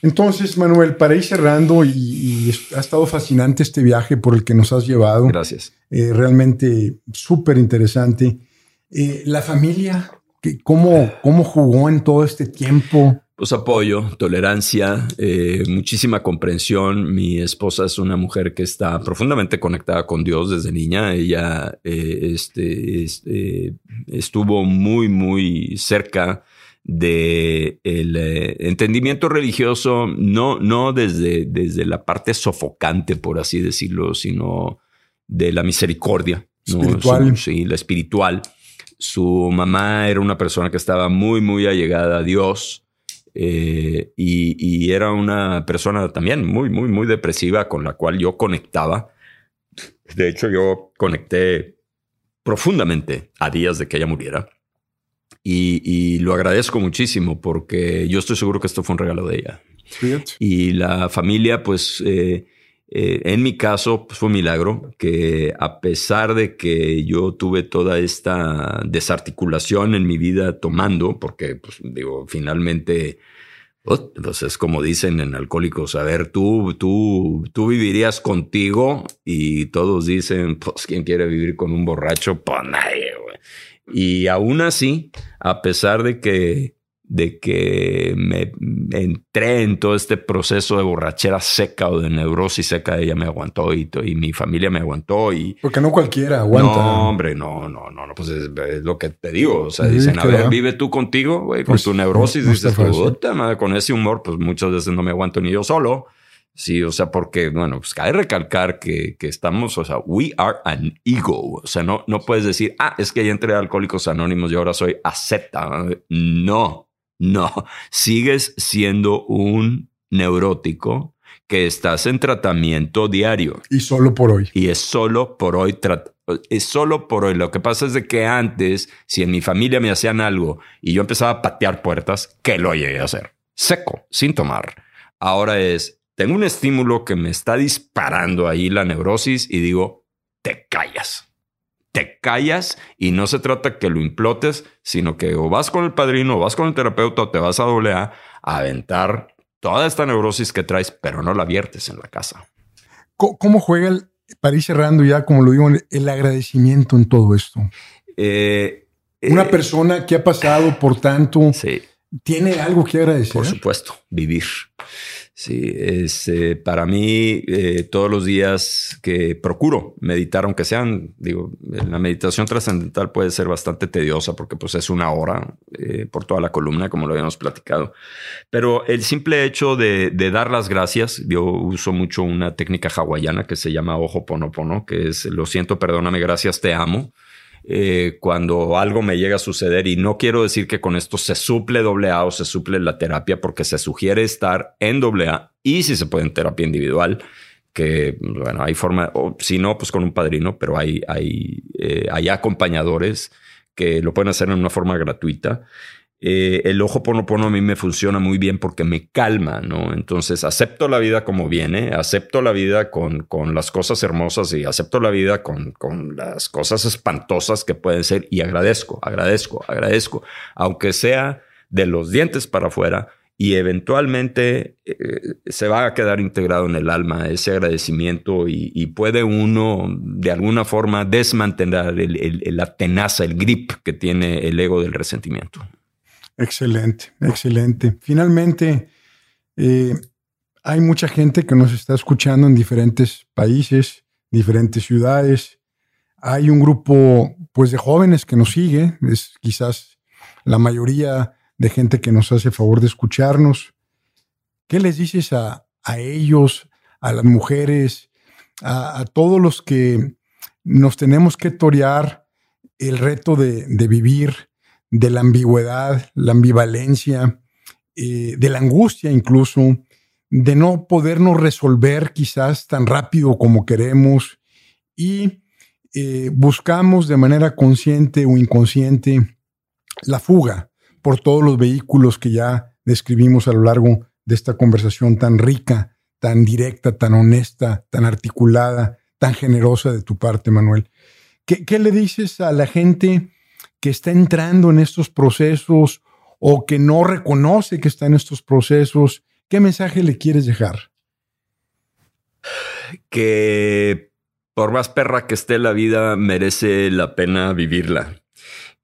S1: Entonces, Manuel, para ir cerrando, y, y, ha estado fascinante este viaje por el que nos has llevado.
S2: Gracias.
S1: eh, realmente súper interesante. Eh, la familia, ¿cómo, ¿cómo jugó en todo este tiempo?
S2: Pues apoyo, tolerancia, eh, muchísima comprensión. Mi esposa es una mujer que está profundamente conectada con Dios desde niña. Ella este, este, estuvo muy, muy cerca de el entendimiento religioso, no, no desde, desde la parte sofocante, por así decirlo, sino de la misericordia.
S1: Espiritual.
S2: sí, la espiritual. Su mamá era una persona que estaba muy, muy allegada a Dios eh, y, era una persona también muy, muy, muy depresiva con la cual yo conectaba. De hecho, yo conecté profundamente a días de que ella muriera. Y, lo agradezco muchísimo porque yo estoy seguro que esto fue un regalo de ella. Y la familia, pues, eh, eh, en mi caso, pues, fue un milagro que a pesar de que yo tuve toda esta desarticulación en mi vida tomando, porque, pues, digo, finalmente, pues es como dicen en Alcohólicos, a ver, tú, tú, tú vivirías contigo y todos dicen, pues, ¿quién quiere vivir con un borracho? Pues nadie, güey. Y aún así, a pesar de que de que me entré en todo este proceso de borrachera seca o de neurosis seca, ella me aguantó y, y mi familia me aguantó y...
S1: Porque no cualquiera aguanta.
S2: No, hombre, no, no, no, no pues es, lo que te digo. O sea, dicen, a ver, vive tú contigo, güey, con pues, tu neurosis. dices, puta con ese humor, pues muchas veces no me aguanto ni yo solo. Sí, o sea, porque, bueno, pues cabe recalcar que, que, estamos, o sea, we are an ego. O sea, no, no puedes decir, ah, es que ya entré a Alcohólicos Anónimos y ahora soy acepta. No, no, sigues siendo un neurótico que estás en tratamiento diario.
S1: Y solo por hoy.
S2: Y es solo por hoy. Es solo por hoy. Lo que pasa es de que antes, si en mi familia me hacían algo y yo empezaba a patear puertas, que lo llegué a hacer. Seco, sin tomar. Ahora es, tengo un estímulo que me está disparando ahí la neurosis y digo, te callas te callas y no se trata que lo implotes, sino que o vas con el padrino, o vas con el terapeuta, o te vas a doble A a aventar toda esta neurosis que traes, pero no la viertes en la casa.
S1: ¿Cómo juega, el, para ir cerrando ya, como lo digo, el agradecimiento en todo esto?
S2: Eh,
S1: Una eh, persona que ha pasado por tanto, ¿tiene algo que agradecer?
S2: Por supuesto, vivir. Sí, es eh, para mí eh, todos los días que procuro meditar, aunque sean, digo, la meditación trascendental puede ser bastante tediosa porque pues es una hora eh, por toda la columna, como lo habíamos platicado. Pero el simple hecho de, dar las gracias, yo uso mucho una técnica hawaiana que se llama ojo ponopono, que es lo siento, perdóname, gracias, te amo. Eh, cuando algo me llega a suceder y no quiero decir que con esto se suple doble A o se suple la terapia porque se sugiere estar en doble A y si se puede en terapia individual que bueno hay forma o si no pues con un padrino pero hay hay eh, hay acompañadores que lo pueden hacer en una forma gratuita eh, el ojo ponopono a mí me funciona muy bien porque me calma, ¿no? Entonces acepto la vida como viene, acepto la vida con, con las cosas hermosas y acepto la vida con, con, las cosas espantosas que pueden ser y agradezco, agradezco, agradezco, aunque sea de los dientes para afuera y eventualmente eh, se va a quedar integrado en el alma ese agradecimiento y, puede uno de alguna forma desmantelar la tenaza, el grip que tiene el ego del resentimiento.
S1: Excelente, excelente. Finalmente, eh, hay mucha gente que nos está escuchando en diferentes países, diferentes ciudades. Hay un grupo, pues, de jóvenes que nos sigue. Es quizás la mayoría de gente que nos hace favor de escucharnos. ¿Qué les dices a, ellos, a las mujeres, a, todos los que nos tenemos que torear el reto de, de vivir de la ambigüedad, la ambivalencia, eh, de la angustia incluso, de no podernos resolver quizás tan rápido como queremos y eh, buscamos de manera consciente o inconsciente la fuga por todos los vehículos que ya describimos a lo largo de esta conversación tan rica, tan directa, tan honesta, tan articulada, tan generosa de tu parte, Manuel. ¿Qué, qué le dices a la gente? Que está entrando en estos procesos o que no reconoce que está en estos procesos, ¿qué mensaje le quieres dejar?
S2: Que por más perra que esté la vida, merece la pena vivirla.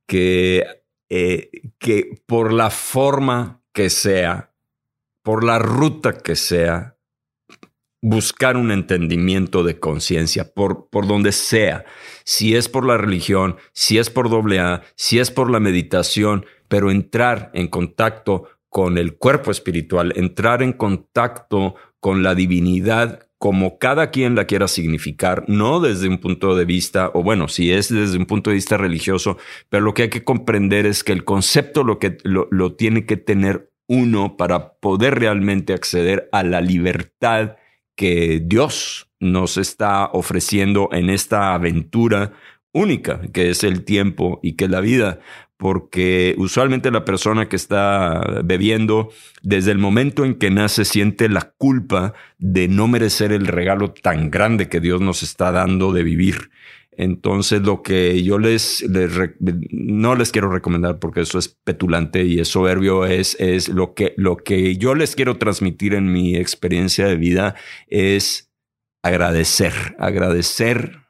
S2: Que, eh, que por la forma que sea, por la ruta que sea, buscar un entendimiento de conciencia, por, por donde sea, si es por la religión, si es por doble A, si es por la meditación, pero entrar en contacto con el cuerpo espiritual, entrar en contacto con la divinidad como cada quien la quiera significar, no desde un punto de vista, o bueno, si es desde un punto de vista religioso, pero lo que hay que comprender es que el concepto lo, que, lo, lo tiene que tener uno para poder realmente acceder a la libertad que Dios nos está ofreciendo en esta aventura única, que es el tiempo y que es la vida, porque usualmente la persona que está bebiendo, desde el momento en que nace, siente la culpa de no merecer el regalo tan grande que Dios nos está dando de vivir. Entonces, lo que yo les, no les quiero recomendar porque eso es petulante y es soberbio, es, es lo, que, lo que yo les quiero transmitir en mi experiencia de vida es agradecer, agradecer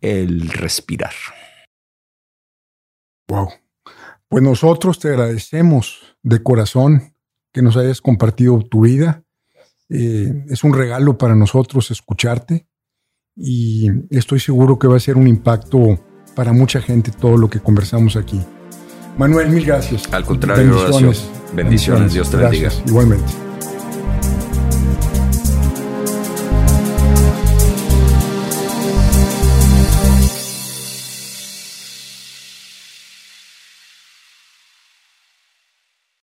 S2: el respirar.
S1: Wow. Pues nosotros te agradecemos de corazón que nos hayas compartido tu vida. Eh, es un regalo para nosotros escucharte y estoy seguro que va a ser un impacto para mucha gente todo lo que conversamos aquí. Manuel, mil gracias.
S2: Al contrario, bendiciones. Bendiciones, Dios te bendiga.
S1: Igualmente.